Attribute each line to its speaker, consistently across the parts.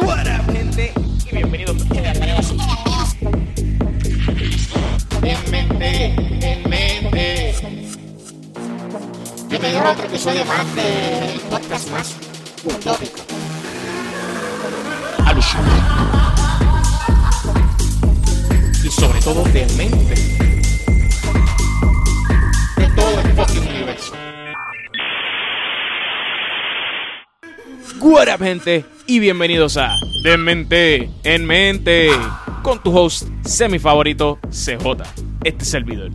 Speaker 1: What gente? Y bienvenidos En mente, en mente.
Speaker 2: Otro episodio más del podcast más utópico.
Speaker 1: Alucinante. Y sobre todo de What gente? Y bienvenidos a De Mente en Mente con tu host semi favorito, CJ, este servidor.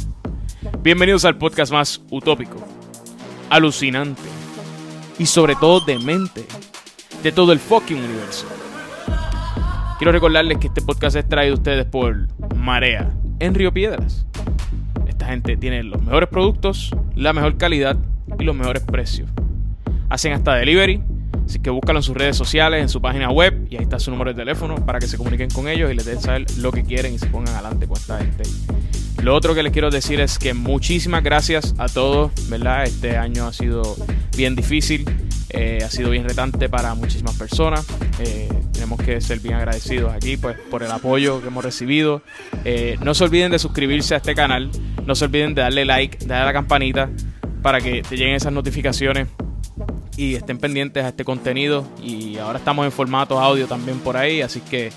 Speaker 1: Bienvenidos al podcast más utópico, alucinante y sobre todo demente de todo el fucking universo. Quiero recordarles que este podcast es traído a ustedes por Marea en Río Piedras. Esta gente tiene los mejores productos, la mejor calidad y los mejores precios. Hacen hasta delivery, así que búscalo en sus redes sociales, en su página web y ahí está su número de teléfono para que se comuniquen con ellos y les den saber lo que quieren y se pongan adelante con esta gente. Lo otro que les quiero decir es que muchísimas gracias a todos, ¿verdad? Este año ha sido bien difícil, eh, ha sido bien retante para muchísimas personas. Eh, tenemos que ser bien agradecidos aquí pues, por el apoyo que hemos recibido. Eh, no se olviden de suscribirse a este canal, no se olviden de darle like, darle a la campanita para que te lleguen esas notificaciones y estén pendientes a este contenido. Y ahora estamos en formato audio también por ahí, así que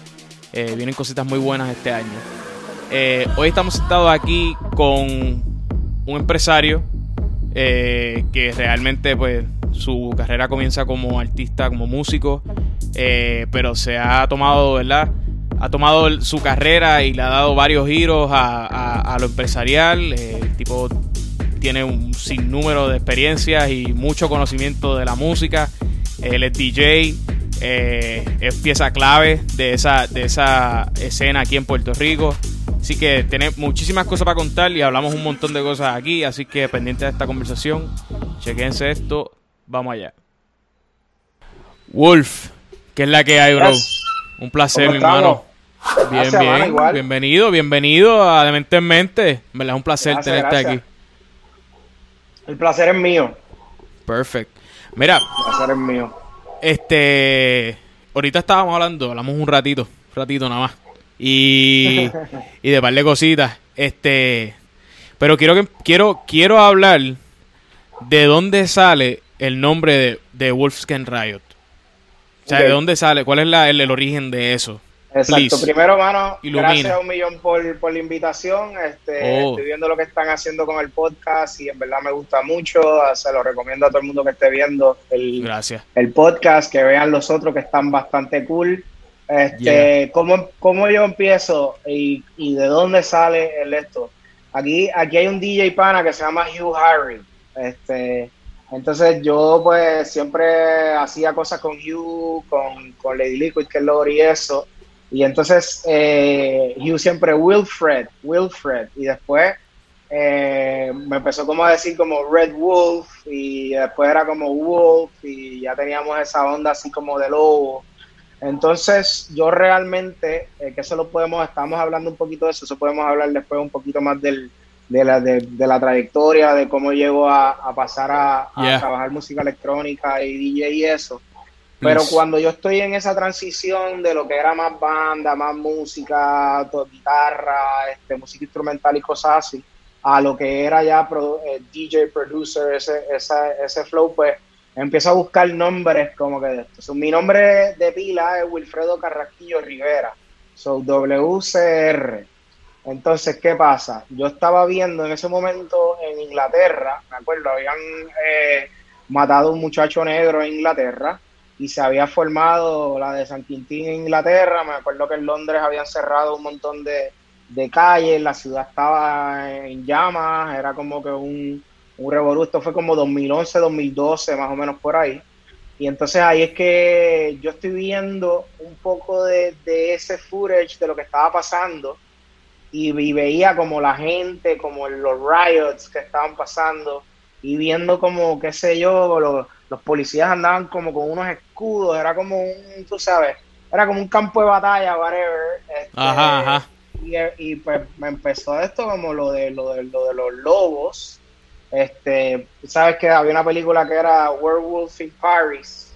Speaker 1: eh, vienen cositas muy buenas este año. Eh, hoy estamos sentados aquí con un empresario eh, que realmente pues su carrera comienza como artista, como músico, pero se ha tomado, ¿verdad? Ha tomado su carrera y le ha dado varios giros a, lo empresarial. Tipo tiene un sinnúmero de experiencias y mucho conocimiento de la música. Él es DJ, eh, es pieza clave de esa, de esa escena aquí en Puerto Rico. Así que tiene muchísimas cosas para contar y hablamos un montón de cosas aquí. Así que pendiente de esta conversación, chequense esto. Vamos allá. Wolf, ¿qué es la que hay, bro?
Speaker 3: Yes.
Speaker 1: Un placer,
Speaker 3: ¿Cómo
Speaker 1: mi hermano. Bien,
Speaker 3: Gracias,
Speaker 1: bien.
Speaker 3: mano.
Speaker 1: Bienvenido, bienvenido a De Mente en Mente. En verdad es un placer
Speaker 3: Gracias,
Speaker 1: tenerte
Speaker 3: gracias.
Speaker 1: aquí.
Speaker 3: El placer es mío.
Speaker 1: Perfect. Mira,
Speaker 3: El placer es mío.
Speaker 1: este. Ahorita estábamos hablando, hablamos un ratito, un ratito nada más. Y, y de par de cositas. Este. Pero quiero que quiero, quiero hablar de dónde sale el nombre de, de Wolfskin Riot. O sea, de dónde sale, cuál es la- el, el origen de eso.
Speaker 3: Exacto.
Speaker 1: Please.
Speaker 3: Primero, mano,
Speaker 1: Ilumina.
Speaker 3: gracias un millón por, por la invitación. Este,
Speaker 1: Oh.
Speaker 3: Estoy viendo lo que están haciendo con el podcast y en verdad me gusta mucho. Se lo recomiendo a todo el mundo que esté viendo el,
Speaker 1: Gracias.
Speaker 3: el podcast, que vean los otros que están bastante cool. Este, ¿cómo, cómo yo empiezo y, y de dónde sale el esto? Aquí, aquí hay un DJ pana que se llama Hugh Harry. Este, entonces yo pues siempre hacía cosas con Hugh, con, con Lady Liquid, que es Lord y eso. Y entonces eh, Hugh siempre Wilfred, Wilfred. Y después eh, me empezó como a decir como Red Wolf y después era como Wolf y ya teníamos esa onda así como de lobo. Entonces yo realmente, eh, que eso lo podemos, estamos hablando un poquito de eso, eso podemos hablar después un poquito más del, de, la, de, de la trayectoria, de cómo llego a, a pasar a, a
Speaker 1: Yeah.
Speaker 3: trabajar música electrónica y DJ y eso. Pero cuando yo estoy en esa transición de lo que era más banda, más música, guitarra, este, música instrumental y cosas así, a lo que era ya produ- eh, DJ, producer, ese, esa- ese flow, pues empiezo a buscar nombres como que de esto. So, mi nombre de pila es Wilfredo Carrasquillo Rivera, so WCR. Entonces, ¿qué pasa? Yo estaba viendo en ese momento en Inglaterra, me acuerdo, habían eh, matado a un muchacho negro en Inglaterra y se había formado la de San Quintín en Inglaterra. Me acuerdo que en Londres habían cerrado un montón de, de calles, la ciudad estaba en llamas, era como que un, un revolú. Esto fue como 2011, 2012, más o menos por ahí. Y entonces ahí es que yo estoy viendo un poco de, de ese footage de lo que estaba pasando y, y veía como la gente, como los riots que estaban pasando y viendo como, qué sé yo, los, los policías andaban como con unos escudos, era como un, tú sabes, era como un campo de batalla, whatever. este,
Speaker 1: Ajá, ajá.
Speaker 3: Y, y, pues me empezó esto como lo de, lo de, lo de los lobos. Este, sabes que había una película que era Werewolf in Paris,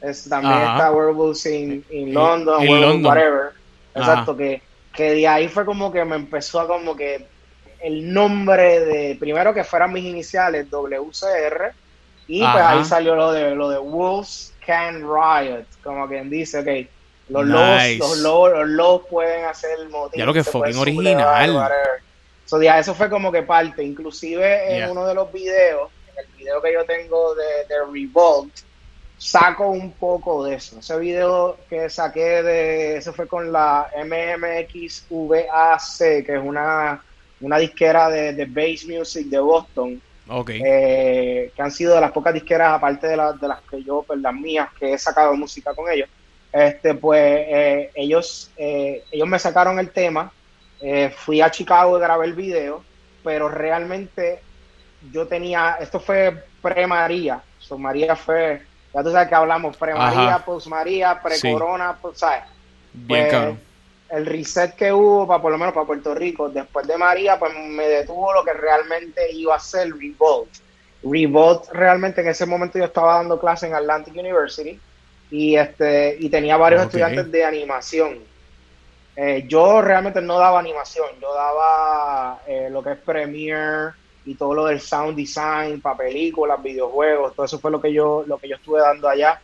Speaker 3: Es, también
Speaker 1: Ajá.
Speaker 3: está Werewolves in, in London,
Speaker 1: In London.
Speaker 3: whatever.
Speaker 1: Ajá.
Speaker 3: Exacto, que, que de ahí fue como que me empezó a como que el nombre de, primero que fueran mis iniciales, WCR, y pues ahí salió lo de, lo de Wolves Can Riot, como quien dice, ok, los,
Speaker 1: Nice.
Speaker 3: lobos, los, lobos, los lobos pueden hacer motín.
Speaker 1: Ya lo que fucking original.
Speaker 3: So, ya, eso fue como que parte, inclusive en
Speaker 1: Yeah.
Speaker 3: uno de los videos, en el video que yo tengo de, de Revolt, saco un poco de eso. Ese video que saqué de, eso fue con la MMXVAC, que es una, una disquera de, de bass music de Boston, Eh, que han sido de las pocas disqueras, aparte de, las de las que yo, pues las mías, que he sacado música con ellos. Este, pues eh, ellos, eh, ellos me sacaron el tema, fui a Chicago y grabé el video, pero realmente yo tenía, esto fue pre-María, so, María fue, ya tú sabes que hablamos, pre-María, post-María, pre-Corona, pues, ¿sabes?
Speaker 1: Bien
Speaker 3: pues. El reset que hubo, para por lo menos para Puerto Rico, después de María, pues me detuvo lo que realmente iba a ser Revolt. Revolt, realmente en ese momento yo estaba dando clase en Atlantic University y este y tenía varios estudiantes de animación. Eh, yo realmente no daba animación, yo daba eh, lo que es Premiere y todo lo del sound design para películas, videojuegos, todo eso fue lo que yo lo que yo estuve dando allá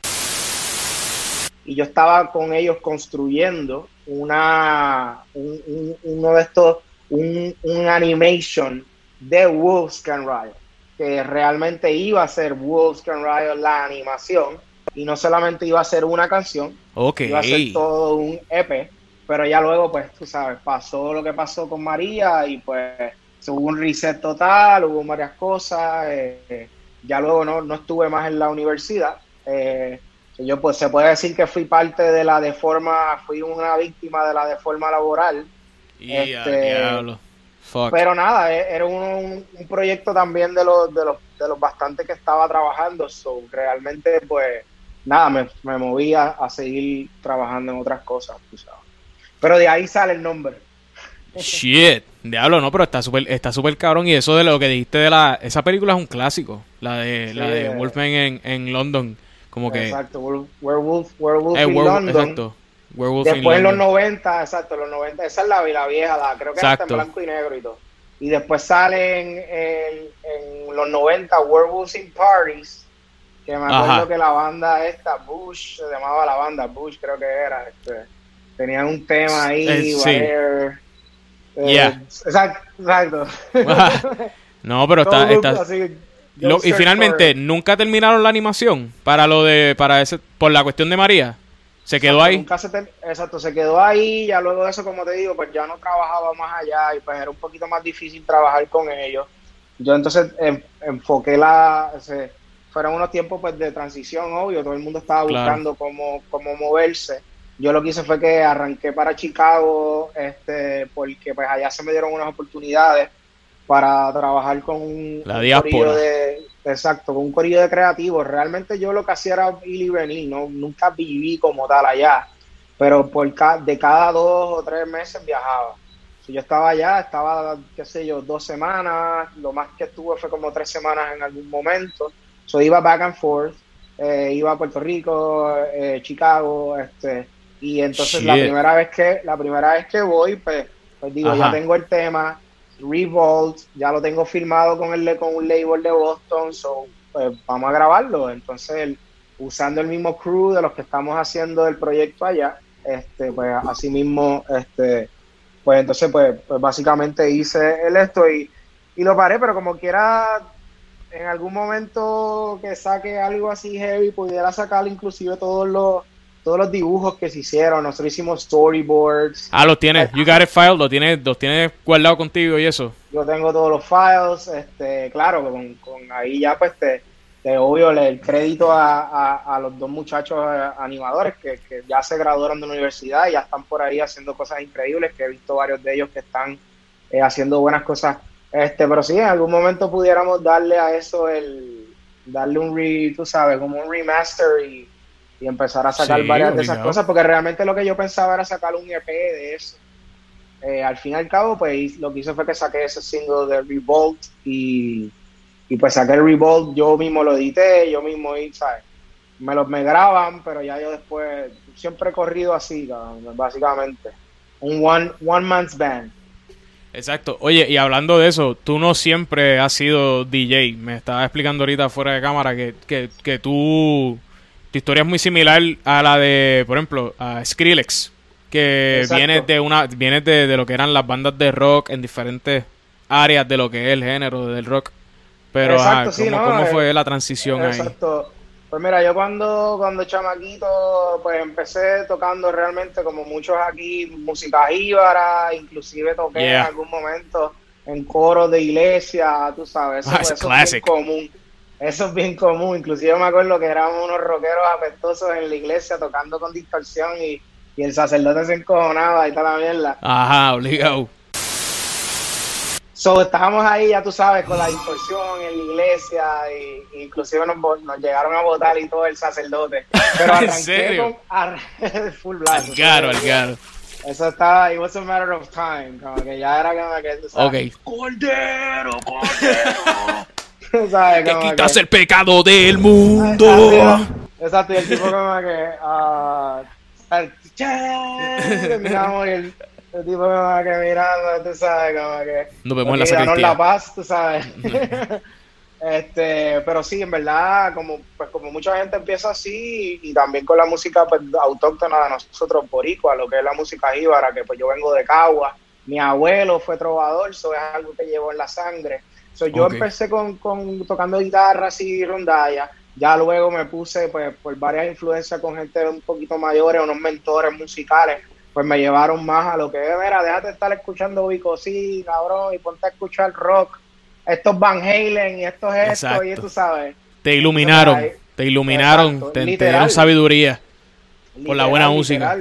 Speaker 3: y yo estaba con ellos construyendo una un- un- uno de estos un, un animation de Wolves Can Riot que realmente iba a ser Wolves Can Riot la animación y no solamente iba a ser una canción iba a ser todo un EP pero ya luego pues tú sabes pasó lo que pasó con María y pues hubo un reset total hubo varias cosas eh, ya luego no, no estuve más en la universidad eh, yo pues se puede decir que fui parte de la deforma, fui una víctima de la deforma laboral,
Speaker 1: Y a
Speaker 3: este,
Speaker 1: diablo. Fuck.
Speaker 3: pero nada, eh, era un, un- proyecto también de los, de los de los bastantes que estaba trabajando, so realmente pues nada, me, me moví a, a seguir trabajando en otras cosas, tú sabes. Pero de ahí sale el nombre.
Speaker 1: Shit. Diablo, no, pero está súper está súper cabrón. Y eso de lo que dijiste de la... Esa película es un clásico. La de,
Speaker 3: Sí,
Speaker 1: la de
Speaker 3: eh.
Speaker 1: Wolfman en, en London. Como que...
Speaker 3: Exacto, Werewolf, Werewolf,
Speaker 1: Eh,
Speaker 3: in
Speaker 1: Werewolf-
Speaker 3: London.
Speaker 1: exacto. Werewolf in
Speaker 3: Después en los
Speaker 1: London.
Speaker 3: 90, exacto, los 90, esa es la, la vieja, la, creo que era hasta en
Speaker 1: Exacto.
Speaker 3: blanco y negro y todo. Y después salen en, en los 90 Werewolves in Parties, que me acuerdo
Speaker 1: Ajá.
Speaker 3: que la banda esta, Bush, se llamaba la banda, Bush creo que era, este, tenían un tema ahí,
Speaker 1: Eh, sí.
Speaker 3: whatever. Eh,
Speaker 1: Yeah.
Speaker 3: Exacto, exacto.
Speaker 1: No, pero está... está
Speaker 3: así,
Speaker 1: lo- y finalmente,
Speaker 3: for-
Speaker 1: ¿nunca terminaron la animación? Para lo de... Para ese... Por la cuestión de María. Se quedó
Speaker 3: Exacto,
Speaker 1: ahí.
Speaker 3: nunca se ter- exacto, se quedó ahí, ya luego de eso, como te digo, pues ya no trabajaba más allá y pues era un poquito más difícil trabajar con ellos. Yo entonces em- enfoqué la... se- fueron unos tiempos pues de transición, obvio, todo el mundo estaba
Speaker 1: Claro.
Speaker 3: buscando cómo, cómo moverse. Yo lo que hice fue que arranqué para Chicago, este, porque pues allá se me dieron unas oportunidades para trabajar con un,
Speaker 1: La diáspora.
Speaker 3: de, exacto, con un corillo de creativos. Realmente yo lo que hacía era ir y venir, no, nunca viví como tal allá, pero por ca- de cada dos o tres meses viajaba. Si yo estaba allá, estaba, qué sé yo, dos semanas, lo más que estuve fue como tres semanas en algún momento. So iba back and forth, eh, iba a Puerto Rico, eh, Chicago, este, y entonces la primera vez que, la primera vez que voy, pues, pues digo, ya
Speaker 1: Ajá.
Speaker 3: tengo el tema, Revolt, ya lo tengo firmado con el con un label de Boston, so pues vamos a grabarlo. Entonces, el- usando el mismo crew de los que estamos haciendo el proyecto allá, este, pues así mismo, este, pues entonces, pues, pues básicamente hice el esto y, y lo paré, pero como quiera, en algún momento que saque algo así heavy, pudiera sacar inclusive todos los todos los dibujos que se hicieron. Nosotros hicimos storyboards.
Speaker 1: Ah, los tienes. You got it filed. Los tienes, los tienes guardado contigo y eso.
Speaker 3: Yo tengo todos los files, este, claro, con, con ahí ya pues te, te obvio el crédito a, a- a los dos muchachos eh, animadores que, que ya se graduaron de la universidad y ya están por ahí haciendo cosas increíbles, que he visto varios de ellos que están eh, haciendo buenas cosas. Este, pero sí, en algún momento pudiéramos darle a eso el, darle un re, tú sabes, como un remaster y, y empezar a sacar
Speaker 1: Sí,
Speaker 3: varias de esas cosas, porque realmente lo que yo pensaba era sacar un EP de eso. Eh, al fin y al cabo, pues lo que hice fue que saqué ese single de Revolt y, y pues saqué el Revolt, yo mismo lo edité, yo mismo, ¿sabes? me los me graban, pero ya yo después siempre he corrido así, básicamente. Un one, one man's band.
Speaker 1: Exacto. Oye, y hablando de eso, tú no siempre has sido DJ. Me estaba explicando ahorita fuera de cámara que, que, que tú, tu historia es muy similar a la de, por ejemplo, a Skrillex, que viene de una, viene de, de, lo que eran las bandas de rock en diferentes áreas de lo que es el género del rock. Pero, ¿cómo, fue eh, la transición ahí? Exacto.
Speaker 3: Pues mira, yo cuando, cuando chamaquito, pues empecé tocando realmente como muchos aquí, música jíbara, inclusive toqué en algún momento en coros de iglesia, tú sabes, eso, ah, es bien común. Eso es bien común, inclusive me acuerdo que éramos unos rockeros apestosos en la iglesia tocando con distorsión y, y el sacerdote se encojonaba y toda la mierda.
Speaker 1: Ajá, obligado.
Speaker 3: So, estábamos ahí, ya tú sabes, con la distorsión en la iglesia, y, inclusive nos, nos, llegaron a votar y todo el sacerdote. Pero
Speaker 1: ¿En serio?
Speaker 3: con full blast.
Speaker 1: Algaro, algaro.
Speaker 3: Eso estaba, it was a matter of time, como que ya era como que, tú
Speaker 1: sabes,
Speaker 3: Ok. Cordero, cordero. ¿Sabes?
Speaker 1: que quitas el pecado del mundo.
Speaker 3: Exacto, y el tipo como que, uh, terminamos el el tipo que mirando, tú sabes, como que.
Speaker 1: Nos vemos en la sacristía.
Speaker 3: la paz, tú sabes. este, pero sí, en verdad, como, pues como mucha gente empieza así, y, también con la música pues, autóctona de nosotros, boricua, lo que es la música jíbara, que pues yo vengo de Cagua, mi abuelo fue trovador, eso es algo que llevo en la sangre. So, yo empecé con, con tocando guitarras y rondallas, ya luego me puse pues por varias influencias con gente un poquito mayores, unos mentores musicales pues me llevaron más a lo que es, mira, déjate estar escuchando Vico, sí, cabrón, y ponte a escuchar rock, estos Van Halen y estos esto, y tú sabes.
Speaker 1: Te iluminaron, te iluminaron, te, dieron sabiduría por la buena música.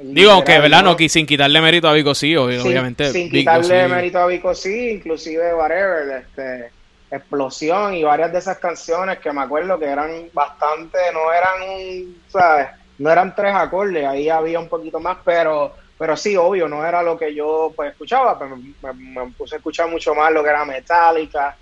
Speaker 1: Digo, aunque, ¿verdad? No, sin quitarle mérito a Vico, sí, obviamente.
Speaker 3: Sin quitarle mérito a Vico, sí, inclusive, whatever, este, Explosión y varias de esas canciones que me acuerdo que eran bastante, no eran, ¿sabes? no eran tres acordes, ahí había un poquito más, pero, pero sí, obvio, no era lo que yo pues escuchaba, pero me, puse a escuchar mucho más lo que era Metallica,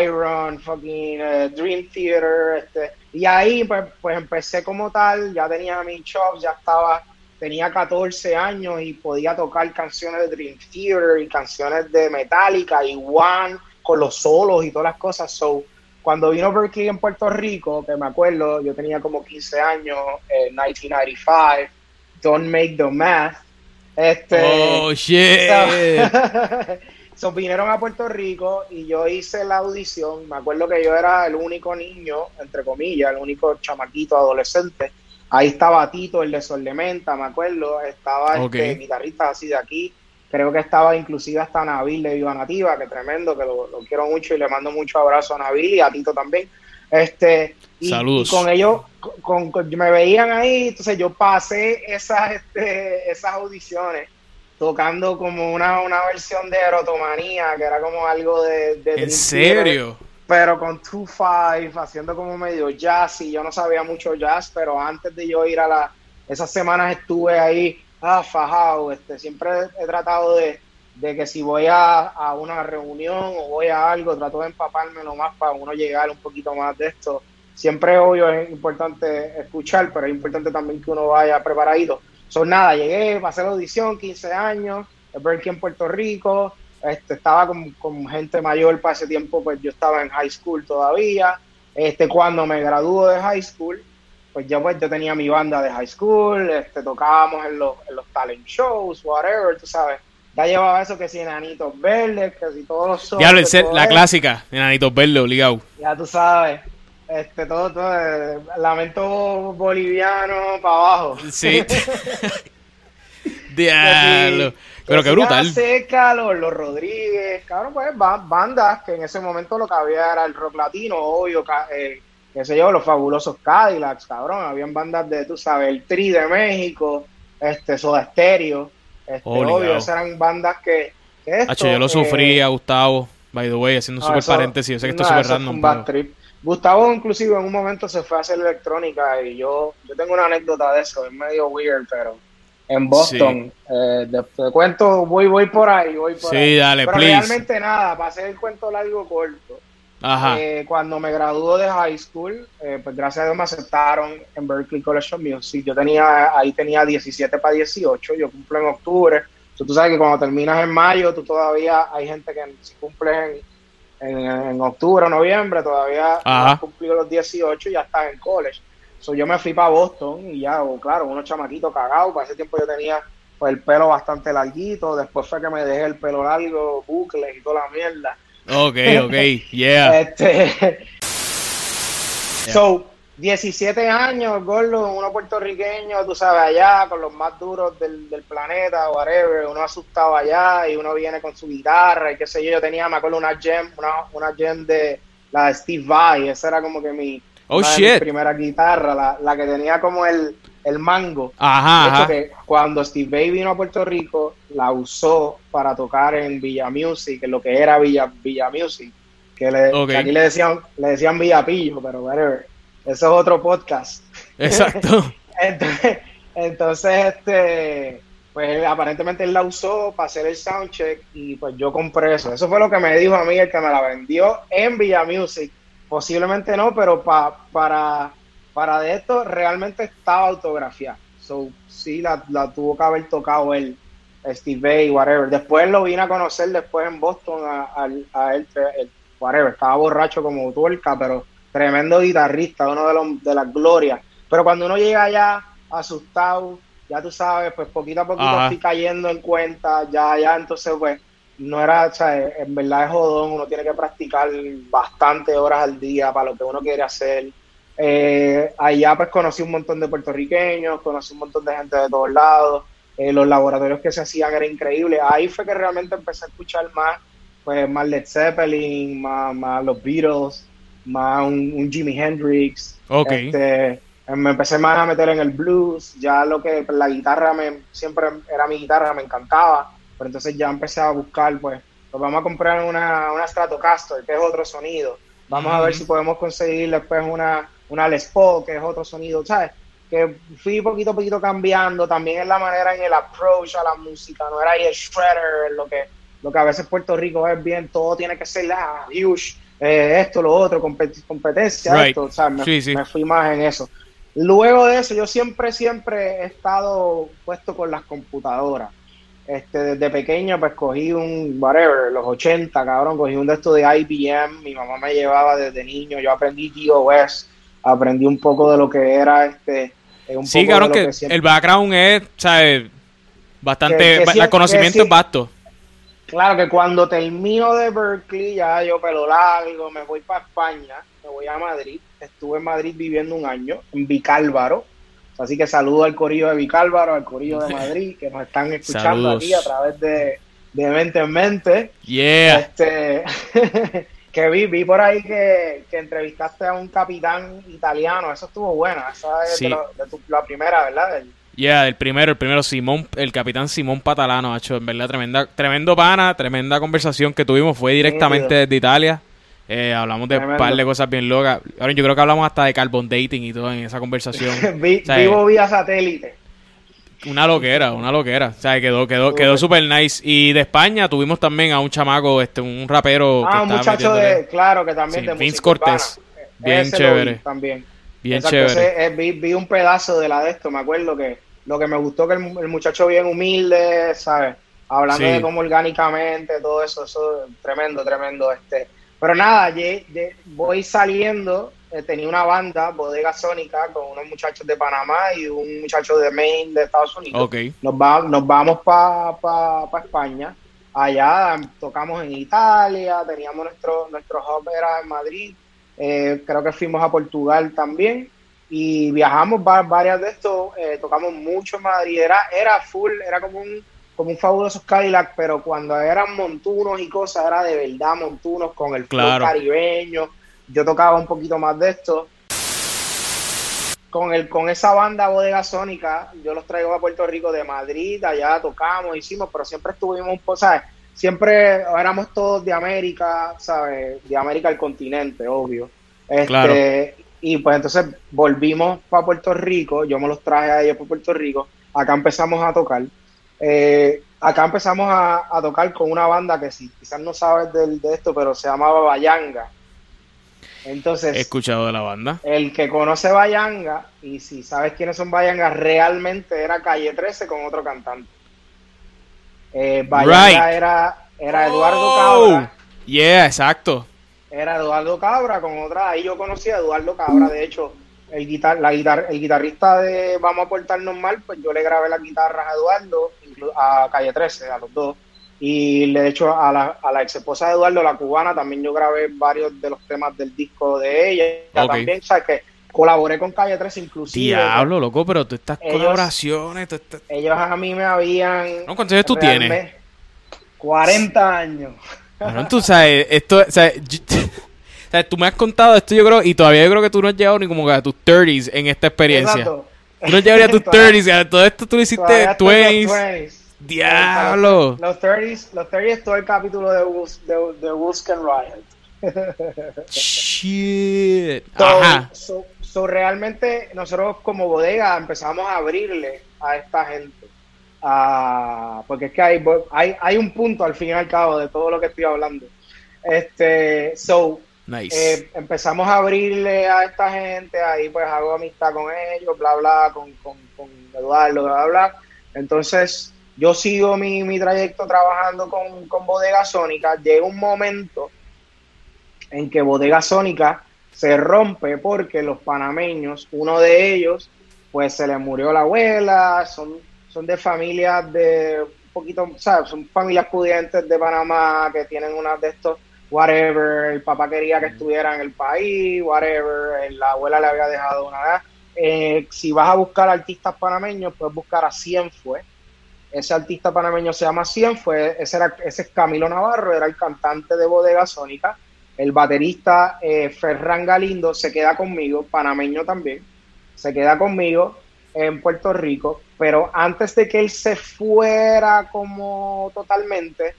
Speaker 3: Iron, fucking eh, Dream Theater, este, y ahí pues, pues empecé como tal, ya tenía mis chops, ya estaba, tenía 14 años y podía tocar canciones de Dream Theater y canciones de Metallica y One con los solos y todas las cosas, so cuando vino Berkeley en Puerto Rico, que me acuerdo, yo tenía como 15 años, en 1995, Don't Make the Math. Este,
Speaker 1: oh, shit.
Speaker 3: So, vinieron a Puerto Rico y yo hice la audición. Me acuerdo que yo era el único niño, entre comillas, el único chamaquito adolescente. Ahí estaba Tito, el de Solementa, me acuerdo. Estaba este guitarrista así de aquí Creo que estaba inclusive hasta Nabil de Viva Nativa, que tremendo, que lo, quiero mucho y le mando mucho abrazo a Nabil y a Tito también. Este, y,
Speaker 1: Saludos.
Speaker 3: con ellos, con, me veían ahí, entonces yo pasé esas, este, esas audiciones tocando como una, una versión de erotomanía, que era como algo de...
Speaker 1: ¿En serio?
Speaker 3: Pero con 2-5, haciendo como medio jazz, y yo no sabía mucho jazz, pero antes de yo ir a la... Esas semanas estuve ahí ah, fajado, este, siempre he tratado de, que si voy a, una reunión o voy a algo, trato de empaparme lo más para uno llegar un poquito más de esto. Siempre, obvio, es importante escuchar, pero es importante también que uno vaya preparadito. Son nada, llegué, pasé la audición, 15 años, aquí en Puerto Rico, este, estaba con, con, gente mayor para ese tiempo, pues yo estaba en high school todavía. Este, cuando me graduó de high school, pues yo pues yo tenía mi banda de high school, este, tocábamos en los, en los talent shows, whatever, tú sabes. Ya llevaba eso que si enanitos verdes, que si todos los
Speaker 1: Ya la clásica, enanitos verdes, obligado.
Speaker 3: Ya tú sabes. Este, todo, todo, eh, lamento boliviano para abajo.
Speaker 1: Sí. Diablo. Pero qué brutal.
Speaker 3: Seca, los, los Rodríguez, cabrón, pues bandas que en ese momento lo que había era el rock latino, obvio, eh, qué sé yo, los fabulosos Cadillacs, cabrón, habían bandas de, tú sabes, el Tri de México, este, Soda Stereo, este, obvio, esas eran bandas que...
Speaker 1: Hacho, yo lo sufría, Gustavo, by the way, haciendo un super paréntesis, yo sé que esto es súper random.
Speaker 3: Gustavo inclusive en un momento se fue a hacer electrónica y yo, yo tengo una anécdota de eso, es medio weird, pero en Boston, eh, te, cuento, voy, voy por ahí, voy por
Speaker 1: sí, dale,
Speaker 3: pero realmente nada, para hacer el cuento largo corto
Speaker 1: Ajá.
Speaker 3: Eh, cuando me graduó de high school, eh, pues gracias a Dios me aceptaron en Berkeley College of Music. Yo tenía, ahí tenía 17 para 18, yo cumplo en octubre. So, tú sabes que cuando terminas en mayo, tú todavía, hay gente que si cumples en, en, en octubre o noviembre, todavía no has cumplido los 18 y ya estás en college. So, yo me fui para Boston y ya, claro, unos chamaquitos cagados. Para ese tiempo yo tenía pues, el pelo bastante larguito. Después fue que me dejé el pelo largo, bucles y toda la mierda.
Speaker 1: Ok, ok, yeah.
Speaker 3: Este. So, 17 años, gordo, uno puertorriqueño, tú sabes, allá, con los más duros del, del planeta, whatever, uno asustado allá y uno viene con su guitarra y qué sé yo. Yo tenía, me acuerdo, una gem, una, una gem de la de Steve Vai, esa era como que mi,
Speaker 1: Oh,
Speaker 3: una de
Speaker 1: shit.
Speaker 3: mis primeras guitarras, la, la que tenía como el, el mango.
Speaker 1: Ajá,
Speaker 3: De hecho,
Speaker 1: ajá.
Speaker 3: que cuando Steve Vai vino a Puerto Rico, la usó para tocar en Villa Music, en lo que era Villa, Villa Music, que, le, que aquí le decían, le decían Villa Pillo, pero whatever. Eso es otro podcast.
Speaker 1: Exacto.
Speaker 3: Entonces, entonces, este, pues aparentemente él la usó para hacer el soundcheck y pues yo compré eso. Eso fue lo que me dijo a mí el que me la vendió en Villa Music. Posiblemente no, pero pa- para, para de esto realmente estaba autografiada. So, sí, la, la tuvo que haber tocado él, Steve Vai, whatever. Después lo vine a conocer después en Boston a, al- a él, el- whatever. Estaba borracho como tuerca, pero tremendo guitarrista, uno de, los, de las glorias. Pero cuando uno llega allá asustado, ya tú sabes, pues poquito a poquito
Speaker 1: Ajá.
Speaker 3: estoy cayendo en cuenta, ya, ya, entonces pues no era, o sea, en verdad es jodón, uno tiene que practicar bastante horas al día para lo que uno quiere hacer. Eh, allá pues conocí un montón de puertorriqueños, conocí un montón de gente de todos lados, eh, los laboratorios que se hacían eran increíbles. Ahí fue que realmente empecé a escuchar más, pues más Led Zeppelin, más, más los Beatles, más un, un Jimi Hendrix.
Speaker 1: Ok.
Speaker 3: Este, me empecé más a meter en el blues, ya lo que pues, la guitarra me, siempre era mi guitarra, me encantaba, pero entonces ya empecé a buscar, pues, pues vamos a comprar una, una Stratocaster, que es otro sonido, vamos a ver si podemos conseguir después una, una Les Paul, que es otro sonido, ¿sabes? Que fui poquito a poquito cambiando, también en la manera en el approach a la música, no era ahí el shredder, lo que, lo que a veces Puerto Rico es bien, todo tiene que ser la huge, eh, esto, lo otro, compet- competencia,
Speaker 1: Right.
Speaker 3: esto, o sea, me,
Speaker 1: Sí, sí.
Speaker 3: me fui más en eso. Luego de eso, yo siempre, siempre he estado puesto con las computadoras. Este, desde pequeño, pues cogí un, whatever, los 80, cabrón, cogí un de estos de IBM, mi mamá me llevaba desde niño, yo aprendí DOS, aprendí un poco de lo que era este, eh, un
Speaker 1: Sí,
Speaker 3: poco
Speaker 1: cabrón,
Speaker 3: de lo
Speaker 1: que
Speaker 3: siempre-
Speaker 1: el background es, ¿sabes? Bastante.
Speaker 3: Que- que
Speaker 1: ba-
Speaker 3: sí-
Speaker 1: el conocimiento
Speaker 3: sí.
Speaker 1: es vasto.
Speaker 3: Claro que cuando termino de Berkeley, ya yo pelo largo, me voy para España, me voy a Madrid. Estuve en Madrid viviendo un año, en Vicálvaro. Así que saludo al corillo de Vicálvaro, al corillo de Madrid, que nos están escuchando
Speaker 1: Saludos.
Speaker 3: aquí a través de, de Mente en Mente.
Speaker 1: Yeah.
Speaker 3: Este, que vi, vi por ahí que, que entrevistaste a un capitán italiano, eso estuvo bueno, esa es
Speaker 1: Sí.
Speaker 3: de, lo- de tu- la primera, ¿verdad? Del-
Speaker 1: Yeah, el primero, el primero, Simón, el capitán Simón Patalano, hecho, en verdad, tremenda, tremendo pana, tremenda conversación que tuvimos, fue directamente desde Italia. Eh, hablamos de un par de cosas bien locas. Ahora, yo creo que hablamos hasta de carbon dating y todo en esa conversación.
Speaker 3: vi-
Speaker 1: O sea,
Speaker 3: vivo vía satélite.
Speaker 1: Una loquera, una loquera. O sea, quedó, quedó, quedó super nice. Y de España tuvimos también a un chamaco, este, un rapero que
Speaker 3: Ah, un
Speaker 1: estaba
Speaker 3: muchacho de, claro, que también
Speaker 1: Sí,
Speaker 3: de
Speaker 1: Vince Cortés.
Speaker 3: urbana.
Speaker 1: Bien
Speaker 3: Ese
Speaker 1: chévere.
Speaker 3: vi también.
Speaker 1: bien
Speaker 3: Exacto,
Speaker 1: chévere.
Speaker 3: ese, eh, vi, vi un pedazo de la de esto, me acuerdo que lo que me gustó que el, el muchacho bien humilde, ¿sabes? Hablando
Speaker 1: Sí.
Speaker 3: de cómo orgánicamente, todo eso, eso tremendo, tremendo. este Pero nada, ye- ye- voy saliendo, eh, tenía una banda, Bodega Sónica, con unos muchachos de Panamá y un muchacho de Maine, de Estados Unidos. Nos, va- nos vamos para pa, pa España. Allá tocamos en Italia, teníamos nuestro, nuestro hub era en Madrid, eh, creo que fuimos a Portugal también y viajamos va- varias de estos, eh, tocamos mucho en Madrid, era, era full, era como un, como un fabuloso Cadillac, pero cuando eran montunos y cosas, era de verdad montunos con el
Speaker 1: Claro.
Speaker 3: caribeño, yo tocaba un poquito más de esto. Con el con esa banda bodega sónica yo los traigo a Puerto Rico de Madrid allá tocamos hicimos pero siempre estuvimos sabes siempre éramos todos de América sabes de América al continente obvio. Este,
Speaker 1: Claro.
Speaker 3: y pues entonces volvimos para Puerto Rico yo me los traje a ellos para Puerto Rico acá empezamos a tocar Eh, acá empezamos a, a tocar con una banda que si quizás no sabes del- de esto pero se llamaba Bayanga Entonces,
Speaker 1: He escuchado de la banda.
Speaker 3: el que conoce Bayanga, y si sabes quiénes son Bayanga, realmente era Calle 13 con otro cantante. Eh, Bayanga
Speaker 1: Right.
Speaker 3: era, era Eduardo
Speaker 1: Oh,
Speaker 3: Cabra.
Speaker 1: Yeah, exacto.
Speaker 3: Era Eduardo Cabra con otra. Ahí yo conocí a Eduardo Cabra. De hecho, el, guitar, la guitar, el guitarrista de Vamos a portarnos mal, pues yo le grabé las guitarras a Eduardo, a Calle 13, a los dos. Y de hecho, a la, a la ex esposa de Eduardo, la cubana, también yo grabé varios de los temas del disco de ella.
Speaker 1: Ok.
Speaker 3: También, ¿sabes que Colaboré con Calle 13, inclusive.
Speaker 1: Diablo, loco, pero tú estas
Speaker 3: Ellos-
Speaker 1: colaboraciones. tú estas-
Speaker 3: Ellos a mí me habían.
Speaker 1: No, ¿cuántos años tú tienes?
Speaker 3: realmente- 40 años.
Speaker 1: Bueno, tú sabes, esto, o sea, yo- tú me has contado esto, yo creo, y todavía yo creo que tú no has llegado ni como a tus 30s en esta experiencia.
Speaker 3: Exacto.
Speaker 1: Tú no llegarías a tus
Speaker 3: Todavía-
Speaker 1: 30s, a todo esto tú lo hiciste
Speaker 3: todavía estoy en
Speaker 1: 20s.
Speaker 3: los 20s.
Speaker 1: Diablo.
Speaker 3: Los 30s, los 30s es todo el capítulo de, de, de Wusk and Riot.
Speaker 1: Shit.
Speaker 3: So,
Speaker 1: Ajá.
Speaker 3: so- so realmente nosotros como bodega empezamos a abrirle a esta gente. Ah, porque es que hay, hay, hay un punto al fin y al cabo de todo lo que estoy hablando. Este, so,
Speaker 1: Nice.
Speaker 3: eh, empezamos a abrirle a esta gente, ahí pues hago amistad con ellos, bla, bla, con, con, con Eduardo, bla, bla. Entonces, yo sigo mi, mi trayecto trabajando con, con Bodega Sónica. Llega un momento en que Bodega Sónica se rompe porque los panameños, uno de ellos, pues se le murió la abuela, son, son de familias de un poquito, ¿sabes? Son familias pudientes de Panamá que tienen una de estos whatever, el papá quería que estuviera en el país, whatever, la abuela le había dejado una edad. Eh, si vas a buscar artistas panameños, puedes buscar a Cienfue. Ese artista panameño se llama Cienfue, ese, era, ese es Camilo Navarro, era el cantante de Bodega Sónica. El baterista eh, Ferran Galindo se queda conmigo, panameño también, se queda conmigo en Puerto Rico, pero antes de que él se fuera como totalmente,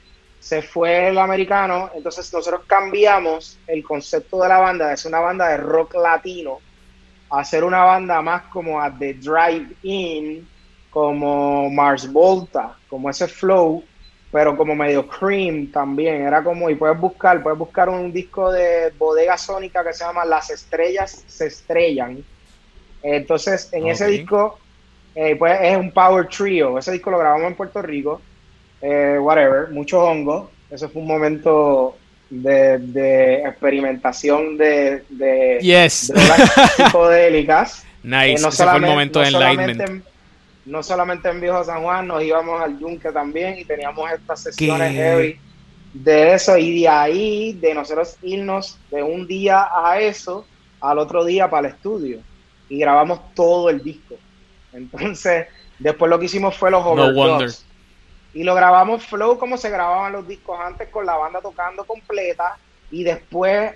Speaker 3: se fue el americano, entonces nosotros cambiamos el concepto de la banda de ser una banda de rock latino a ser una banda más como a The Drive-In, como Mars Volta, como ese flow, pero como medio cream también, era como, y puedes buscar, puedes buscar un disco de Bodega Sónica que se llama Las Estrellas se estrellan, entonces en ese disco, eh, pues es un power trio, ese disco lo grabamos en Puerto Rico, eh, whatever, mucho hongo. Eso fue un momento de, de experimentación de, de
Speaker 1: Yes.
Speaker 3: drogas psicodélicas.
Speaker 1: Nice.
Speaker 3: Eh, no
Speaker 1: Ese fue el momento de
Speaker 3: no solamente
Speaker 1: enlightenment.
Speaker 3: en- no solamente en Viejo San Juan, nos íbamos al Yunque también y teníamos estas sesiones
Speaker 1: ¿Qué?
Speaker 3: heavy de eso y de ahí, de nosotros irnos de un día a eso, al otro día para el estudio y grabamos todo el disco. Entonces, después lo que hicimos fue los
Speaker 1: No
Speaker 3: overdubs.
Speaker 1: wonder.
Speaker 3: Y lo grabamos flow como se grababan los discos antes con la banda tocando completa y después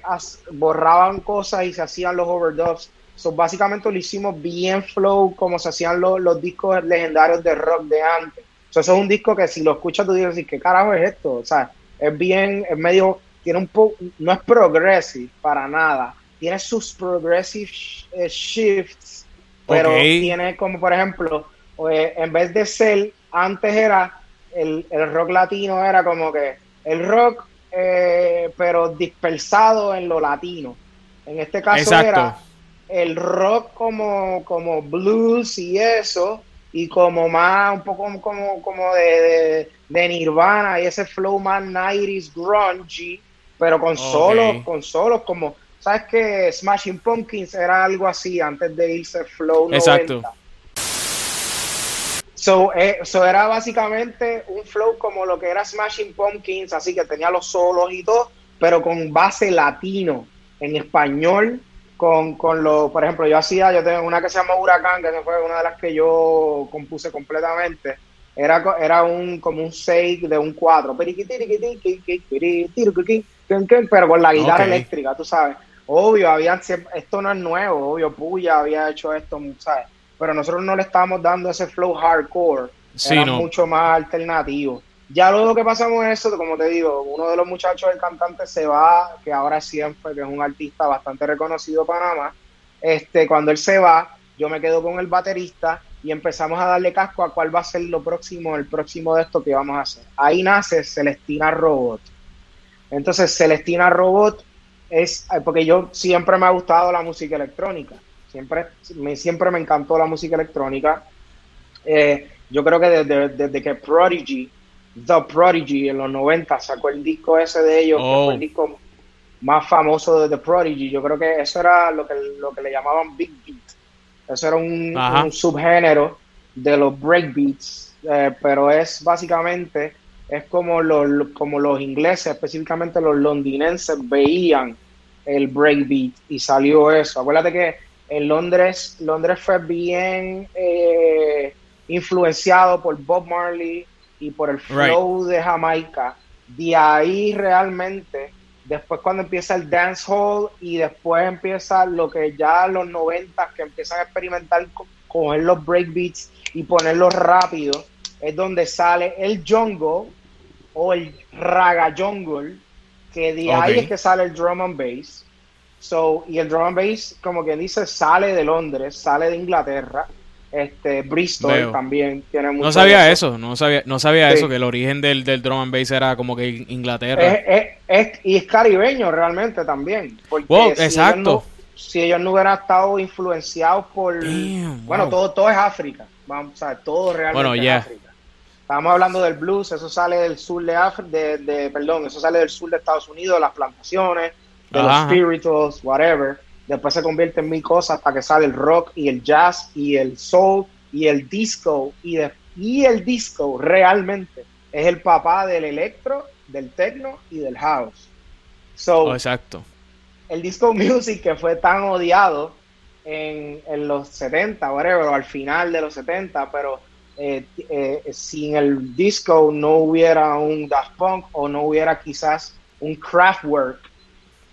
Speaker 3: borraban cosas y se hacían los overdubs. So, básicamente lo hicimos bien flow como se hacían los, los discos legendarios de rock de antes. So, eso es un disco que si lo escuchas tú dices, ¿qué carajo es esto? O sea, es bien, es medio, tiene un poco, no es progressive para nada. Tiene sus progressive sh- eh, shifts, pero tiene como por ejemplo, eh, en vez de ser, antes era el, el rock latino, era como que el rock, eh, pero dispersado en lo latino. En este caso
Speaker 1: Exacto.
Speaker 3: era el rock como, como blues y eso, y como más, un poco como, como de, de, de Nirvana y ese flow más 90s grungy, pero con solos, con solos como, ¿sabes que Smashing Pumpkins era algo así antes de irse flow 90? So, eh, so era básicamente un flow como lo que era Smashing Pumpkins, así que tenía los solos y todo, pero con base latino, en español, con, con lo, por ejemplo, yo hacía, yo tengo una que se llama Huracán, que fue una de las que yo compuse completamente. Era, era un como un 6 de un 4, pero con la guitarra eléctrica, tú sabes. Obvio, había, esto no es nuevo, obvio, Puya había hecho esto, ¿sabes? Pero nosotros no le estábamos dando ese flow hardcore,
Speaker 1: Sí,
Speaker 3: era
Speaker 1: no.
Speaker 3: mucho más alternativo. Ya luego que pasamos eso, como te digo, uno de los muchachos del cantante se va, que ahora siempre, que es un artista bastante reconocido en Panamá. Este, cuando él se va, yo me quedo con el baterista y empezamos a darle casco a cuál va a ser lo próximo, el próximo de esto que vamos a hacer. Ahí nace Celestina Robot. Entonces, Celestina Robot es eh, porque yo siempre me ha gustado la música electrónica, siempre me, siempre me encantó la música electrónica. Eh, yo creo que desde, desde, que Prodigy, The Prodigy en los 90 sacó el disco ese de ellos, que fue
Speaker 1: Oh.
Speaker 3: el disco más famoso de The Prodigy, yo creo que eso era lo que, lo que le llamaban Big Beat. Eso era un subgénero de los breakbeats, eh, pero es básicamente, es como los, como los ingleses, específicamente los londinenses, veían el breakbeat y salió eso. Acuérdate que en Londres, Londres fue bien eh, influenciado por Bob Marley y por el flow de Jamaica. De ahí realmente, después cuando empieza el dancehall y después empieza lo que ya los 90 que empiezan a experimentar con coger los breakbeats y ponerlos rápido, es donde sale el jungle o el raga jungle, que de ahí es que sale el drum and bass. So, y el drum and bass, como quien dice, sale de Londres, sale de Inglaterra. Este, Bristol
Speaker 1: Veo.
Speaker 3: también tiene mucho
Speaker 1: No sabía
Speaker 3: de
Speaker 1: eso, no sabía, no sabía
Speaker 3: Sí.
Speaker 1: eso, que el origen del, del drum and bass era como que Inglaterra.
Speaker 3: Es, es- es- y es caribeño realmente también. Porque
Speaker 1: Wow,
Speaker 3: si
Speaker 1: exacto.
Speaker 3: Ellos no, si ellos no hubieran estado influenciados por.
Speaker 1: Damn,
Speaker 3: bueno,
Speaker 1: wow.
Speaker 3: todo, todo es África. Vamos, o sea, todo realmente
Speaker 1: Bueno,
Speaker 3: es. África. Estamos hablando del blues, eso sale del sur de África, de, de- perdón, eso sale del sur de Estados Unidos, las plantaciones, de
Speaker 1: Ajá.
Speaker 3: los spirituals, whatever. Después se convierte en mil cosas hasta que sale el rock y el jazz y el soul y el disco. Y, de- y el disco realmente es el papá del electro, del techno y del house. So,
Speaker 1: Oh, exacto.
Speaker 3: el disco music que fue tan odiado en, en los 70, whatever, o al final de los 70, pero eh, eh, sin el disco no hubiera un Daft Punk o no hubiera quizás un Kraftwerk.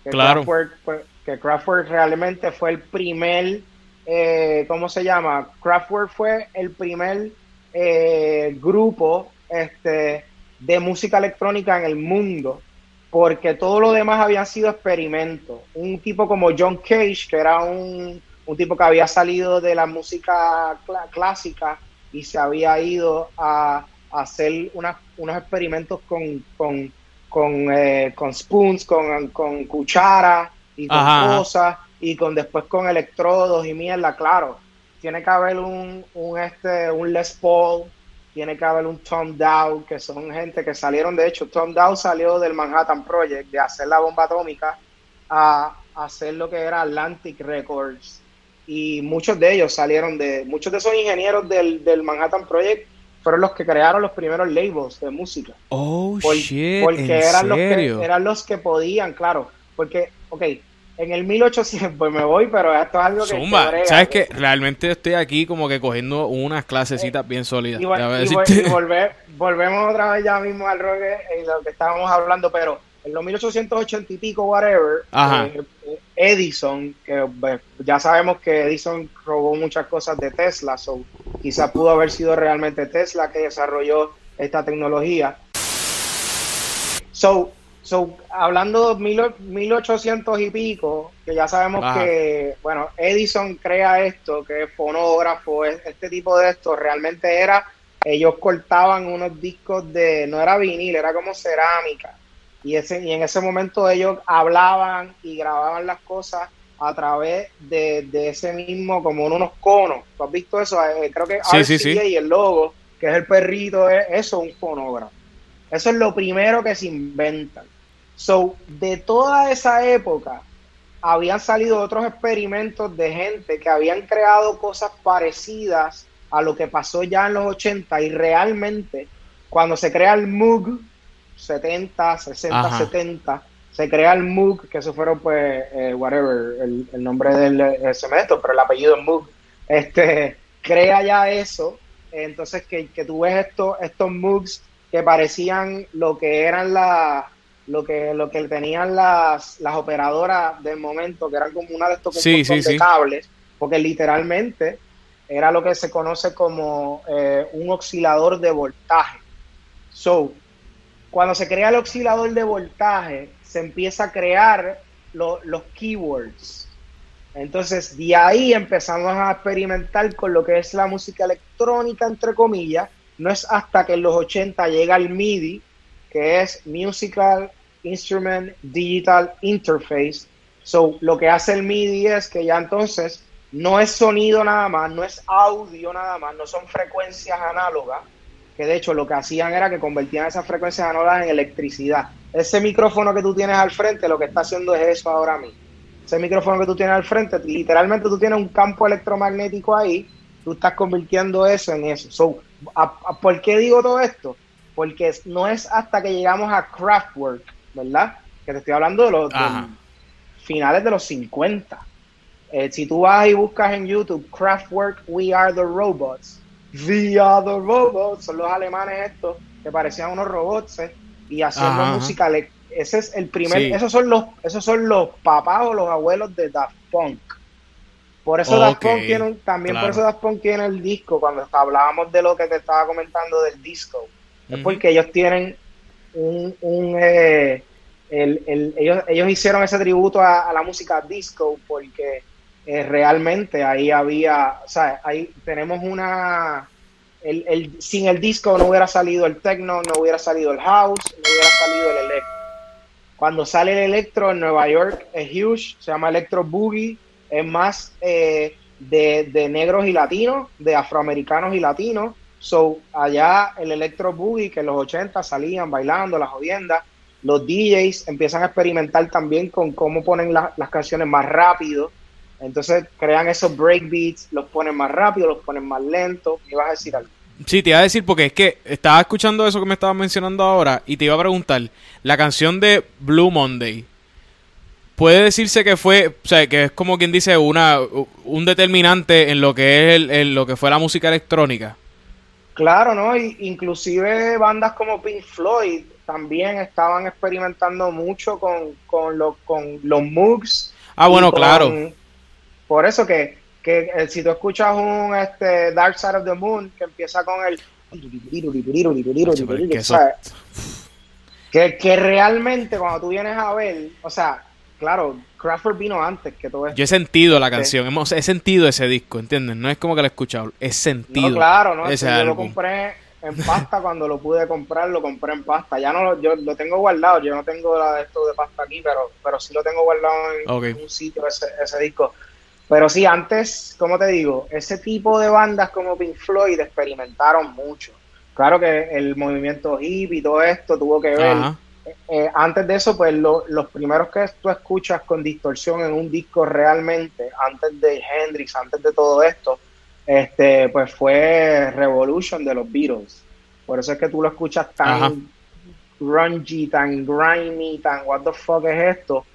Speaker 3: Que
Speaker 1: Claro.
Speaker 3: Kraftwerk, que Kraftwerk realmente fue el primer, eh, ¿cómo se llama? Kraftwerk fue el primer eh, grupo este, de música electrónica en el mundo porque todo lo demás habían sido experimentos. Un tipo como John Cage, que era un, un tipo que había salido de la música clásica y se había ido a, a hacer unas- unos experimentos con, con, con, eh, con spoons, con, con cucharas y con
Speaker 1: ajá.
Speaker 3: cosas, y con después con electrodos y mierda, claro. Tiene que haber un, un, este, un Les Paul, tiene que haber un Tom Dow, que son gente que salieron, de hecho, Tom Dow salió del Manhattan Project, de hacer la bomba atómica, a hacer lo que era Atlantic Records. Y muchos de ellos salieron de, muchos de esos ingenieros del, del Manhattan Project fueron los que crearon los primeros labels de música.
Speaker 1: Oh,
Speaker 3: Por-
Speaker 1: shit,
Speaker 3: porque
Speaker 1: ¿en
Speaker 3: eran los, que, eran los que podían, claro. Porque, ok, en el 1800, pues me voy, pero esto es algo que...
Speaker 1: Zumba,
Speaker 3: que brega.
Speaker 1: ¿sabes qué? Realmente estoy aquí como que cogiendo unas clasecitas bien sólidas.
Speaker 3: Y, vol- y vol- volvemos otra vez ya mismo al rock y lo que estábamos hablando, pero en los 1880 y pico, whatever, eh, Edison, que ya sabemos que Edison robó muchas cosas de Tesla, so quizás pudo haber sido realmente Tesla que desarrolló esta tecnología. So, so hablando de mil, 1800 y pico, que ya sabemos
Speaker 1: Ajá.
Speaker 3: que, bueno, Edison crea esto, que es fonógrafo, es- este tipo de esto, realmente era, ellos cortaban unos discos de, no era vinil, era como cerámica. Y, ese, y en ese momento ellos hablaban y grababan las cosas a través de, de ese mismo, como en unos conos. ¿Tú has visto eso? Eh, creo que
Speaker 1: Sí, sí, sí.
Speaker 3: y el logo, que es el perrito, es, eso es un fonógrafo. Eso es lo primero que se inventan. So, de toda esa época, habían salido otros experimentos de gente que habían creado cosas parecidas a lo que pasó ya en los 80 y realmente cuando se crea el Moog 70, 60,
Speaker 1: Ajá.
Speaker 3: 70, se crea el Moog, que eso fueron pues, eh, whatever, el, el nombre del eh, cemento, pero el apellido es Moog, este, crea ya eso, entonces que, que tú ves estos, estos Moogs que parecían lo que eran las lo que lo que tenían las, las operadoras del momento, que eran como una de estos de
Speaker 1: sí.
Speaker 3: cables, porque literalmente era lo que se conoce como eh, un oscilador de voltaje. So, cuando se crea el oscilador de voltaje, se empieza a crear lo- los keywords. Entonces, de ahí empezamos a experimentar con lo que es la música electrónica, entre comillas. No es hasta que en los 80 llega el MIDI, que es Musical Instrument Digital Interface. So, lo que hace el MIDI es que ya entonces no es sonido nada más, no es audio nada más, no son frecuencias análogas, que de hecho lo que hacían era que convertían esas frecuencias análogas en electricidad. Ese micrófono que tú tienes al frente lo que está haciendo es eso ahora mismo. Ese micrófono que tú tienes al frente, literalmente tú tienes un campo electromagnético ahí, tú estás convirtiendo eso en eso. So, ¿Por qué digo todo esto? Porque no es hasta que llegamos a Kraftwerk, ¿verdad? Que te estoy hablando de los finales de los 50. Eh, si tú vas y buscas en YouTube Kraftwerk, We Are the Robots, The Robots, son los alemanes estos que parecían unos robots eh, y haciendo música. Ese es el primer, esos son los, esos son los papás o los abuelos de Daft Punk. Por eso Daft Punk tiene también por eso Daft Punk tiene el disco, cuando hablábamos de lo que te estaba comentando del disco, es porque ellos tienen un, un eh, ellos, ellos hicieron ese tributo a, la música disco porque eh, realmente ahí había, o sea, ahí tenemos una, el, el, sin el disco no hubiera salido el techno, no hubiera salido el house, no hubiera salido el electro. Cuando sale el electro en Nueva York es huge, se llama Electro Boogie, es más eh, de, negros y latinos, de afroamericanos y latinos. So, allá el electro boogie que en los 80 salían bailando, las jodiendas, los DJs empiezan a experimentar también con cómo ponen las canciones más rápido. Entonces crean esos breakbeats, los ponen más rápido, los ponen más lento. ¿Me ibas a decir algo?
Speaker 1: Sí, te iba a decir porque es que estaba escuchando eso que me estabas mencionando ahora y te iba a preguntar, la canción de Blue Monday, puede decirse que fue, o sea, que es como quien dice una un determinante en lo que es el, lo que fue la música electrónica.
Speaker 3: Claro, ¿no? Y, inclusive bandas como Pink Floyd también estaban experimentando mucho con, con, con los Moogs.
Speaker 1: Ah, bueno, claro.
Speaker 3: Por eso que, que eh, si tú escuchas un este, Dark Side of the Moon que empieza con el... que, que realmente cuando tú vienes a ver, o sea, claro, Crawford vino antes que todo esto.
Speaker 1: Yo he sentido la canción, hemos, he sentido ese disco, ¿entiendes? No es como que lo he escuchado, he sentido.
Speaker 3: No, claro, no, ese yo lo compré en pasta cuando lo pude comprar, lo compré en pasta. Ya no lo, yo lo tengo guardado, yo no tengo la de esto de pasta aquí, pero, pero sí lo tengo guardado en, un sitio ese, ese disco. Pero sí, antes, como te digo, ese tipo de bandas como Pink Floyd experimentaron mucho. Claro que el movimiento hippie y todo esto tuvo que ver. Eh, antes de eso, pues los primeros que tú escuchas con distorsión en un disco realmente, antes de Hendrix, antes de todo esto, este, pues fue Revolution de los Beatles. Por eso es que tú lo escuchas tan grungy, tan grimy, tan what the fuck es esto.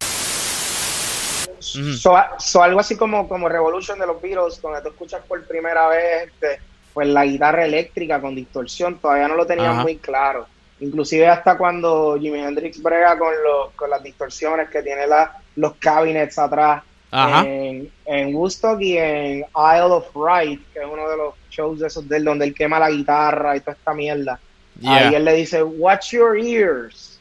Speaker 3: So, algo así como, como Revolution de los Beatles, donde tú escuchas por primera vez este, pues la guitarra eléctrica con distorsión, todavía no lo tenían muy claro. Inclusive hasta cuando Jimi Hendrix brega con, con las distorsiones que tiene la, los cabinets atrás en, en, Woodstock y en Isle of Right, que es uno de los shows de esos de él, donde él quema la guitarra y toda esta mierda. Ahí él le dice, watch your ears,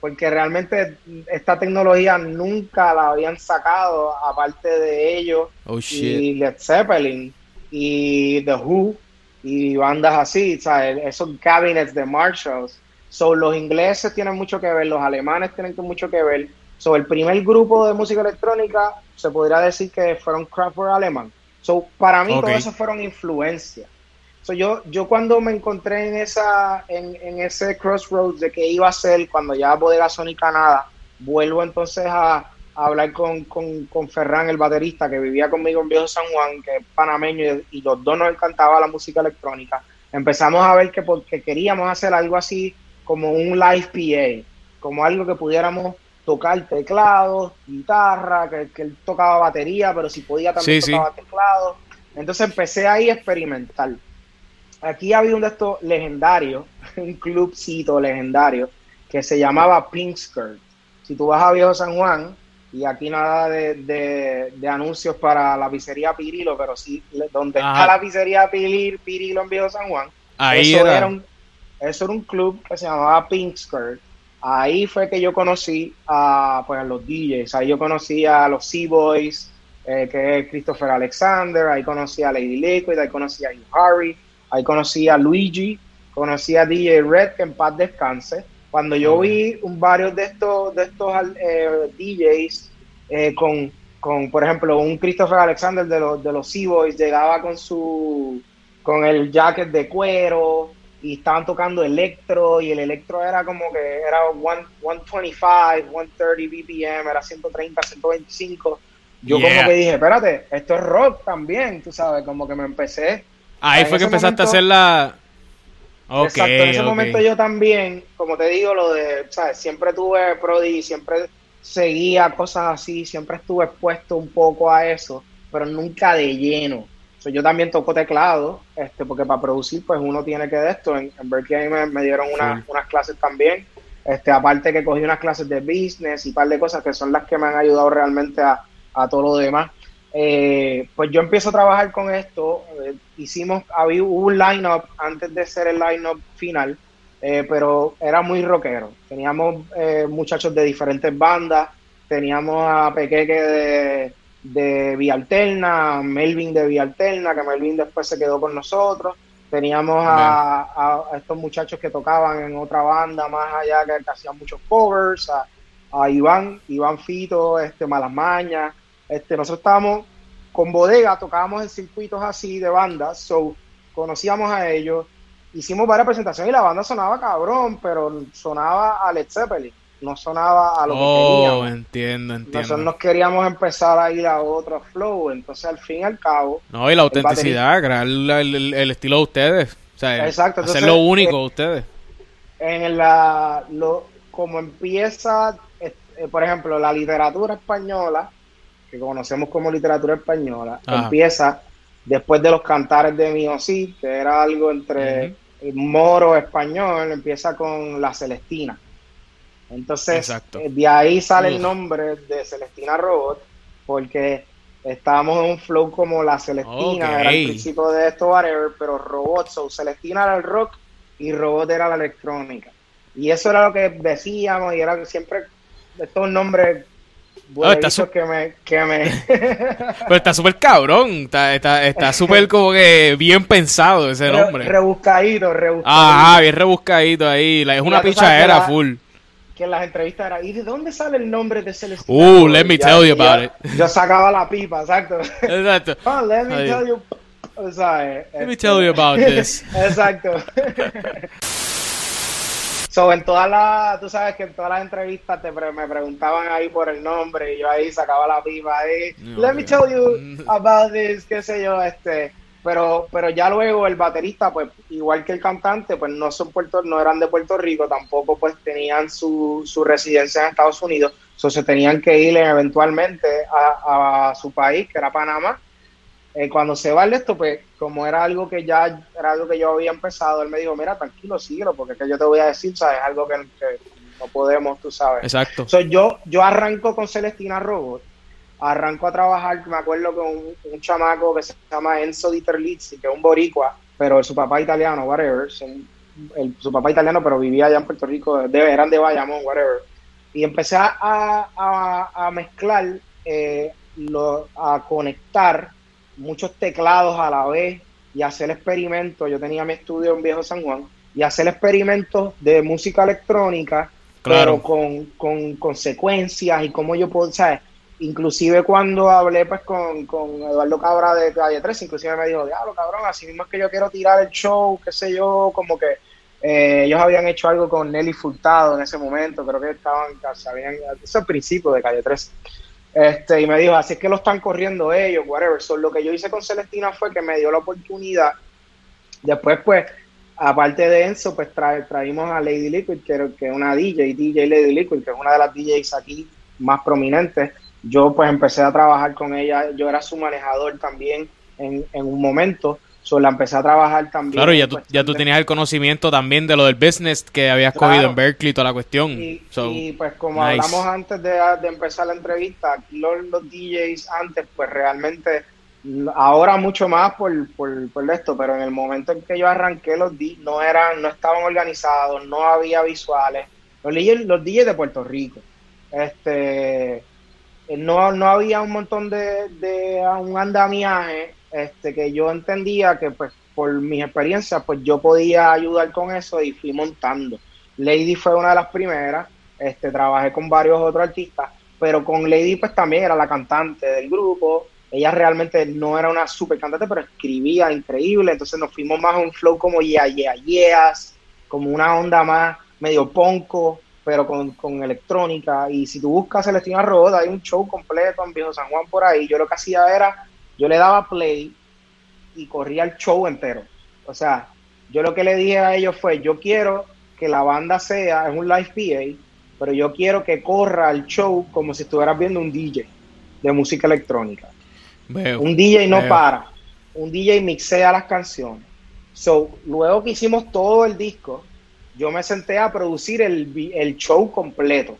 Speaker 3: porque realmente esta tecnología nunca la habían sacado, aparte de ellos,
Speaker 1: oh,
Speaker 3: y Led Zeppelin, y The Who, y bandas así, ¿sabes? esos cabinets de Marshalls So, los ingleses tienen mucho que ver, los alemanes tienen mucho que ver. So, el primer grupo de música electrónica se podría decir que fueron Kraftwerk alemán. So, para mí, todo eso fueron influencias. So, yo, yo cuando me encontré en esa, en, en, ese crossroads de qué iba a ser cuando ya Bodega Sónica nada, vuelvo entonces a, hablar con, con, con, Ferran, el baterista, que vivía conmigo en Viejo San Juan, que es panameño, y, y los dos nos encantaba la música electrónica. Empezamos a ver que porque queríamos hacer algo así como un live PA, como algo que pudiéramos tocar teclados, guitarra, que, él tocaba batería, pero si podía también tocaba teclado. Entonces empecé ahí a experimentar. Aquí había un de estos legendarios, un clubcito legendario, que se llamaba Pink Skirt. Si tú vas a Viejo San Juan, y aquí nada de, anuncios para la pizzería Pirilo, pero sí, donde está la pizzería Pirilo en Viejo San Juan,
Speaker 1: ahí eso era
Speaker 3: un, eso era un club que se llamaba Pink Skirt. Ahí fue que yo conocí a, pues, a los DJs. Ahí yo conocí a los Sea-Boys, eh, que es Christopher Alexander. Ahí conocí a Lady Liquid. Ahí conocí a Harry. Ahí conocí a Luigi. Conocí a DJ Red, que en paz descanse. Cuando yo vi un, varios de estos, de estos eh, DJs eh, con, con, por ejemplo, un Christopher Alexander de los, de los Sea-Boys llegaba con su con el jacket de cuero y estaban tocando electro y el electro era como que era 125, 130 BPM, era 130, 125. Yo como que dije, espérate, esto es rock también, tú sabes, como que me empecé.
Speaker 1: Ahí fue que empezaste a hacer la...
Speaker 3: exacto, en ese momento yo también, como te digo, lo de, ¿sabes? Siempre tuve Prodi, siempre seguía cosas así, siempre estuve expuesto un poco a eso, pero nunca de lleno yo también toco teclado, este, porque para producir, pues uno tiene que de esto. En, Berkeley me, dieron unas clases también. Este, aparte que cogí unas clases de business y un par de cosas que son las que me han ayudado realmente a, todo lo demás. Eh, pues yo empiezo a trabajar con esto. Eh, hicimos, había un line-up antes de ser el line-up final, eh, pero era muy rockero. Teníamos muchachos de diferentes bandas, teníamos a Pequeque de de Vía Alterna, Melvin de Vía Alterna, que Melvin después se quedó con nosotros. Teníamos a, estos muchachos que tocaban en otra banda más allá, que, hacían muchos covers, a, Iván, Iván Fito, este, Malas Mañas. Este, nosotros estábamos con bodega, tocábamos en circuitos así de bandas, so conocíamos a ellos, hicimos varias presentaciones y la banda sonaba cabrón, pero sonaba a Led Zeppelin no sonaba a lo que
Speaker 1: oh,
Speaker 3: queríamos.
Speaker 1: entiendo, entiendo.
Speaker 3: Nosotros nos queríamos empezar a ir a otro flow, entonces al fin y al cabo...
Speaker 1: No, y la autenticidad, crear el, estilo de ustedes. O sea, Exacto, hacer lo único de ustedes.
Speaker 3: En la, lo, como empieza, eh, por ejemplo, la literatura española, que conocemos como literatura española, empieza después de los cantares de Miosí, que era algo entre moro español, empieza con la Celestina. Entonces, eh, de ahí sale el nombre de Celestina Robot, porque estábamos en un flow como la Celestina, era el principio de esto, whatever, pero Robot, so Celestina era el rock y Robot era la electrónica. Y eso era lo que decíamos y era siempre estos nombres buenos que me... Que me...
Speaker 1: pero está súper cabrón, está está súper como que bien pensado ese nombre.
Speaker 3: rebuscadito, rebuscadito.
Speaker 1: Ah, bien rebuscadito ahí, es una pichadera full
Speaker 3: que en las entrevistas era, ¿y de dónde sale el nombre de Celestina?
Speaker 1: Uh, let me tell you about it.
Speaker 3: Yo sacaba la pipa, exacto.
Speaker 1: Exacto.
Speaker 3: oh, let me tell you. O sea,
Speaker 1: let me tell you about this.
Speaker 3: exacto. So, en todas las, tú sabes que en todas las entrevistas te me preguntaban ahí por el nombre y yo ahí sacaba la pipa ahí. let me tell you about this, qué sé yo, este pero pero ya luego el baterista pues igual que el cantante pues no son Puerto no eran de Puerto Rico tampoco pues tenían su, su residencia en Estados Unidos o se tenían que ir eventualmente a, su país que era Panamá eh, cuando se va el esto pues como era algo que ya era algo que yo había empezado él me dijo mira tranquilo síguelo porque es que yo te voy a decir sabes algo que, no podemos tú sabes
Speaker 1: exacto.
Speaker 3: Yo yo arranco con Celestina Robot arranco a trabajar, me acuerdo con un, chamaco que se llama Enzo Diterlizzi, que es un boricua, pero su papá italiano, whatever, su papá italiano, pero vivía allá en Puerto Rico, de, eran de Bayamón, whatever. Y empecé a, mezclar, eh, a conectar muchos teclados a la vez y hacer experimentos. Yo tenía mi estudio en Viejo San Juan y hacer experimentos de música electrónica, pero con, con consecuencias y cómo yo puedo, ¿sabes? inclusive cuando hablé pues con, Eduardo Cabra de Calle 3, inclusive me dijo, diablo cabrón, así mismo es que yo quiero tirar el show, qué sé yo, como que eh, ellos habían hecho algo con Nelly Furtado en ese momento, creo que estaban, sabían, ese es el principio de Calle 13. Este, y me dijo, así es que lo están corriendo ellos, whatever. So, lo que yo hice con Celestina fue que me dio la oportunidad. Después, pues, aparte de eso, pues traímos a Lady Liquid, que, que es una DJ, DJ Lady Liquid, que es una de las DJs aquí más prominentes yo pues empecé a trabajar con ella, yo era su manejador también en, un momento, so, la empecé a trabajar también.
Speaker 1: Claro, ya tú, ya tú tenías el conocimiento también de lo del business que habías cogido en Berkeley, toda la cuestión.
Speaker 3: Y, pues como hablamos antes de, empezar la entrevista, los, los, DJs antes pues realmente, ahora mucho más por, por, esto, pero en el momento en que yo arranqué los DJs no eran, no estaban organizados, no había visuales, los DJs, los DJs de Puerto Rico. Este, no, no había un montón de, de un andamiaje este, que yo entendía que pues por mis experiencias pues yo podía ayudar con eso y fui montando. Lady fue una de las primeras, este, trabajé con varios otros artistas, pero con Lady pues también era la cantante del grupo, ella realmente no era una super cantante, pero escribía increíble, entonces nos fuimos más a un flow como yeah, yeah, yeahs, como una onda más medio ponco, pero con, con electrónica, y si tú buscas Celestina Robot, hay un show completo en Viejo San Juan por ahí, yo lo que hacía era, yo le daba play y corría el show entero, o sea, yo lo que le dije a ellos fue, yo quiero que la banda sea, es un live PA, pero yo quiero que corra el show como si estuvieras viendo un DJ de música electrónica. un DJ no para, un DJ mixea las canciones. So, luego que hicimos todo el disco, yo me senté a producir el, el show completo.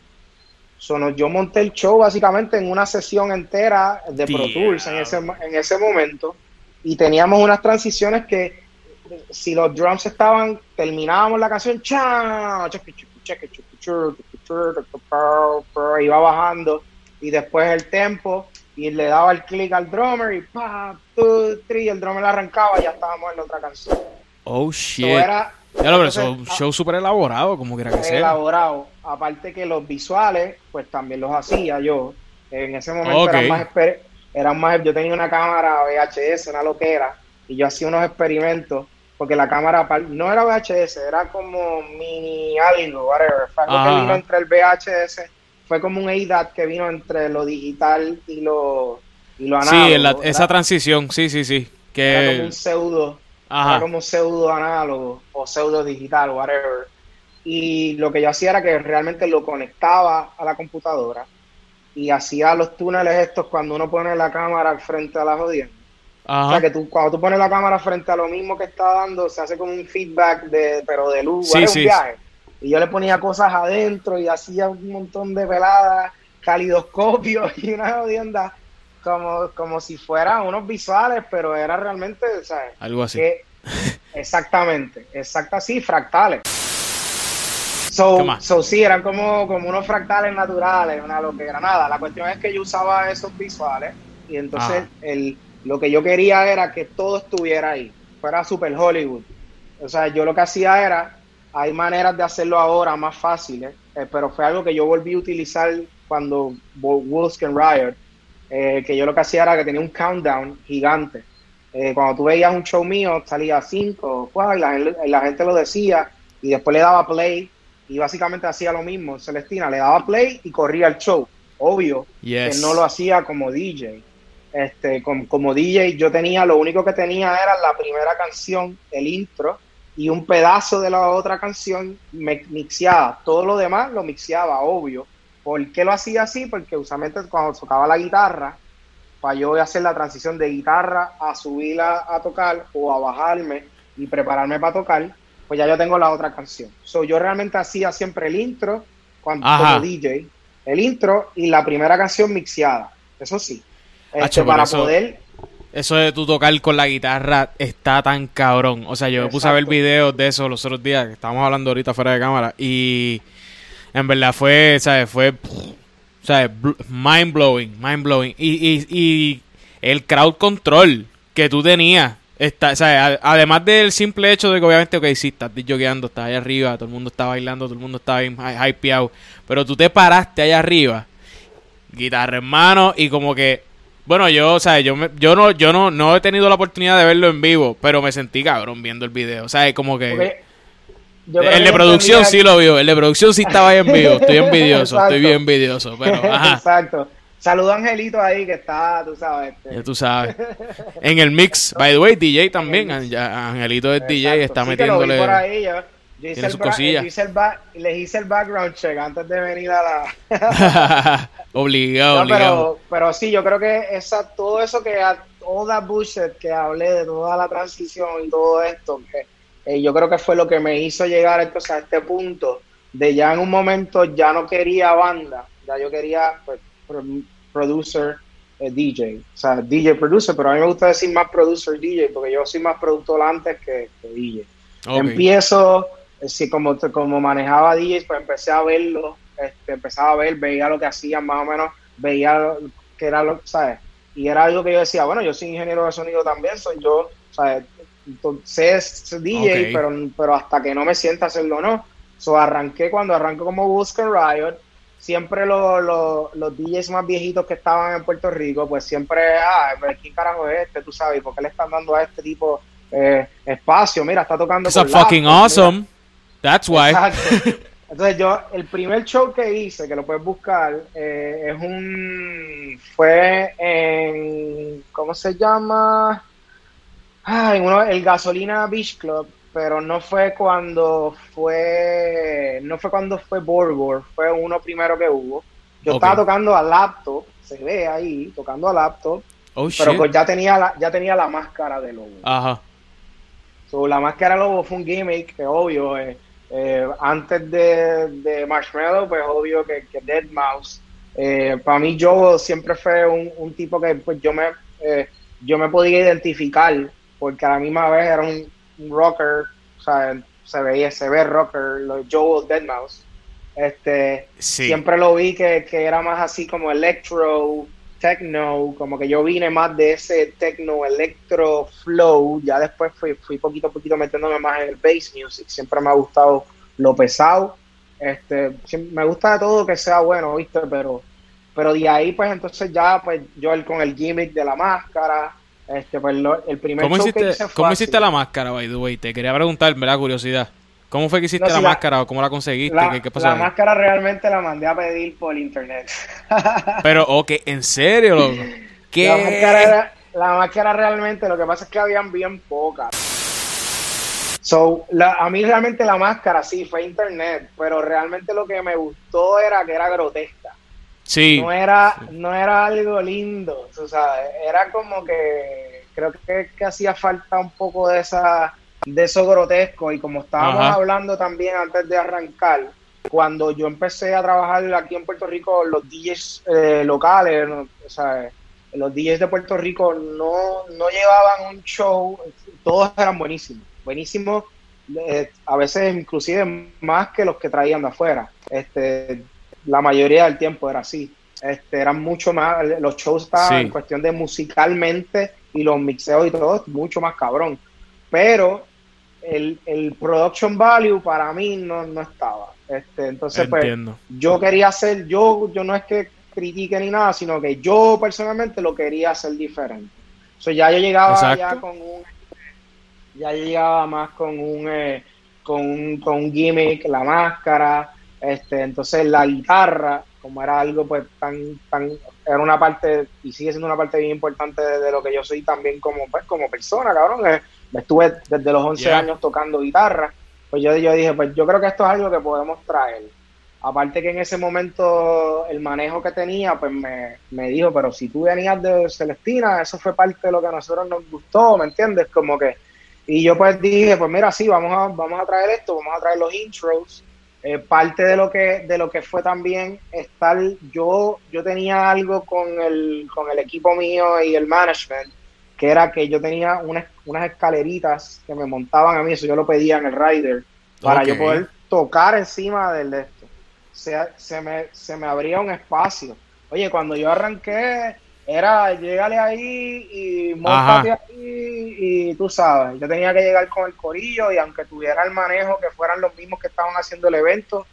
Speaker 3: So, yo monté el show básicamente en una sesión entera de Pro Tools en ese, en ese momento y teníamos unas transiciones que si los drums estaban, terminábamos la canción, iba bajando y después el tempo y le daba el click al drummer y pa, two, three, el drummer arrancaba y ya estábamos en la otra canción.
Speaker 1: Oh shit. ya lo pero un show súper elaborado, como quiera que sea.
Speaker 3: Elaborado. Aparte que los visuales, pues también los hacía yo. En ese momento eran más, eran más. Yo tenía una cámara VHS, una loquera, y yo hacía unos experimentos porque la cámara no era VHS, era como mini algo, whatever. Fue algo que vino entre el VHS, fue como un ADAT que vino entre lo digital y lo, y lo
Speaker 1: análogo. Sí, esa transición, sí, sí, sí. Que...
Speaker 3: Era como un pseudo, era como un pseudo análogo o pseudo digital, whatever. Y lo que yo hacía era que realmente lo conectaba a la computadora y hacía los túneles estos cuando uno pone la cámara al frente a la jodienda o sea, que tú, cuando tú pones la cámara frente a lo mismo que está dando, se hace como un feedback, de, pero de luz, sí, un viaje. Y yo le ponía cosas adentro y hacía un montón de veladas, calidoscopios y una jodienda, como, como si fueran unos visuales, pero era realmente, ¿sabes?
Speaker 1: Algo así.
Speaker 3: exactamente, exacto así, fractales. So, so, sí, eran como, como unos fractales naturales, una lo que era nada. La cuestión es que yo usaba esos visuales y entonces el lo que yo quería era que todo estuviera ahí, fuera super Hollywood. O sea, yo lo que hacía era, hay maneras de hacerlo ahora más fáciles, eh, pero fue algo que yo volví a utilizar cuando Wolfskin Riot, eh, que yo lo que hacía era que tenía un countdown gigante. Eh, cuando tú veías un show mío, salía 5, y la, la gente lo decía, y después le daba play, y básicamente hacía lo mismo. Celestina le daba play y corría el show. Obvio que no lo hacía como DJ. Este, como, DJ yo tenía, lo único que tenía era la primera canción, el intro, y un pedazo de la otra canción me mixeaba. Todo lo demás lo mixeaba, obvio. ¿Por qué lo hacía así? Porque usualmente cuando tocaba la guitarra, para yo hacer la transición de guitarra a subirla a tocar o a bajarme y prepararme para tocar, pues ya yo tengo la otra canción. So, yo realmente hacía siempre el intro cuando, como DJ, el intro y la primera canción mixeada. Eso sí. Este, para
Speaker 1: eso,
Speaker 3: poder.
Speaker 1: Eso de tu tocar con la guitarra está tan cabrón. O sea, yo me puse a ver videos de eso los otros días, que estábamos hablando ahorita fuera de cámara, y en verdad fue, ¿sabes? Fue, ¿sabes? Mind blowing, mind blowing. Y, y, y el crowd control que tú tenías. Está, o sea, además del simple hecho de que obviamente, ok, sí, estás jogueando, estás allá arriba, todo el mundo está bailando, todo el mundo está hypeado, pero tú te paraste allá arriba, guitarra en mano, y como que bueno, yo, o sea, yo, me, yo no, yo no, no he tenido la oportunidad de verlo en vivo, pero me sentí cabrón viendo el video. O sea, como que. El de producción sí lo vio, el de producción sí estaba ahí en vivo. Estoy envidioso, estoy bien envidioso, pero ajá.
Speaker 3: Exacto. Saludo a Angelito ahí que está, tú sabes.
Speaker 1: Este. Ya tú sabes. En el mix, by the way, DJ también. Angelito es DJ, está metiéndole.
Speaker 3: por ahí, yo, hice el, les hice el background check antes de venir a la.
Speaker 1: obligado,
Speaker 3: Pero, pero sí, yo creo que esa, todo eso que, toda that bullshit que hablé de toda la transición y todo esto, que eh, yo creo que fue lo que me hizo llegar entonces a este punto de ya en un momento ya no quería banda, ya yo quería pues, producer, eh, DJ, o sea, DJ producer, pero a mí me gusta decir más producer DJ porque yo soy más productor antes que, DJ. Empiezo, eh, si como, como manejaba DJ, pues empecé a verlo este, empezaba a ver, veía lo que hacían más o menos, veía que era lo, ¿sabes? Y era algo que yo decía, bueno, yo soy ingeniero de sonido también, soy yo, ¿sabes? Entonces, DJ, pero, pero hasta que no me sienta hacerlo no. So arranqué cuando arranco como Busca Riot, siempre lo- lo- los DJs más viejitos que estaban en Puerto Rico, pues siempre, ah, pero ¿quién carajo es este? Tú sabes, ¿y ¿por qué le están dando a este tipo eh, espacio? Mira, está tocando
Speaker 1: It's a fucking
Speaker 3: laptop, mira.
Speaker 1: awesome. That's why.
Speaker 3: Exacto. Entonces yo, el primer show que hice, que lo puedes buscar, eh, es un, fue en, ¿cómo se llama? Ay, uno, el Gasolina Beach Club, pero no fue cuando fue, no fue cuando fue Borbor, fue uno primero que hubo. Yo estaba tocando a laptop, se ve ahí, tocando a laptop,
Speaker 1: Oh
Speaker 3: pero
Speaker 1: shit.
Speaker 3: pues ya tenía la, ya tenía la máscara de lobo.
Speaker 1: Ajá.
Speaker 3: So, la máscara lobo fue un gimmick que obvio, eh, eh, antes de, de Marshmallow, pues obvio que, que Dead Mouse. para mí Joe siempre fue un, un tipo que pues yo me eh, yo me podía identificar porque a la misma vez era un rocker, o sea, se veía, se ve rocker, lo Joe Dead Mouse. Este,
Speaker 1: Sí.
Speaker 3: siempre lo vi que, que era más así como electro, techno, como que yo vine más de ese techno, electro flow, ya después fui, fui poquito a poquito metiéndome más en el bass music, siempre me ha gustado lo pesado, este, me gusta de todo que sea bueno, viste, pero, pero de ahí pues entonces ya pues yo el, con el gimmick de la máscara, este, pues lo- el primer
Speaker 1: ¿Cómo
Speaker 3: que
Speaker 1: hiciste,
Speaker 3: hice fue
Speaker 1: ¿cómo
Speaker 3: así.
Speaker 1: hiciste la máscara, by the way? Te quería preguntar, me da curiosidad. ¿Cómo fue que hiciste
Speaker 3: No,
Speaker 1: la máscara o cómo la conseguiste?
Speaker 3: La,
Speaker 1: ¿Qué, qué pasó
Speaker 3: la
Speaker 1: ahí?
Speaker 3: máscara realmente la mandé a pedir por internet.
Speaker 1: Pero, ok, ¿en serio, loco? ¿Qué?
Speaker 3: La máscara, era- la máscara realmente, lo que pasa es que habían bien pocas. So, la- a mí realmente la máscara sí fue internet, pero realmente lo que me gustó era que era grotesca.
Speaker 1: Sí.
Speaker 3: No era, no era algo lindo, tú sabes, era como que creo que, que hacía falta un poco de esa de eso grotesco y como estábamos
Speaker 1: Ajá.
Speaker 3: hablando también antes de arrancar, cuando yo empecé a trabajar aquí en Puerto Rico, los DJs eh, locales, ¿no? o sea, los DJs de Puerto Rico no, no llevaban un show, todos eran buenísimos, buenísimos, eh, a veces inclusive más que los que traían de afuera. Este, la mayoría del tiempo era así. Este, eran mucho más, los shows estaban
Speaker 1: Sí.
Speaker 3: en cuestión de musicalmente y los mixeos y todo, mucho más cabrón. Pero el, el production value para mí no, no estaba. Este, entonces, pues, yo quería hacer, yo, yo no es que critique ni nada, sino que yo personalmente lo quería hacer diferente. O sea, ya yo llegaba
Speaker 1: Exacto.
Speaker 3: ya con un, ya yo llegaba más con un, eh, con un, con un gimmick, la máscara, este, entonces la guitarra, como era algo pues tan, tan, era una parte, y sigue siendo una parte bien importante de, de lo que yo soy también como, pues, como persona, cabrón. eh, estuve desde los 11
Speaker 1: Yeah.
Speaker 3: años tocando guitarra, pues yo, yo dije, pues yo creo que esto es algo que podemos traer. Aparte que en ese momento el manejo que tenía, pues me, me dijo, pero si tú venías de Celestina, eso fue parte de lo que a nosotros nos gustó, ¿me entiendes? Como que, y yo pues dije, pues mira, sí, vamos a, vamos a traer esto, vamos a traer los intros. Eh, parte de lo que de lo que fue también estar, yo, yo tenía algo con el, con el equipo mío y el management, que era que yo tenía unas, unas escaleritas que me montaban a mí, eso yo lo pedía en el rider, para yo poder tocar encima del de esto. Se, se, me, se me abría un espacio. Oye, cuando yo arranqué, era llegale ahí y montate ahí y tú sabes, yo tenía que llegar con el corillo y aunque tuviera el manejo que fueran los mismos que estaban haciendo el evento,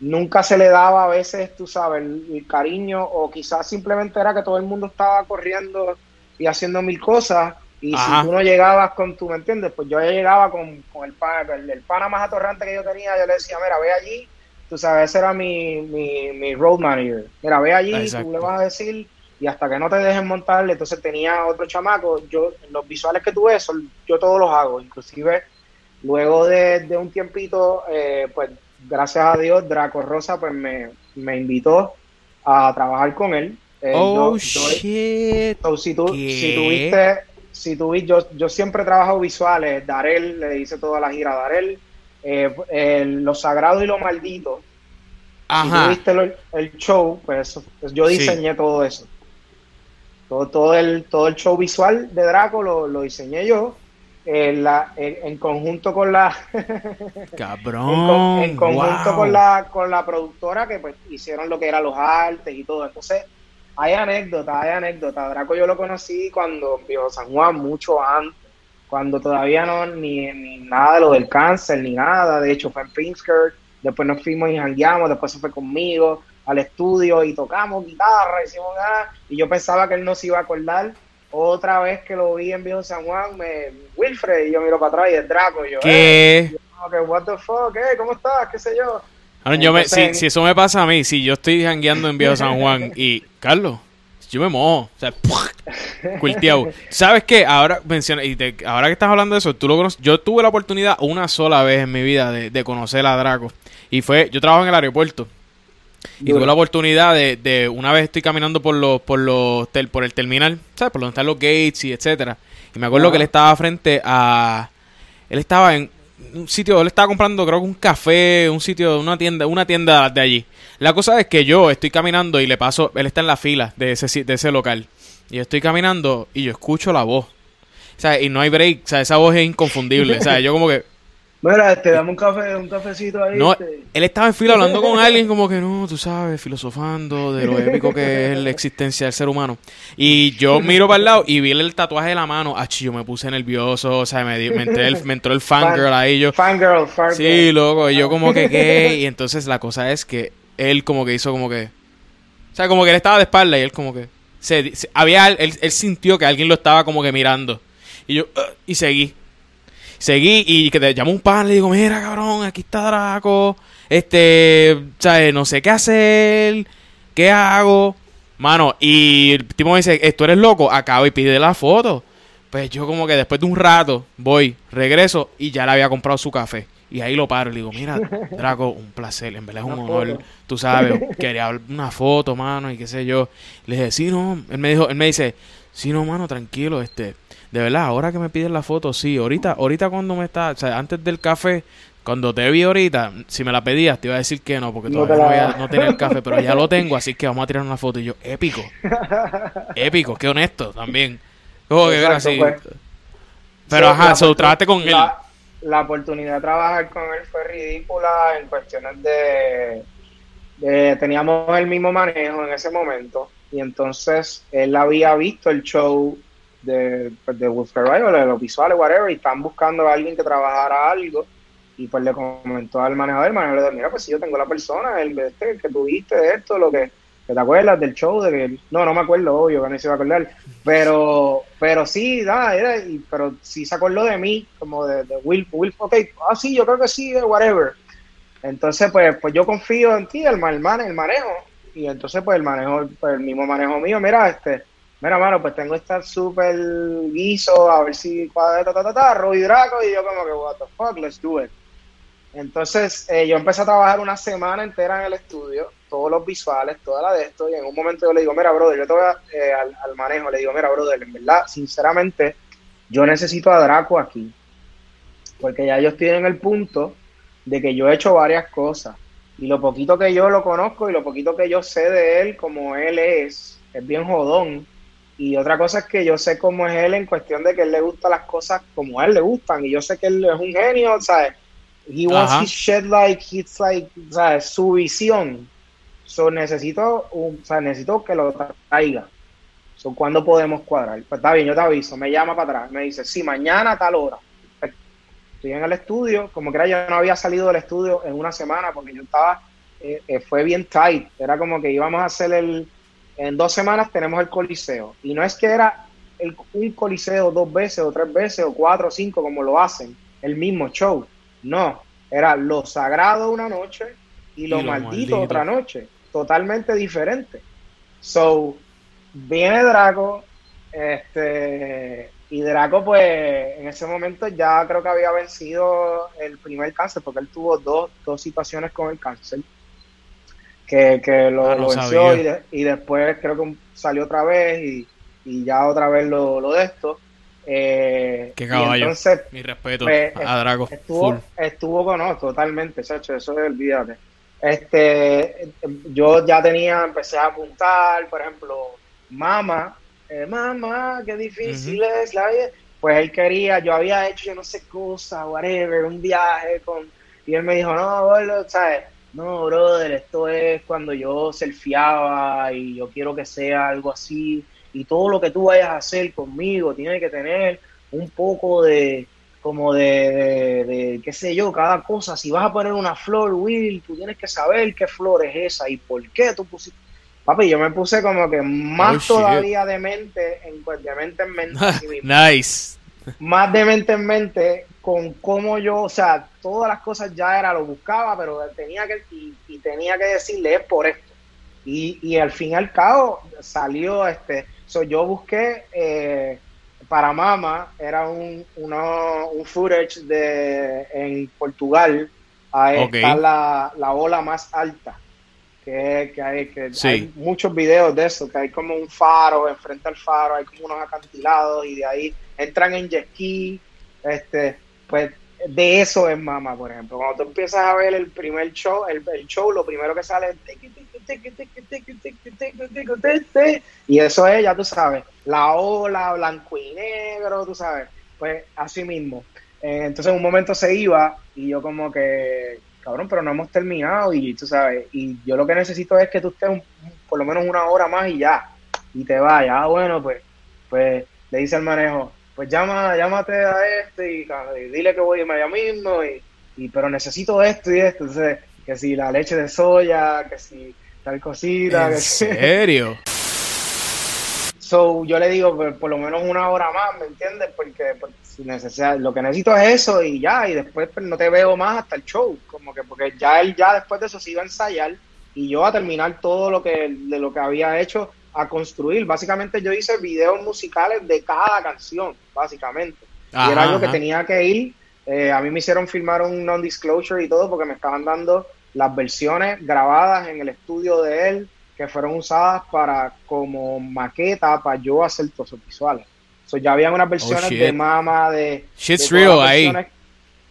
Speaker 3: nunca se le daba a veces, tú sabes, el, el cariño o quizás simplemente era que todo el mundo estaba corriendo y haciendo mil cosas y
Speaker 1: Ajá.
Speaker 3: si tú no llegabas con tu, ¿me entiendes? Pues yo llegaba con, con el, pana, el, el pana más atorrante que yo tenía, yo le decía, mira, ve allí, tú sabes, ese era mi, mi, mi road manager, mira, ve allí,
Speaker 1: Exacto.
Speaker 3: tú le vas a decir y hasta que no te dejen montarle, entonces tenía otro chamaco, yo los visuales que tuve, son, yo todos los hago, inclusive luego de, de un tiempito, eh, pues gracias a Dios, Draco Rosa pues me, me invitó a trabajar con él. Eh,
Speaker 1: oh,
Speaker 3: yo-
Speaker 1: shit.
Speaker 3: So, si tú, si tuviste, si tuvi- yo, yo siempre trabajo visuales, Darel, le hice toda la gira a Darel, eh, Lo Sagrado y Lo Maldito. Si
Speaker 1: Ajá.
Speaker 3: tuviste lo- el show, pues, pues yo
Speaker 1: Sí.
Speaker 3: diseñé todo eso. Todo, todo, el, todo el show visual de Draco lo, lo diseñé yo, en, la, en, en conjunto con la en,
Speaker 1: Cabrón.
Speaker 3: con- en conjunto
Speaker 1: wow.
Speaker 3: con la con la productora que pues hicieron lo que eran los artes y todo. Entonces, hay anécdotas, hay anécdotas. Draco yo lo conocí cuando vio San Juan mucho antes, cuando todavía no ni, ni nada de lo del cáncer ni nada. De hecho, fue en Pinskirt después nos fuimos y jangueamos, después se fue conmigo al estudio y tocamos guitarra, hicimos nada, y yo pensaba que él no se iba a acordar. Otra vez que lo vi en Viejo San Juan, me, Wilfred, y yo miro para atrás y es Draco, y yo,
Speaker 1: ¿Qué?
Speaker 3: eh, yo, what the fuck, eh, ¿cómo estás? ¿Qué sé yo?
Speaker 1: Ahora, yo me, si, si eso me pasa a mí, si yo estoy jangueando en Viejo San Juan y, Carlos, yo me mojo, o sea, cuilteado. ¿Sabes qué? Ahora menciona, y te- ahora que estás hablando de eso, tú lo conoces. Yo tuve la oportunidad una sola vez en mi vida de, de conocer a Draco. Y fue, yo trabajo en el aeropuerto. Y
Speaker 3: Duro.
Speaker 1: tuve la oportunidad de, de una vez estoy caminando por los, por los, tel- por el terminal, ¿sabes? Por donde están los gates y etcétera. Y me acuerdo que él estaba frente a, él estaba en un sitio, él estaba comprando creo que un café, un sitio, una tienda, una tienda de allí. La cosa es que yo estoy caminando y le paso, él está en la fila de ese, de ese local. Y yo estoy caminando y yo escucho la voz. O sea, y no hay break, o sea, esa voz es inconfundible. O sea, yo como que,
Speaker 3: Mira, este, dame un café, un cafecito ahí.
Speaker 1: no,
Speaker 3: este.
Speaker 1: él estaba en fila hablando con alguien como que no, tú sabes, filosofando de lo épico que es la existencia del ser humano. Y yo miro para el lado y vi el tatuaje de la mano. Ah, yo me puse nervioso, o sea, me, di- me, entré el- me entró el fangirl ahí. Yo,
Speaker 3: Fangirl, fangirl.
Speaker 1: sí, loco, y yo como que qué. Y entonces la cosa es que él como que hizo como que. O sea, como que él estaba de espalda y él como que. Se, se- había, él, él sintió que alguien lo estaba como que mirando. Y yo, "Ugh", y seguí. Seguí y que te llamó un pan, le digo, mira cabrón, aquí está Draco, este, ¿sabes? No sé qué hacer, qué hago, mano, y el tipo me dice, "Eh, tú eres loco, acabo y pide la foto. Pues yo como que después de un rato voy, regreso y ya le había comprado su café. Y ahí lo paro y le digo, mira, Draco, un placer, en verdad es un
Speaker 3: Una
Speaker 1: honor,
Speaker 3: foto.
Speaker 1: tú sabes, quería una foto, mano, y qué sé yo. Le dije, sí, no, él me dijo, él me dice, sí, no, mano, tranquilo, este, de verdad, ahora que me piden la foto, sí, ahorita, ahorita cuando me está, o sea, antes del café, cuando te vi ahorita, si me la pedías, te iba a decir que no, porque todavía no, tenía el café, pero ya lo tengo, así que vamos a tirar una foto. Y yo, épico, épico, qué honesto también. Que era
Speaker 3: Exacto,
Speaker 1: así.
Speaker 3: pues.
Speaker 1: Pero
Speaker 3: Sí,
Speaker 1: ajá, so, trabajaste con él.
Speaker 3: La, la oportunidad de trabajar con él fue ridícula en cuestiones de, de- Teníamos el mismo manejo en ese momento. Y entonces él había visto el show de, pues, de Wolf Carvalho, de los visuales, whatever, y están buscando a alguien que trabajara algo. Y pues le comentó al manejador, el manejador le dijo, mira, pues si yo tengo la persona, el, este, que tuviste de esto, lo que, te acuerdas del show, de que, no, no me acuerdo, obvio, que no se iba a acordar, pero, pero sí, nada, era, y- pero sí se acordó de mí, como de, de Will, Will, ok, ah, sí, yo creo que sí, whatever. Entonces, pues, pues yo confío en ti, el, el, el manejo, y entonces, pues, el manejo, pues, el mismo manejo mío, mira, este, mira, mano, pues tengo esta super guiso, a ver si cuadra, ta, ta, ta, ta, Roy Draco, y yo como que, what the fuck, let's do it. Entonces, eh, yo empecé a trabajar una semana entera en el estudio, todos los visuales, toda la de esto, y en un momento yo le digo, mira, brother, yo te voy eh, al, al manejo, le digo, mira, brother, en verdad, sinceramente, yo necesito a Draco aquí, porque ya ellos tienen el punto de que yo he hecho varias cosas, y lo poquito que yo lo conozco y lo poquito que yo sé de él, como él es, es bien jodón, y otra cosa es que yo sé cómo es él en cuestión de que él le gusta las cosas como a él le gustan, y yo sé que él es un genio, ¿sabes? He wants
Speaker 1: Ajá.
Speaker 3: his shit like, it's like, ¿sabes? Su visión. So, necesito, un, o sea, necesito que lo traiga. So, ¿cuándo podemos cuadrar? Pues está bien, yo te aviso. Me llama para atrás. Me dice, sí, mañana a tal hora. Estoy en el estudio. Como que era, yo no había salido del estudio en una semana porque yo estaba, eh, eh, fue bien tight. Era como que íbamos a hacer el, en dos semanas tenemos el coliseo. Y no es que era el, un coliseo dos veces o tres veces o cuatro o cinco como lo hacen, el mismo show. No, era lo sagrado una noche y lo,
Speaker 1: Y lo
Speaker 3: maldito,
Speaker 1: maldito.
Speaker 3: otra noche. Totalmente diferente. So, viene Draco, este, y Draco, pues, en ese momento ya creo que había vencido el primer cáncer, porque él tuvo dos, dos situaciones con el cáncer, que, que lo,
Speaker 1: Ah, no
Speaker 3: lo venció y, de- y después creo que salió otra vez y, y ya otra vez lo, lo de esto. Eh,
Speaker 1: Qué
Speaker 3: y
Speaker 1: caballo.
Speaker 3: entonces,
Speaker 1: Mi respeto
Speaker 3: pues,
Speaker 1: a Draco.
Speaker 3: Estuvo,
Speaker 1: Full.
Speaker 3: estuvo con no, totalmente, Sacho, eso es olvídate. Este, yo ya tenía, empecé a apuntar, por ejemplo, mamá, eh, mamá, qué difícil es la vida. Pues él quería, yo había hecho yo no sé cosa, whatever, un viaje con, y él me dijo, no, boludo, ¿sabes? No, brother, esto es cuando yo surfeaba y yo quiero que sea algo así. Y todo lo que tú vayas a hacer conmigo tiene que tener un poco de, como de, de, de, qué sé yo, cada cosa. Si vas a poner una flor, Will, tú tienes que saber qué flor es esa y por qué tú pusiste. Papi, yo me puse como que más
Speaker 1: Oh,
Speaker 3: todavía de mente, en, pues, de mente en mente,
Speaker 1: nice.
Speaker 3: más de mente en mente con cómo yo, o sea, todas las cosas ya era, lo buscaba, pero tenía que, y, y tenía que decirle es por esto. Y, y al fin y al cabo salió este, so, yo busqué eh, para Mama, era un, uno, un footage de en Portugal, ahí
Speaker 1: Ok.
Speaker 3: está la, la ola más alta que, que, hay, que
Speaker 1: sí.
Speaker 3: hay muchos videos de eso, que hay como un faro, enfrente al faro hay como unos acantilados y de ahí entran en jet ski, este, pues de eso es Mama, por ejemplo. Cuando tú empiezas a ver el primer show, el, el show, lo primero que sale es y eso es, ya tú sabes, la ola, blanco y negro, tú sabes, pues así mismo. Entonces en un momento se iba y yo como que cabrón, pero no hemos terminado y tú sabes, y yo lo que necesito es que tú estés un- por lo menos una hora más y ya, y te vayas. Ah, bueno, pues, pues le dice al manejo, pues llama, llámate a este y, y dile que voy a allá mismo, y, y, pero necesito esto y esto, entonces, que si la leche de soya, que si tal cosita,
Speaker 1: ¿En
Speaker 3: que si...
Speaker 1: serio?
Speaker 3: So, yo le digo, por, por lo menos una hora más, ¿me entiendes? Porque, porque si necesita, lo que necesito es eso y ya, y después pues, no te veo más hasta el show, como que porque ya él ya después de eso se iba a ensayar y yo a terminar todo lo que de lo que había hecho a construir. Básicamente yo hice videos musicales de cada canción, básicamente. y era algo que tenía que ir. eh, a mí me hicieron filmar un non-disclosure y todo porque me estaban dando las versiones grabadas en el estudio de él que fueron usadas para como maqueta para yo hacer esos visuales. So, ya habían unas versiones
Speaker 1: Oh, shit.
Speaker 3: de Mama, de...
Speaker 1: Shit's
Speaker 3: de
Speaker 1: real ahí.
Speaker 3: versiones-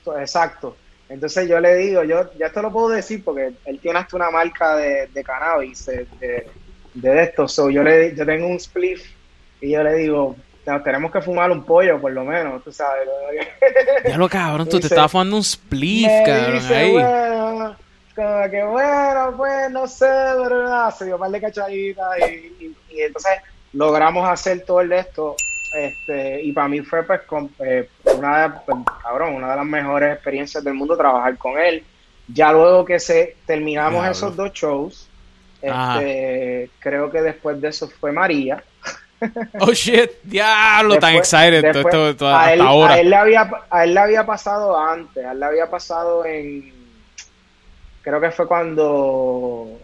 Speaker 3: to- Exacto. Entonces yo le digo, yo ya esto lo puedo decir porque él tiene hasta una marca de, de cannabis, de, de, de esto. So, yo, le, yo tengo un spliff y yo le digo, "Nos tenemos que fumar un pollo por lo menos, tú sabes.
Speaker 1: Ya lo cabrón, tú te estabas fumando un spliff, cabrón,
Speaker 3: dice,
Speaker 1: ahí.
Speaker 3: bueno, como que bueno, pues no sé, pero nada, se dio un par de cachaditas y, y- y entonces logramos hacer todo el de esto. Este, y para mí fue pues con- eh, una, de, pues, cabrón, una de las mejores experiencias del mundo trabajar con él. Ya luego que se terminamos
Speaker 1: Diablo.
Speaker 3: esos dos shows, este, creo que después de eso fue María.
Speaker 1: Oh shit, diablo, tan excited todo
Speaker 3: después,
Speaker 1: todo-
Speaker 3: a,
Speaker 1: hasta
Speaker 3: él,
Speaker 1: ahora.
Speaker 3: a él le había, a él le había pasado antes, a él le había pasado en, creo que fue cuando,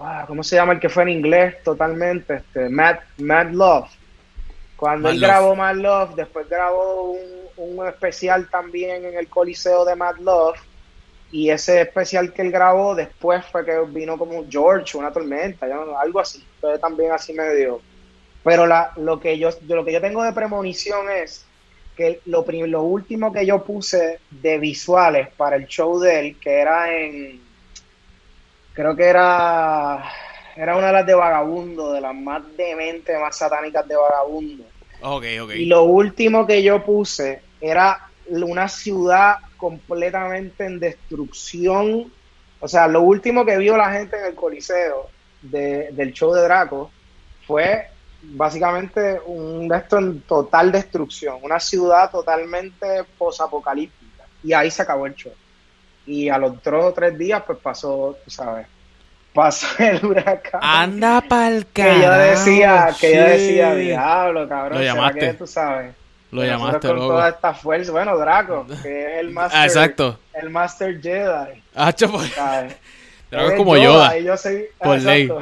Speaker 3: ah, ¿cómo se llama el que fue en inglés totalmente? Este, Mad, Mad Love. Cuando
Speaker 1: Mad
Speaker 3: él
Speaker 1: Love.
Speaker 3: grabó Mad Love, después grabó un, un especial también en el Coliseo de Mad Love. Y ese especial que él grabó después fue que vino como George, una tormenta, algo así. Fue también así medio. Pero la, lo, que yo, lo que yo tengo de premonición es que lo, lo último que yo puse de visuales para el show de él, que era en. Creo que era. Era una de las de Vagabundo, de las más demente, más satánicas de Vagabundo.
Speaker 1: Ok, ok.
Speaker 3: Y lo último que yo puse era una ciudad completamente en destrucción. O sea, lo último que vio la gente en el Coliseo de- del show de Draco fue básicamente un esto en total destrucción, una ciudad totalmente posapocalíptica. Y ahí se acabó el show. Y a los dos o tres días, pues pasó, tú sabes, pasó el huracán
Speaker 1: Anda pa'l
Speaker 3: que yo
Speaker 1: carajo,
Speaker 3: decía, que yo decía, diablo, cabrón,
Speaker 1: Lo
Speaker 3: ¿será
Speaker 1: llamaste.
Speaker 3: que tú sabes?
Speaker 1: Lo llamaste,
Speaker 3: con
Speaker 1: loco.
Speaker 3: toda esta fuerza, bueno, Draco, que es el master,
Speaker 1: Ah, exacto.
Speaker 3: el master Jedi,
Speaker 1: Ah. Draco es como
Speaker 3: Yoda,
Speaker 1: Yoda.
Speaker 3: y yo soy,
Speaker 1: Por
Speaker 3: exacto.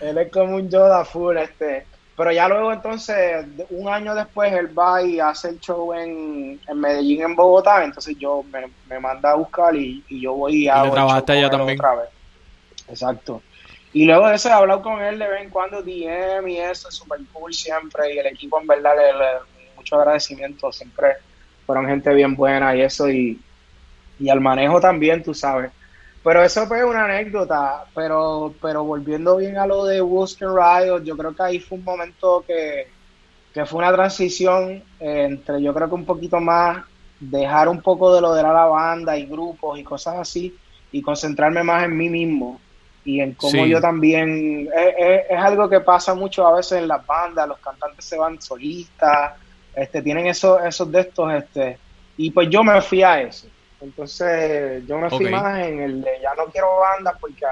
Speaker 3: él es como un Yoda full, este. Pero ya luego entonces, un año después, él va y hace el show en, en Medellín, en Bogotá, entonces yo me, me manda a buscar y, y yo voy y hago
Speaker 1: trabajaste allá también.
Speaker 3: otra vez. Exacto. Y luego de eso he hablado con él de vez en cuando, DM y eso, super cool siempre, y el equipo en verdad le, le- mucho agradecimiento, siempre fueron gente bien buena y eso, y, y al manejo también, tú sabes. Pero eso fue una anécdota, pero, pero volviendo bien a lo de Wusker Riot, yo creo que ahí fue un momento que, que fue una transición eh, entre, yo creo que un poquito más, dejar un poco de lo de la banda y grupos y cosas así, y concentrarme más en mí mismo y en cómo
Speaker 1: Sí.
Speaker 3: yo también, es, es- es algo que pasa mucho a veces en las bandas, los cantantes se van solistas, este, tienen esos, esos de estos, este, y pues yo me fui a eso. Entonces yo me fui más en el de ya no quiero bandas porque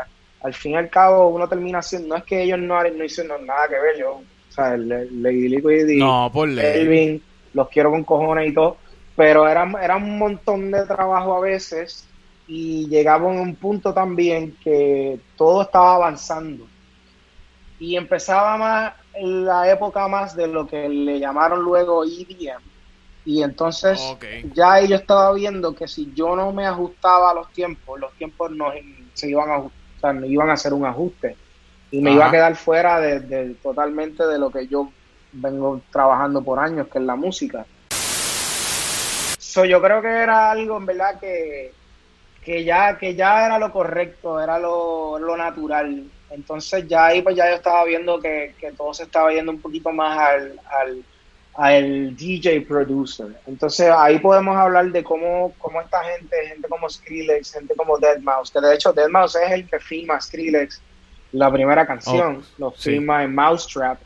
Speaker 3: al fin y al cabo uno termina haciendo, no es que ellos no, no hicieron nada que ver, yo, o sea, Lady Liquid y
Speaker 1: No, por ley.
Speaker 3: Elvin, los quiero con cojones y todo, pero era, era un montón de trabajo a veces y llegaba a un punto también que todo estaba avanzando. Y empezaba más la época más de lo que le llamaron luego EDM y entonces ya yo estaba viendo que si yo no me ajustaba a los tiempos, los tiempos no se iban a ajustar, no iban a hacer un ajuste. Y me iba a quedar fuera de, de- totalmente de lo que yo vengo trabajando por años, que es la música. So, yo creo que era algo en verdad que, que ya que ya era lo correcto, era lo, lo natural. Entonces ya ahí pues ya yo estaba viendo que, que todo se estaba yendo un poquito más al, al, al DJ producer. Entonces ahí podemos hablar de cómo, cómo esta gente, gente como Skrillex, gente como Deadmau5, que de hecho Deadmau5 es el que firma Skrillex la primera canción,
Speaker 1: Oh,
Speaker 3: lo
Speaker 1: sí.
Speaker 3: firma en Mousetrap.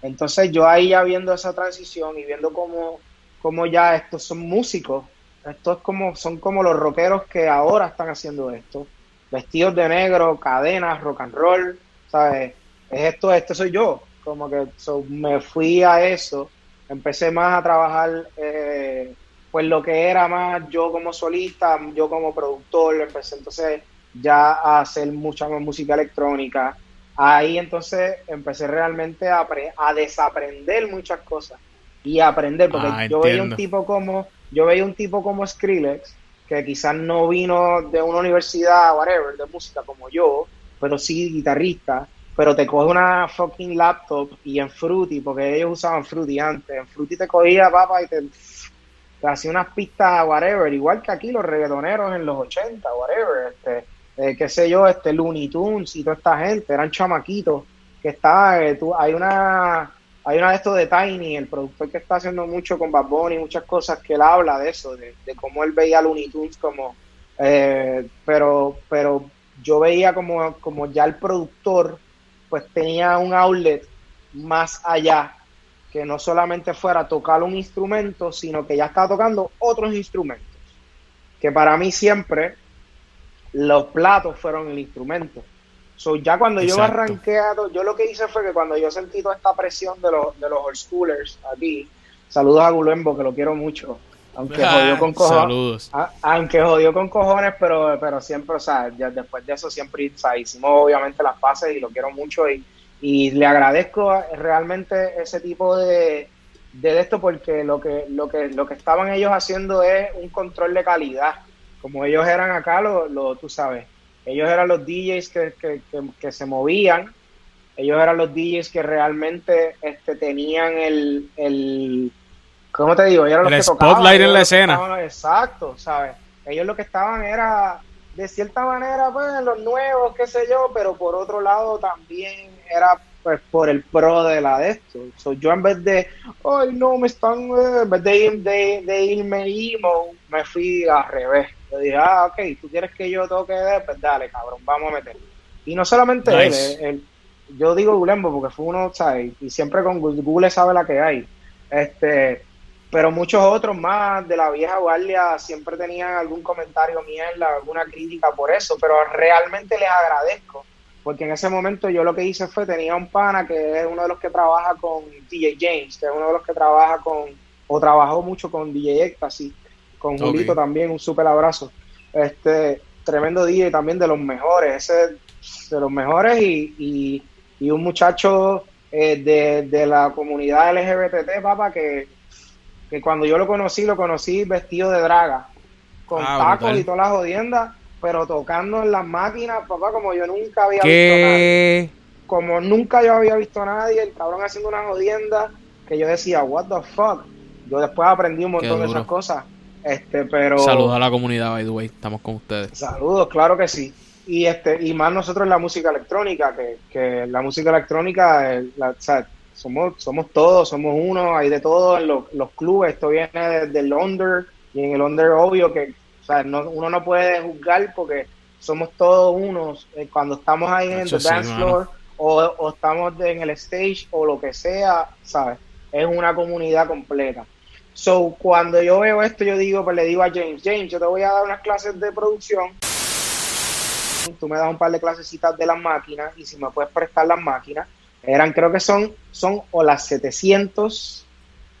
Speaker 3: Entonces yo ahí ya viendo esa transición y viendo cómo, cómo ya estos son músicos, estos como, son como los rockeros que ahora están haciendo esto, vestidos de negro, cadenas, rock and roll, ¿sabes? Es esto, este soy yo, como que so, me fui a eso, empecé más a trabajar eh, pues lo que era más yo como solista, yo como productor, empecé entonces ya a hacer mucha más música electrónica. Ahí entonces empecé realmente a, a desaprender muchas cosas y a aprender, porque
Speaker 1: Ah,
Speaker 3: yo veía un tipo como, yo veía un tipo como Skrillex, que quizás no vino de una universidad, whatever, de música como yo, pero sí guitarrista, pero te coge una fucking laptop y en Fruity, porque ellos usaban Fruity antes, en Fruity te cogía, papá, y te, te hacía unas pistas, whatever, igual que aquí los reggaetoneros en los 80, whatever, este, eh, qué sé yo, este Looney Tunes y toda esta gente, eran chamaquitos que está, eh, hay una hay una de estos de Tiny, el productor que está haciendo mucho con Bad Bunny muchas cosas que él habla de eso, de, cómo él veía Looney Tunes como eh, pero pero yo veía como, como ya el productor pues tenía un outlet más allá que no solamente fuera tocar un instrumento, sino que ya estaba tocando otros instrumentos. Que para mí siempre los platos fueron el instrumento. So, ya cuando yo arranqué, a yo lo que hice fue que cuando yo sentí toda esta presión de los, de los old schoolers aquí, saludos a Gulembo, que lo quiero mucho, aunque jodió con cojones,
Speaker 1: Saludos.
Speaker 3: a- aunque jodió con cojones, pero, pero siempre, o sea, ya después de eso siempre o sea, hicimos obviamente las paces y lo quiero mucho y, y le agradezco realmente ese tipo de, de esto porque lo que, lo que, lo que estaban ellos haciendo es un control de calidad. Como ellos eran acá, lo, lo tú sabes, ellos eran los DJs que, que, que, que se movían, ellos eran los DJs que realmente este, tenían el, el, ¿cómo te digo? Ellos eran
Speaker 1: El
Speaker 3: los que tocaban,
Speaker 1: spotlight en la escena.
Speaker 3: estaban- exacto, ¿sabes? Ellos lo que estaban era, de cierta manera, pues, los nuevos, qué sé yo, pero por otro lado también era, pues, por el pro de la de esto. So, yo en vez de, ay, no, me están, eh", en vez de, ir- de, de irme emo, me fui al revés. Yo dije, ah, ok, tú quieres que yo toque de, pues dale, cabrón, vamos a meter. Y no solamente
Speaker 1: Nice.
Speaker 3: él, eh, él- yo digo Gulembo porque fue uno, ¿sabes? Y siempre con Google Google sabe la que hay. Este, pero muchos otros más de la vieja guardia siempre tenían algún comentario mierda, alguna crítica por eso, pero realmente les agradezco, porque en ese momento yo lo que hice fue, tenía un pana que es uno de los que trabaja con DJ James, que es uno de los que trabaja con, o trabajó mucho con DJ Ecstasy, con
Speaker 1: Ok.
Speaker 3: Julito también, un súper abrazo. Este, tremendo DJ también de los mejores, ese de los mejores y, y, y un muchacho eh, de, de la comunidad LGBT, papá, que, que cuando yo lo conocí, lo conocí vestido de draga, con
Speaker 1: Ah,
Speaker 3: tacos
Speaker 1: brutal.
Speaker 3: y todas las jodiendas, pero tocando en las máquinas, papá, como yo nunca había visto nadie
Speaker 1: ¿Qué?
Speaker 3: como nunca yo había visto a nadie, el cabrón haciendo una jodienda que yo decía, what the fuck. Yo después aprendí un montón de esas cosas. Este, pero
Speaker 1: Saludos a la comunidad, by the way. Estamos con ustedes.
Speaker 3: Saludos, claro que sí. Y este y más nosotros en la música electrónica, que, que la música electrónica, eh, la- o sea, somos somos todos, somos uno, hay de todo en los, los clubes, esto viene desde el under y en el under obvio que o sea, no, uno no puede juzgar porque somos todos unos eh, cuando estamos ahí en el
Speaker 1: sí,
Speaker 3: dance floor o, o estamos en el stage o lo que sea, ¿sabes? es una comunidad completa. So, cuando yo veo esto, yo digo, pues le digo a James, James, yo te voy a dar unas clases de producción. Tú me das un par de clasecitas de las máquinas y si me puedes prestar las máquinas, eran creo que son, son o las 700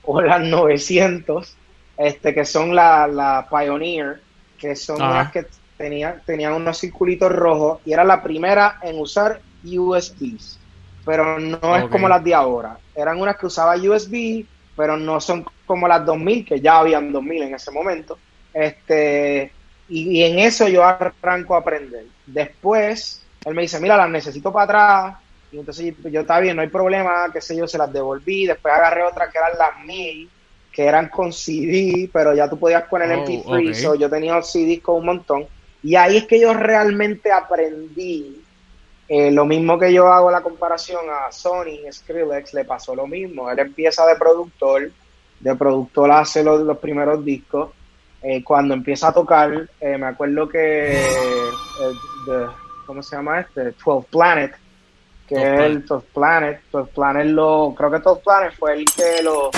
Speaker 3: o las 900, este, que son la, la Pioneer, que son
Speaker 1: Ajá.
Speaker 3: unas que tenían, tenían unos circulitos rojos y era la primera en usar USBs, pero no es como las de ahora. Eran unas que usaba USB, pero no son como las 2000, que ya habían 2000 en ese momento. Este, y, y en eso yo arranco a aprender. Después, él me dice, mira, las necesito para atrás. Y entonces yo, está bien, no hay problema, qué sé yo, se las devolví. Después agarré otras que eran las 1000, que eran con CD, pero ya tú podías poner
Speaker 1: Oh,
Speaker 3: MP3.
Speaker 1: ok.
Speaker 3: so yo tenía CDs con un montón. Y ahí es que yo realmente aprendí eh, lo mismo que yo hago la comparación a Sony, Skrillex le pasó lo mismo. Él empieza de productor, de productor hace los, los primeros discos. Eh, cuando empieza a tocar, eh, me acuerdo que, de- ¿cómo se llama este? 12 Planet, que
Speaker 1: 12
Speaker 3: es el 12 Planet. 12 Planet lo, creo que 12 Planet fue el que lo,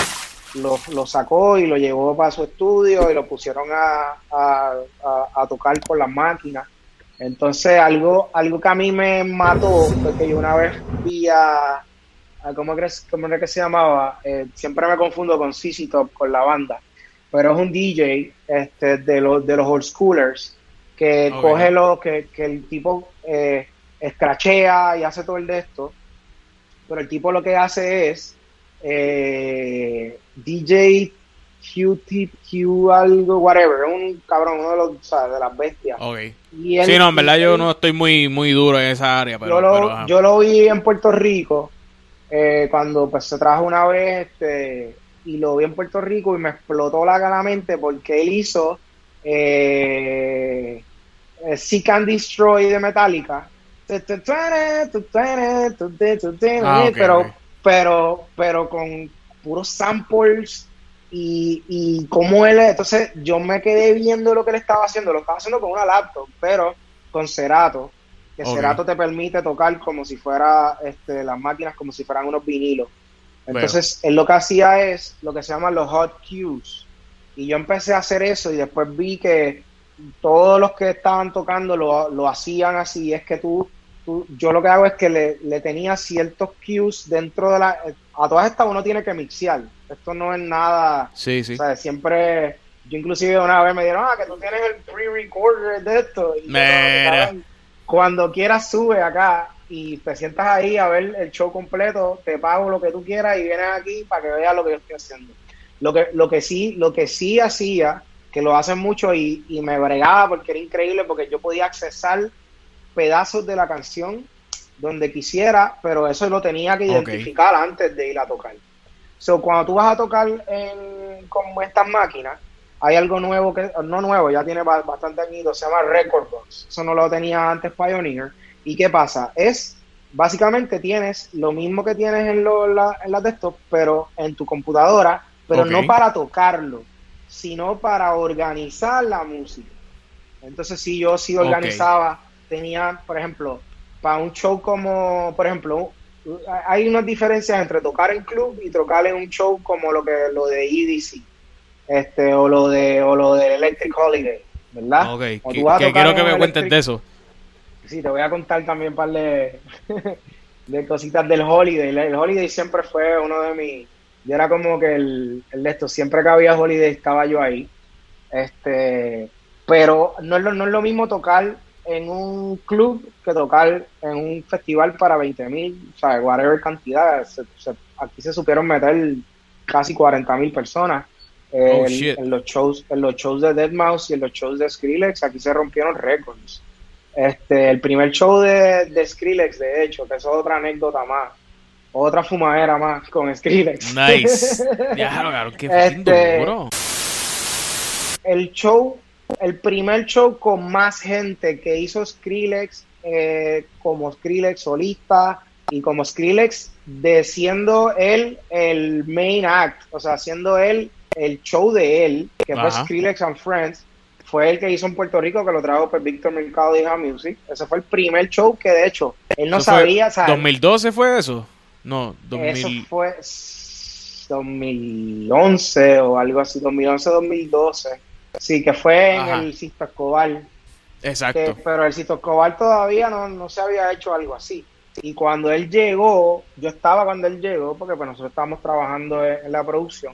Speaker 3: lo, lo sacó y lo llevó para su estudio y lo pusieron a, a, a- a tocar con las máquinas. Entonces, algo, algo que a mí me mató fue que yo una vez vi a, a ¿cómo, crees, cómo era que se llamaba? Eh, siempre me confundo con CC Top, con la banda, pero es un DJ este, de, los, de los old schoolers que coge lo que, que el tipo eh, escrachea y hace todo el de esto, pero el tipo lo que hace es eh, DJ Q-Tip, Q algo, whatever, un cabrón, uno de los, o sea, de las bestias.
Speaker 1: Ok.
Speaker 3: Y él-
Speaker 1: Sí, no, en verdad yo no estoy muy, muy duro en esa área, pero...
Speaker 3: yo, lo,
Speaker 1: pero, ajá.
Speaker 3: yo lo vi en Puerto Rico eh, cuando pues, se trajo una vez este, y lo vi en Puerto Rico y me explotó la, la mente porque él hizo eh, eh, Seek and Destroy de Metallica.
Speaker 1: Ah,
Speaker 3: pero, pero, pero con puros samples y, y cómo él, entonces yo me quedé viendo lo que él estaba haciendo, lo estaba haciendo con una laptop, pero con Cerato, que
Speaker 1: Ok.
Speaker 3: Cerato te permite tocar como si fuera este, las máquinas, como si fueran unos vinilos. Entonces, él lo que hacía es lo que se llaman los hot cues. Y yo empecé a hacer eso y después vi que todos los que estaban tocando lo, lo hacían así. Es que tú, tú- yo lo que hago es que le, le tenía ciertos cues dentro de la... A todas estas uno tiene que mixear. Esto no es nada...
Speaker 1: Sí, sí.
Speaker 3: O sea, siempre... Yo inclusive una vez me dijeron, ah, que tú tienes el pre-recorder de esto. Y yo, cabrón, cuando quieras sube acá y te sientas ahí a ver el show completo, te pago lo que tú quieras y vienes aquí para que veas lo que yo estoy haciendo. Lo que, lo que sí, lo que sí hacía, que lo hacen mucho y, y me bregaba porque era increíble porque yo podía accesar pedazos de la canción donde quisiera, pero eso lo tenía que identificar antes de ir a tocar. So, cuando tú vas a tocar en, con estas máquinas, hay algo nuevo que, no nuevo, ya tiene ba- bastante añitos, se llama Record Box. Eso no lo tenía antes Pioneer. ¿Y qué pasa? Es, básicamente tienes lo mismo que tienes en, lo, la, en la desktop, pero en tu computadora, pero no para tocarlo, sino para organizar la música. Entonces, si yo sí organizaba, tenía, por ejemplo, para un show como, por ejemplo, hay unas diferencias entre tocar en club y tocar en un show como lo que lo de EDC, este, o lo de, o lo de Electric Holiday, ¿verdad?
Speaker 1: Ok,
Speaker 3: O
Speaker 1: que, quiero que me cuentes
Speaker 3: Electric-
Speaker 1: de eso.
Speaker 3: Sí, te voy a contar también un par de, de cositas del Holiday. El Holiday siempre fue uno de mis. Yo era como que el, el de esto, siempre que había Holiday estaba yo ahí. Este, pero no es lo, no es lo mismo tocar en un club que tocar en un festival para 20 mil, o sea, whatever cantidad. Se- se- aquí se supieron meter casi 40 mil personas. eh,
Speaker 1: Oh,
Speaker 3: en- en los shows en los shows de Deadmau5 y en los shows de Skrillex aquí se rompieron récords este, el primer show de, de Skrillex, de hecho, que eso es otra anécdota más, otra fumadera más con Skrillex.
Speaker 1: Nice. Ya, claro, qué
Speaker 3: Este-
Speaker 1: duro.
Speaker 3: el show, el primer show con más gente que hizo Skrillex eh, como Skrillex solista y como Skrillex de siendo él el main act, o sea, siendo él el show de él, que fue. Skrillex and Friends, fue el que hizo en Puerto Rico, que lo trajo por Víctor Mercado y Ja Music. Ese fue el primer show que de hecho él no sabía, sea,
Speaker 1: ¿2012 fue eso? No, 2000...
Speaker 3: eso fue 2011 o algo así, 2011-2012. Sí, que fue en el Sisto Escobar.
Speaker 1: Exacto.
Speaker 3: que- pero el Sisto Escobar todavía no, no se había hecho algo así. Y cuando él llegó, yo estaba cuando él llegó, porque pues nosotros estábamos trabajando en, en la producción,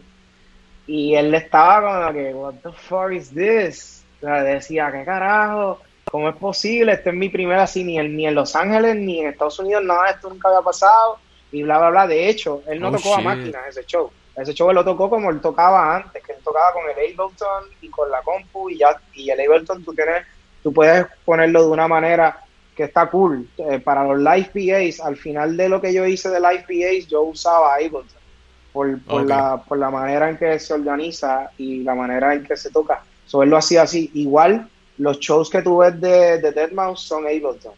Speaker 3: y él estaba la que, what the fuck is this? O sea, decía, ¿qué carajo? ¿Cómo es posible? Esto es mi primera, así, ni en, ni en Los Ángeles, ni en Estados Unidos, nada, de esto nunca había pasado, y bla, bla, bla. De hecho, él no
Speaker 1: Oh,
Speaker 3: tocó a
Speaker 1: shit.
Speaker 3: máquinas ese show. Ese show él lo tocó como él tocaba antes, que él tocaba con el Ableton y con la compu, y ya, y el Ableton tú tienes tú puedes ponerlo de una manera que está cool. Eh, para los live PAs, al final de lo que yo hice de live PAs, yo usaba Ableton por, la, por la manera en que se organiza y la manera en que se toca. So, él lo hacía así. Igual, los shows que tú ves de, de Deadmau5 son Ableton.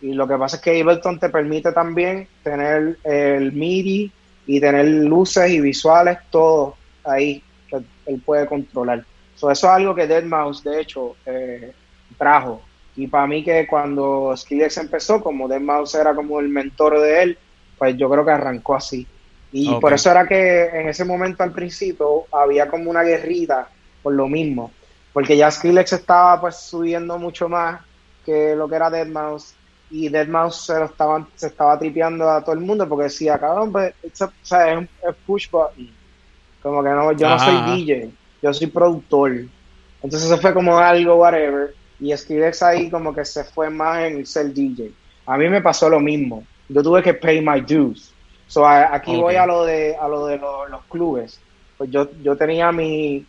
Speaker 3: Y lo que pasa es que Ableton te permite también tener el MIDI y tener luces y visuales, todo ahí que él puede controlar. So, eso es algo que Deadmau5, de hecho, eh, trajo. Y para mí que cuando Skrillex empezó, como Deadmau5 era como el mentor de él, pues yo creo que arrancó así. Y por eso era que en ese momento al principio había como una guerrita por lo mismo. Porque ya Skrillex estaba pues subiendo mucho más que lo que era Deadmau5 y Deadmau5 se lo estaban, se estaba tripeando a todo el mundo porque decía, cabrón, pues, a- o sea, es un push button. Como que no, yo no
Speaker 1: Ajá,
Speaker 3: soy
Speaker 1: ajá.
Speaker 3: DJ, yo soy productor. Entonces eso fue como algo, whatever. Y Skrillex ahí como que se fue más en ser DJ. A mí me pasó lo mismo. Yo tuve que pay my dues. So, a- aquí
Speaker 1: Ok.
Speaker 3: voy a lo de a lo de lo- los clubes. Pues yo, yo tenía mi...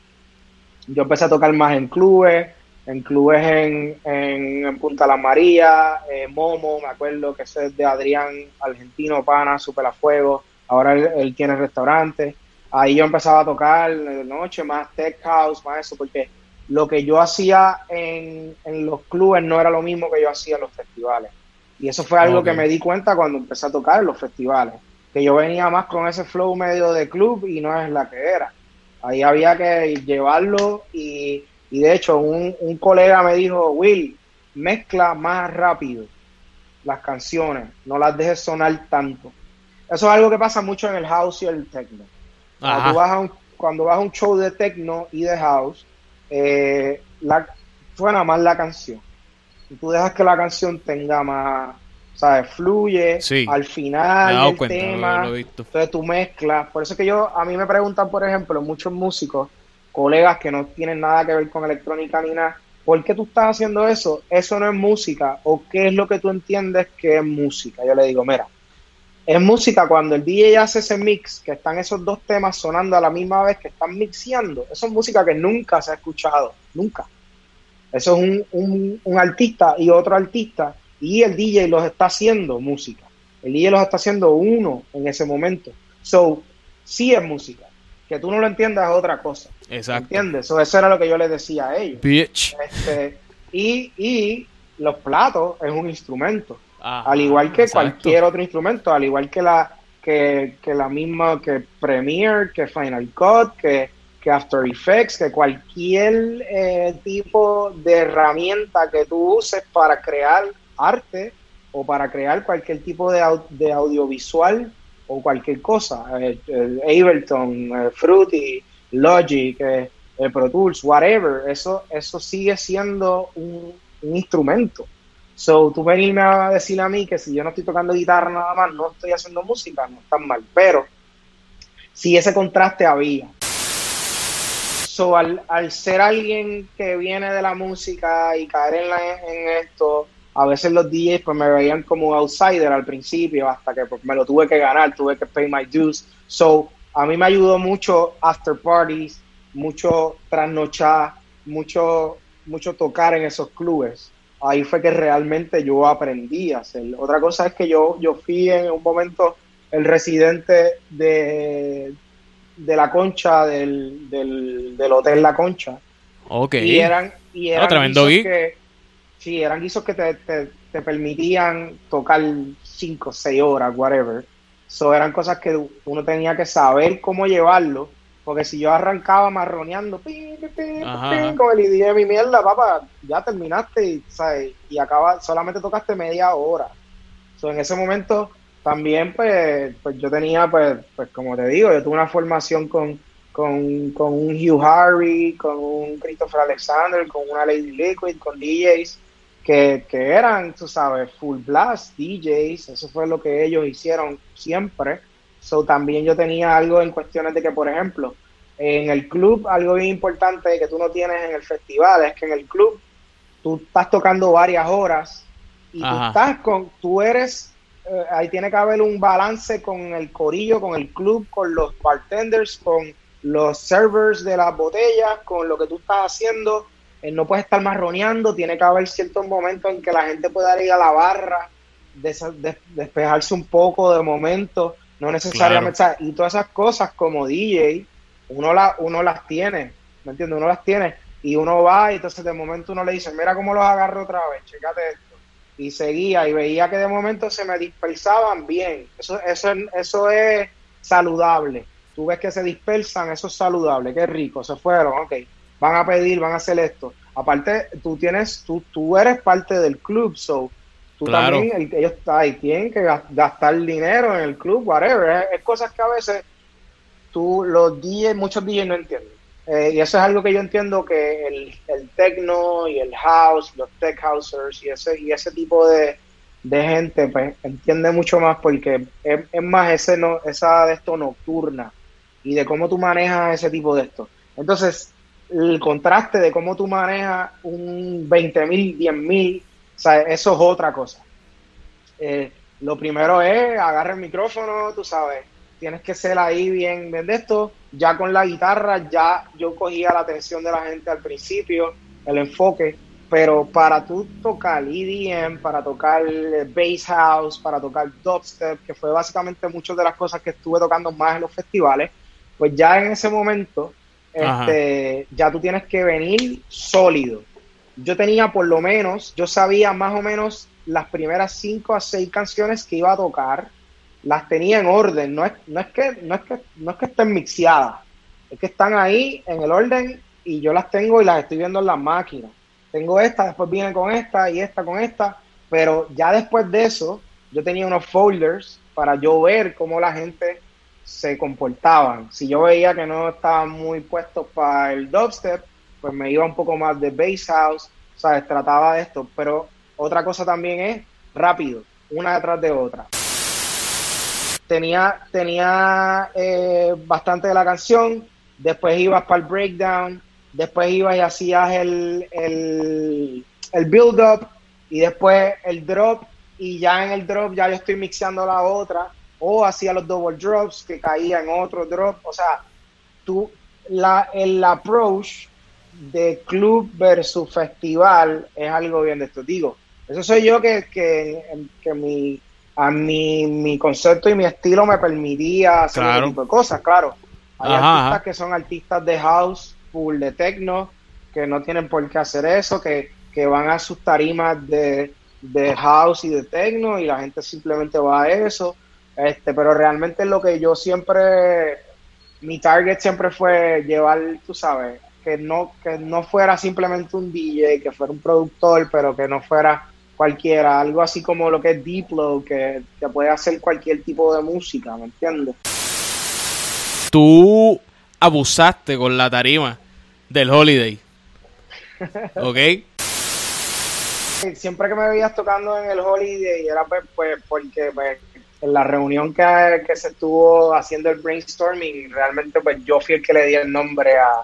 Speaker 3: Yo empecé a tocar más en clubes, en clubes en, en, en Punta La María, eh, Momo, me acuerdo que ese es de Adrián, argentino, pana, super a fuego. Ahora él, él tiene restaurante. Ahí yo empezaba a tocar de noche, más tech house, más eso, porque lo que yo hacía en, en los clubes no era lo mismo que yo hacía en los festivales. Y eso fue algo que me di cuenta cuando empecé a tocar en los festivales, que yo venía más con ese flow medio de club y no es la que era. Ahí había que llevarlo y, y de hecho un, un colega me dijo, Will, mezcla más rápido las canciones, no las dejes sonar tanto. Eso es algo que pasa mucho en el house y el techno. Cuando, tú vas a un, cuando vas a un show de techno y de house, eh, la, suena más la canción. Y tú dejas que la canción tenga más, ¿sabes? Fluye
Speaker 1: Sí.
Speaker 3: al final del
Speaker 1: cuenta,
Speaker 3: tema.
Speaker 1: lo, lo he visto.
Speaker 3: Entonces tú mezclas. Por eso que yo, a mí me preguntan, por ejemplo, muchos músicos, colegas que no tienen nada que ver con electrónica ni nada, ¿por qué tú estás haciendo eso? Eso no es música. ¿O qué es lo que tú entiendes que es música? Yo le digo, mira, es música cuando el DJ hace ese mix, que están esos dos temas sonando a la misma vez que están mixeando. Eso es música que nunca se ha escuchado, nunca. Eso es un, un, un artista y otro artista, y el DJ los está haciendo música. El DJ los está haciendo uno en ese momento. So, sí es música. Que tú no lo entiendas es otra cosa.
Speaker 1: Exacto.
Speaker 3: ¿Entiendes? So, eso era lo que yo les decía a ellos.
Speaker 1: Bitch.
Speaker 3: Este, y, y los platos es un instrumento
Speaker 1: Ajá,
Speaker 3: al igual que
Speaker 1: exacto.
Speaker 3: cualquier otro instrumento, al igual que la que, que la misma que Premiere, que Final Cut, que, que After Effects, que cualquier eh, tipo de herramienta que tú uses para crear arte o para crear cualquier tipo de, au- de audiovisual o cualquier cosa, eh, el Ableton, eh, Fruity, Logic, eh, eh, Pro Tools, whatever, eso, eso sigue siendo un, un instrumento. So, tú venirme a decir a mí que si yo no estoy tocando guitarra nada más, no estoy haciendo música, no está mal. Pero si ese contraste había. So, al, al ser alguien que viene de la música y caer en, la- en esto, a veces los DJs pues me veían como outsider al principio, hasta que pues, me lo tuve que ganar, tuve que pay my dues. So, a mí me ayudó mucho after parties, mucho trasnochar, mucho, mucho tocar en esos clubes ahí fue que realmente yo aprendí a hacerlo. Otra cosa es que yo, yo fui en un momento el residente de, de la concha, del, del, del hotel La Concha.
Speaker 1: Ok.
Speaker 3: Y eran, y eran
Speaker 1: Ah, tremendo
Speaker 3: guisos que, sí, eran guisos que te, te, te permitían tocar 5, 6 horas, whatever. So eran cosas que uno tenía que saber cómo llevarlo. Porque si yo arrancaba marroneando con el ID de mi mierda, papá, ya terminaste y, ¿sabes? y acaba, solamente tocaste media hora. So, en ese momento también pues, pues yo tenía, pues, pues como te digo, yo tuve una formación con, con, con un Hugh Harry, con un Christopher Alexander, con una Lady Liquid, con DJs que, que eran, tú sabes, full blast DJs, eso fue lo que ellos hicieron siempre. So también yo tenía algo en cuestiones de que, por ejemplo, en el club, algo bien importante que tú no tienes en el festival es que en el club tú estás tocando varias horas y tú
Speaker 1: Ajá.
Speaker 3: estás con, tú eres, eh, ahí tiene que haber un balance con el corillo, con el club, con los bartenders, con los servers de las botellas, con lo que tú estás haciendo. No puedes estar marroneando, tiene que haber ciertos momentos en que la gente pueda ir a la barra, despejarse un poco de momento, no necesariamente, y todas esas cosas como DJ, uno, la, uno las tiene, ¿me entiendes? Uno las tiene y uno va y entonces de momento uno le dice, mira cómo los agarro otra vez, checate esto. Y seguía y veía que de momento se me dispersaban bien. Eso, eso, eso es saludable. Tú ves que se dispersan, eso es saludable, qué rico, se fueron, ok. Van a pedir, van a hacer esto. Aparte, tú tienes, tú, tú eres parte del club, so tú
Speaker 1: Claro.
Speaker 3: también, el- ellos ahí tienen que gas- gastar dinero en el club, whatever. Es, es cosas que a veces tú, los DJs, muchos DJs no entienden. Eh, y eso es algo que yo entiendo que el, el techno y el house, los tech housers y ese, y ese tipo de, de gente, pues entiende mucho más porque es, es más ese no, esa de esto nocturna y de cómo tú manejas ese tipo de esto. Entonces, el contraste de cómo tú manejas un 20 mil, 10 mil, o sea, eso es otra cosa. Eh, lo primero es agarra el micrófono, tú sabes, tienes que ser ahí bien, bien de esto. Ya con la guitarra, ya yo cogía la atención de la gente al principio, el enfoque, pero para tú tocar EDM, para tocar bass house, para tocar dubstep, que fue básicamente muchas de las cosas que estuve tocando más en los festivales, pues ya en ese momento. Este, ya tú tienes que venir sólido. Yo tenía por lo menos, yo sabía más o menos las primeras cinco a seis canciones que iba a tocar, las tenía en orden, no es, no es que, no es que, no es que estén mixeadas, es que están ahí en el orden y yo las tengo y las estoy viendo en las máquinas. Tengo esta, después viene con esta y esta con esta, pero ya después de eso, yo tenía unos folders para yo ver cómo la gente se comportaban. Si yo veía que no estaban muy puestos para el dubstep, pues me iba un poco más de bass house, ¿sabes? Trataba de esto, pero otra cosa también es rápido, una detrás de otra. Tenía, tenía eh, bastante de la canción, después ibas para el breakdown, después ibas y hacías el, el, el build-up y después el drop y ya en el drop ya yo estoy mixeando la otra o hacía los double drops que caía en otro drop, o sea, tú, la, el approach de club versus festival es algo bien de esto. Digo, eso soy yo que, que, que mi, a mi, mi concepto y mi estilo me permitía hacer
Speaker 1: Claro.
Speaker 3: ese tipo de cosas, claro. Hay
Speaker 1: Ajá,
Speaker 3: artistas
Speaker 1: ajá.
Speaker 3: que son artistas de house, full de techno, que no tienen por qué hacer eso, que, que van a sus tarimas de, de house y de techno y la gente simplemente va a eso. Este, pero realmente lo que yo siempre, mi target siempre fue llevar, tú sabes, que no, que no fuera simplemente un DJ, que fuera un productor, pero que no fuera cualquiera, algo así como lo que es Diplo, que, que puede hacer cualquier tipo de música, ¿me entiendes?
Speaker 1: Tú abusaste con la tarima del Holiday. ¿Ok?
Speaker 3: Siempre que me veías tocando en el Holiday era pues, pues, porque pues, en la reunión que, que se estuvo haciendo el brainstorming, realmente pues yo fui el que le di el nombre a,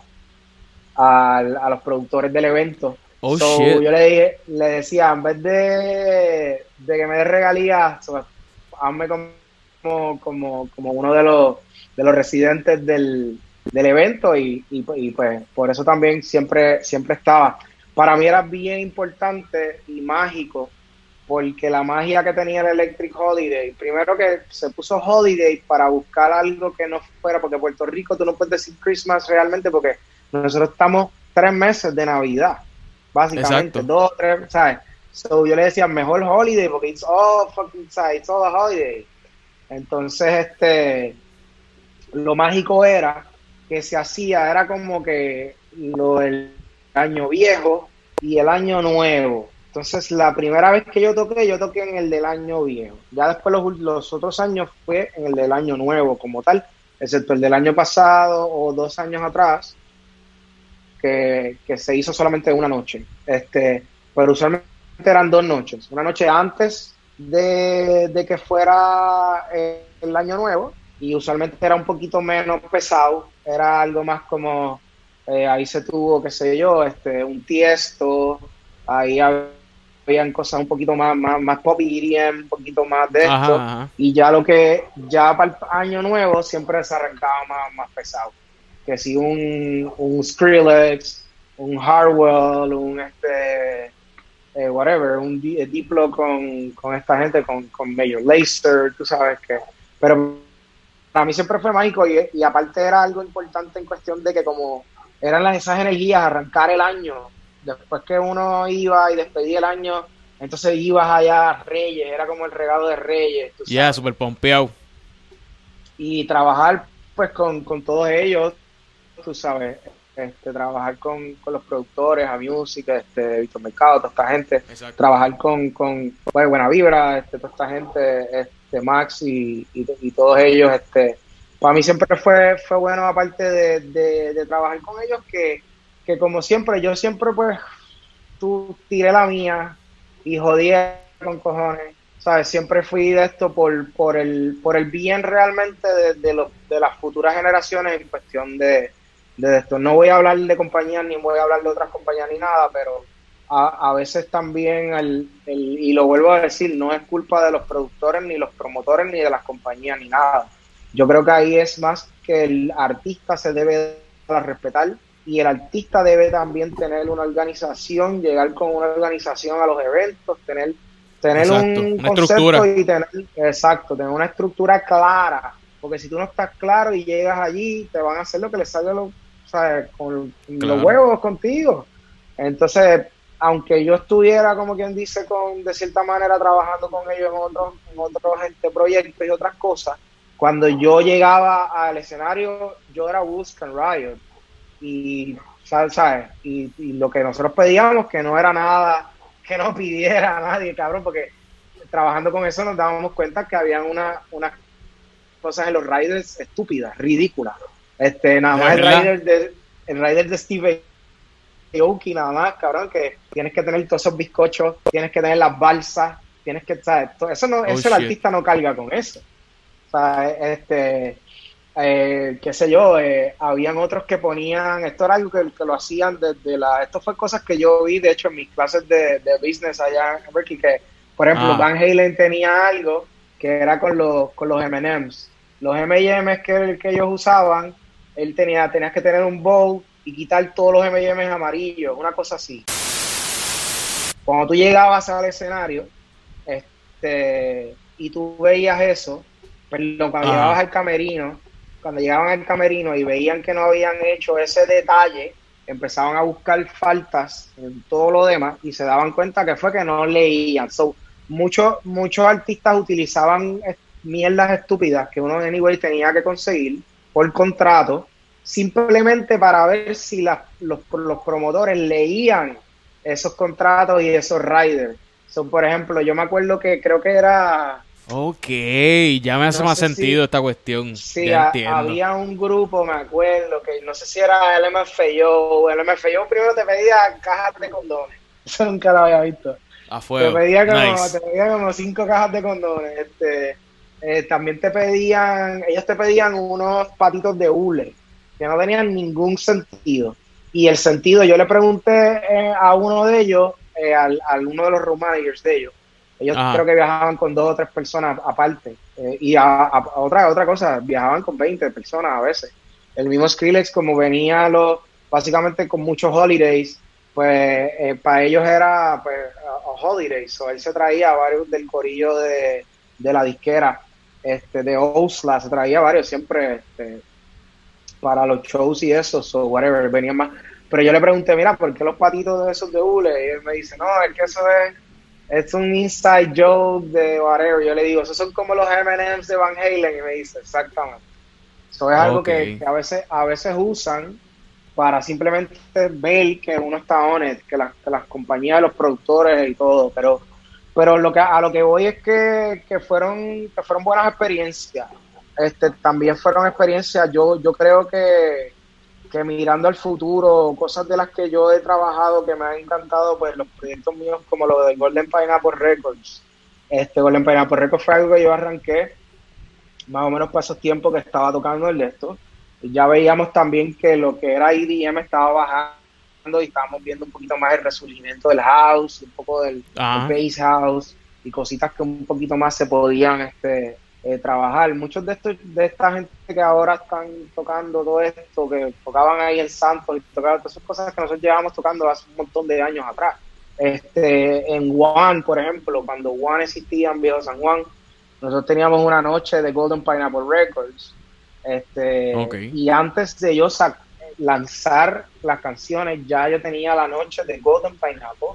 Speaker 3: a, a los productores del evento.
Speaker 1: Oh,
Speaker 3: So,
Speaker 1: shit.
Speaker 3: Yo le, dije- le decía, en vez de, de que me dé regalías, so, hazme como, como, como uno de los, de los residentes del, del evento y, y, y, pues por eso también siempre, siempre estaba. Para mí era bien importante y mágico porque la magia que tenía el Electric Holiday, primero que se puso Holiday para buscar algo que no fuera, porque Puerto Rico tú no puedes decir Christmas realmente porque nosotros estamos tres meses de Navidad, básicamente,
Speaker 1: Exacto.
Speaker 3: dos, tres, ¿sabes? So yo le decía mejor Holiday porque it's all fucking, ¿sabes? It's all a holiday. Entonces, este, lo mágico era que se hacía, era como que lo del año viejo y el año nuevo. Entonces, la primera vez que yo toqué, yo toqué en el del año viejo. Ya después los, otros años fue en el del año nuevo como tal, excepto el del año pasado o dos años atrás, que, que se hizo solamente una noche. Este, pero usualmente eran dos noches. Una noche antes de, de que fuera eh, el año nuevo y usualmente era un poquito menos pesado. Era algo más como, eh, ahí se tuvo, qué sé yo, este, un tiesto, ahí habían cosas un poquito más, más, más pop EDM, un poquito más de
Speaker 1: Ajá,
Speaker 3: esto.
Speaker 1: ajá.
Speaker 3: Y ya lo que, ya para el año nuevo siempre se arrancaba más, más pesado. Que si un, un Skrillex, un Harwell, un este, eh, whatever, un Di- eh, Diplo con, con esta gente, con, con Major Lazer, tú sabes que. Pero para mí siempre fue mágico y, y aparte era algo importante en cuestión de que como eran las esas energías, arrancar el año, después que uno iba y despedía el año, entonces ibas allá a Reyes, era como el regalo de Reyes,
Speaker 1: Ya, super pompeado.
Speaker 3: y trabajar pues con, con todos ellos, tú sabes, este, trabajar con, con los productores, a Music, este, Víctor Mercado, toda esta gente,
Speaker 1: Exacto.
Speaker 3: trabajar con, con pues, Buena Vibra, este, toda esta gente, este, Max y, y, y todos ellos, este, para mí siempre fue, fue bueno, aparte de, de, de trabajar con ellos, que, que como siempre, yo siempre pues, tú tiré la mía y jodí con cojones, ¿sabes? Siempre fui de esto por, por, el, por el bien realmente de, de, las futuras generaciones en cuestión de, de esto. No voy a hablar de compañías ni voy a hablar de otras compañías ni nada, pero a, a veces también, el, el, y lo vuelvo a decir, no es culpa de los productores, ni los promotores, ni de las compañías, ni nada. Yo creo que ahí es más que el artista se debe respetar y el artista debe también tener una organización, llegar con una organización a los eventos, tener, tener
Speaker 1: Exacto,
Speaker 3: un
Speaker 1: una
Speaker 3: concepto
Speaker 1: estructura.
Speaker 3: y tener, exacto, tener una estructura clara, porque si tú no estás claro y llegas allí, te van a hacer lo que les salga lo- ¿sabes? con
Speaker 1: Claro.
Speaker 3: los huevos contigo. Entonces, aunque yo estuviera, como quien dice, con de cierta manera trabajando con ellos en otros, en otros este, proyectos y otras cosas, cuando yo llegaba al escenario, yo era Wusk and Riot. Y, ¿sabes? ¿sabes? Y, y lo que nosotros pedíamos, que no era nada que nos pidiera a nadie, cabrón, porque trabajando con eso nos dábamos cuenta que habían una, unas cosas en los riders estúpidas, ridículas. Este, nada
Speaker 1: ¿De
Speaker 3: más el rider de, el rider de Steve Aoki, nada más, cabrón, que tienes que tener todos esos bizcochos, tienes que tener las balsas, tienes que, ¿sabes? Todo- Eso no,
Speaker 1: Oh,
Speaker 3: eso el artista no carga con eso. O sea, este, eh, qué sé yo, eh, habían otros que ponían, esto era algo que, que lo hacían desde la, esto fue cosas que yo vi, de hecho, en mis clases de, de business allá en Berkeley, que, por ejemplo,
Speaker 1: Ah.
Speaker 3: Van Halen tenía algo que era con los, con los M&M's. Los M&M's que, que ellos usaban, él tenía, tenías que tener un bowl y quitar todos los M&M's amarillos, una cosa así. Cuando tú llegabas al escenario, este, y tú veías eso, perdón, cuando
Speaker 1: Ajá.
Speaker 3: llegabas al camerino, cuando llegaban al camerino y veían que no habían hecho ese detalle, empezaban a buscar faltas en todo lo demás y se daban cuenta que fue que no leían. So, muchos, muchos artistas utilizaban eh, mierdas estúpidas que uno anyway tenía que conseguir por contrato, simplemente para ver si las- los, los promotores leían esos contratos y esos riders. So, por ejemplo, yo me acuerdo que creo que era
Speaker 1: Ok, ya me hace
Speaker 3: No
Speaker 1: más sentido
Speaker 3: si-
Speaker 1: esta cuestión.
Speaker 3: Sí,
Speaker 1: ya
Speaker 3: había un grupo, me acuerdo, que no sé si era el MFAO. El MFAO primero te pedía cajas de condones. Eso nunca lo había visto.
Speaker 1: A
Speaker 3: Te
Speaker 1: fuego.
Speaker 3: pedía como,
Speaker 1: Nice.
Speaker 3: te pedía como cinco cajas de condones. Este, eh, también te pedían, ellos te pedían unos patitos de hule que no tenían ningún sentido. Y el sentido, yo le pregunté eh, a uno de ellos, eh, al, al uno de los road managers de ellos, ellos
Speaker 1: Ajá.
Speaker 3: creo que viajaban con dos o tres personas aparte. Eh, y a, a- a otra, otra cosa, viajaban con 20 personas a veces. El mismo Skrillex, como venía los, básicamente con muchos holidays, pues eh, para ellos era pues, a, holidays. O él se traía varios del corillo de, de la disquera, este, de Osla, se traía varios siempre este, para los shows y eso, so whatever, venían más. Pero yo le pregunté, mira, ¿por qué los patitos de esos de hule? Y él me dice, no, es que eso es es un inside joke de whatever. Yo le digo, esos son como los M&M's de Van Halen. Y me dice, exactamente. Eso es algo que, que a veces a veces usan para simplemente ver que uno está honest, que, que las compañías, los productores y todo, pero pero lo que a lo que voy es que, que fueron que fueron buenas experiencias este también fueron experiencias yo yo creo que, que mirando al futuro cosas de las que yo he trabajado que me han encantado pues los proyectos míos como lo de Golden Pineapple Records. Este Golden Pineapple Records fue algo que yo arranqué más o menos para esos tiempos que estaba tocando el de esto. Ya veíamos también que lo que era EDM estaba bajando y estábamos viendo un poquito más el resurgimiento del house, un poco del, bass house y cositas que un poquito más se podían este, eh, trabajar. Muchos de estos, de esta gente que ahora están tocando todo esto, que tocaban ahí en Santos y tocaban todas esas cosas que nosotros llevábamos tocando hace un montón de años atrás. Este, en One, por ejemplo, cuando One existía en Viejo San Juan, nosotros teníamos una noche de Golden Pineapple Records. Este, Y antes de yo lanzar las canciones, ya yo tenía la noche de Golden Pineapple.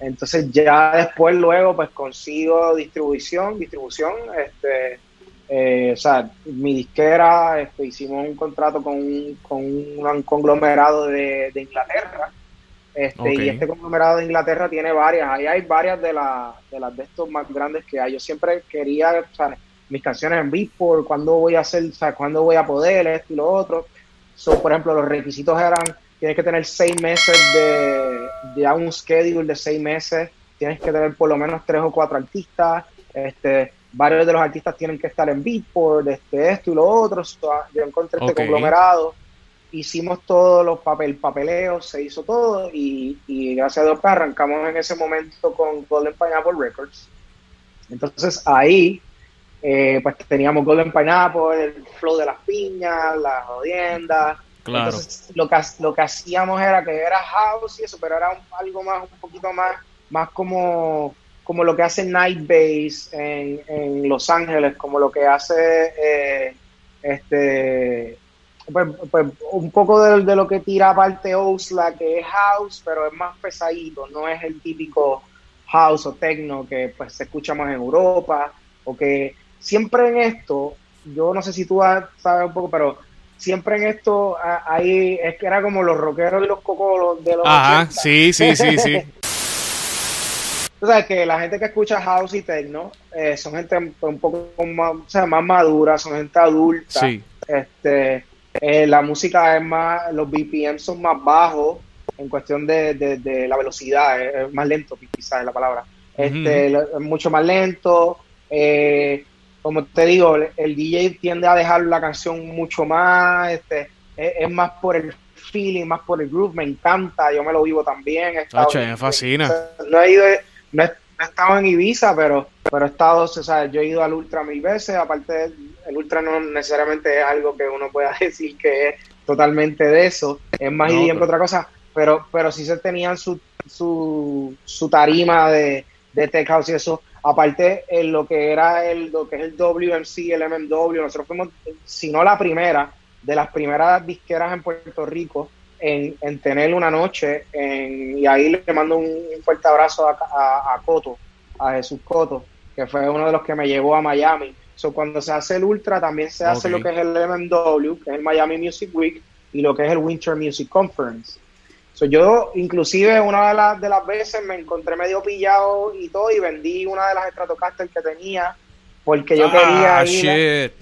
Speaker 3: Entonces ya después luego pues consigo distribución, distribución, este, eh, o sea, mi disquera, este, hicimos un contrato con, con un, conglomerado de, Inglaterra, este, y este conglomerado de Inglaterra tiene varias, ahí hay varias de, de las de estos más grandes que hay. Yo siempre quería, o sea, mis canciones en Beatport, cuándo voy a hacer, o sea, cuándo voy a poder, esto y lo otro. So, por ejemplo, los requisitos eran, tienes que tener seis meses de, ya un schedule de seis meses, tienes que tener por lo menos tres o cuatro artistas, este, varios de los artistas tienen que estar en Beatport, este, esto y lo otro. yo encontré este conglomerado, hicimos todos los papel, papeleos, se hizo todo y, y gracias a Dios pues, arrancamos en ese momento con Golden Pineapple Records. Entonces ahí eh, pues teníamos Golden Pineapple, el flow de las piñas, las jodiendas. Entonces, lo que, lo que hacíamos era que era house y eso, pero era algo más, un poquito más, más como, como lo que hace Night Base en, en Los Ángeles, como lo que hace eh, este pues, pues, un poco de, de, lo que tira aparte Osla, que es house, pero es más pesadito, no es el típico house o techno que pues se escucha más en Europa, o que siempre en esto, yo no sé si tú sabes un poco, pero siempre en esto ahí es que era como los rockeros y los cocolos de los
Speaker 1: Ajá, sí, sí, sí, sí.
Speaker 3: Tú sabes que la gente que escucha house y techno eh, son gente un poco más, o sea, más madura, son gente adulta. Sí. Este, eh, la música es más, los BPM son más bajos en cuestión de, de, la velocidad, es, más lento, quizás es la palabra. Este, es mucho más lento. Eh, como te digo, el DJ tiende a dejar la canción mucho más, este, es, más por el feeling, más por el groove, me encanta, yo me lo vivo también.
Speaker 1: He me fascina.
Speaker 3: No he ido, no he, estado en Ibiza, pero, pero he estado, o sea, yo he ido al Ultra mil veces, aparte el Ultra no necesariamente es algo que uno pueda decir que es totalmente de eso, es más no, que otra cosa, pero, pero sí se tenían su, su, su tarima de, de tech house y eso aparte en lo que era el lo que es el WMC, el MMW, nosotros fuimos, si no la primera, de las primeras disqueras en Puerto Rico en, en tener una noche, y ahí le mando un, fuerte abrazo a, a, Coto, a Jesús Coto, que fue uno de los que me llevó a Miami. So, cuando se hace el Ultra, también se hace lo que es el MMW, que es el Miami Music Week, y lo que es el Winter Music Conference yo, inclusive, una de, las de las veces me encontré medio pillado y todo, y vendí una de las Stratocaster que tenía, porque yo quería ah, ir.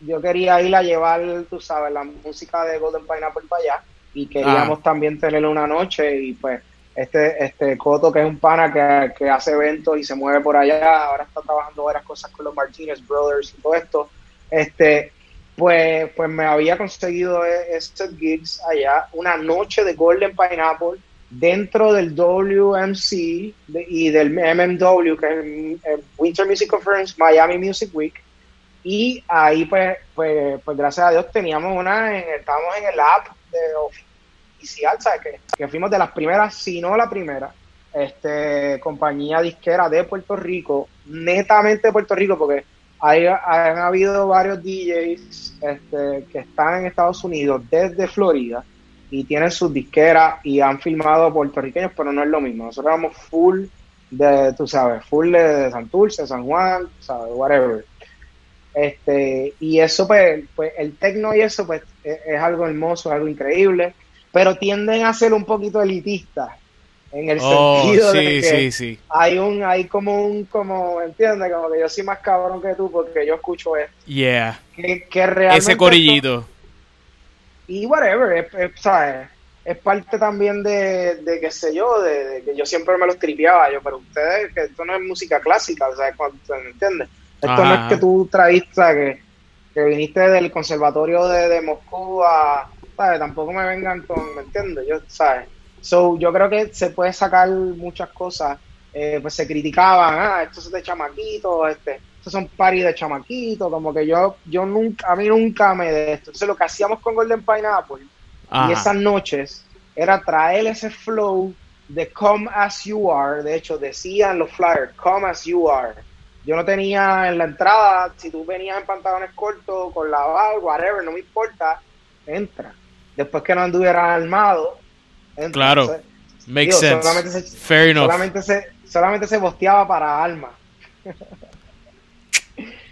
Speaker 3: Yo quería ir a llevar, tú sabes, la música de Golden Pineapple para allá, y queríamos ah. también tener una noche, y pues este, este Coto, que es un pana que, que, hace eventos y se mueve por allá, ahora está trabajando varias cosas con los Martinez Brothers y todo esto, este, pues, pues me había conseguido e-, estos gigs allá, una noche de Golden Pineapple dentro del WMC y del MMW, que es Winter Music Conference, Miami Music Week. Y ahí, pues, pues, pues gracias a Dios, teníamos una, en, estábamos en el app de oficial, ¿sabes? Que, que fuimos de las primeras, si no la primera, este, compañía disquera de Puerto Rico, netamente de Puerto Rico, porque hay, han habido varios DJs este, que están en Estados Unidos desde Florida y tienen sus disqueras y han filmado puertorriqueños, pero no es lo mismo. Nosotros vamos full de, tú sabes, full de Santurce, San Juan, sabes, whatever. Este, y eso, pues, pues el tecno y eso, pues, es, algo hermoso, es algo increíble. pero tienden a ser un poquito elitistas en el
Speaker 1: Oh,
Speaker 3: sentido de que
Speaker 1: sí, sí.
Speaker 3: hay un, hay como un, como, ¿entiendes? Como que yo soy más cabrón que tú porque yo escucho esto.
Speaker 1: Yeah.
Speaker 3: Que, que realmente
Speaker 1: Ese corillito.
Speaker 3: y whatever, es, es, ¿sabes? es parte también de, de qué sé yo, de, de que yo siempre me los tripeaba yo, pero ustedes, que esto no es música clásica, cuando- ¿me entiendes? Esto no es que tú sea, que, que viniste del conservatorio de, de Moscú a, ¿sabes? Tampoco me vengan con, ¿me entiendes? Yo, ¿sabes? So, yo creo que se puede sacar muchas cosas, eh, pues se criticaban, ah, esto es de chamaquito, este, estos son paris de chamaquito, como que yo, yo nunca, a mí nunca me de esto. Entonces lo que hacíamos con Golden Pineapple
Speaker 1: Ajá.
Speaker 3: y esas noches era traer ese flow de come as you are. De hecho, decían los flyers, come as you are. Yo no tenía en la entrada, si tú venías en pantalones cortos, con lavado, whatever, no me importa, entra. Después que no anduvieras armado, entra.
Speaker 1: Claro.
Speaker 3: Entonces,
Speaker 1: Makes
Speaker 3: digo,
Speaker 1: sense.
Speaker 3: solamente se-
Speaker 1: Fair enough.
Speaker 3: solamente se, solamente se bosteaba para alma.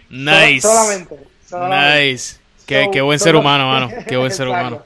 Speaker 1: Nice.
Speaker 3: Sol- solamente. solamente.
Speaker 1: Nice. Qué,
Speaker 3: So,
Speaker 1: qué buen ser humano, mano. Qué buen ser humano.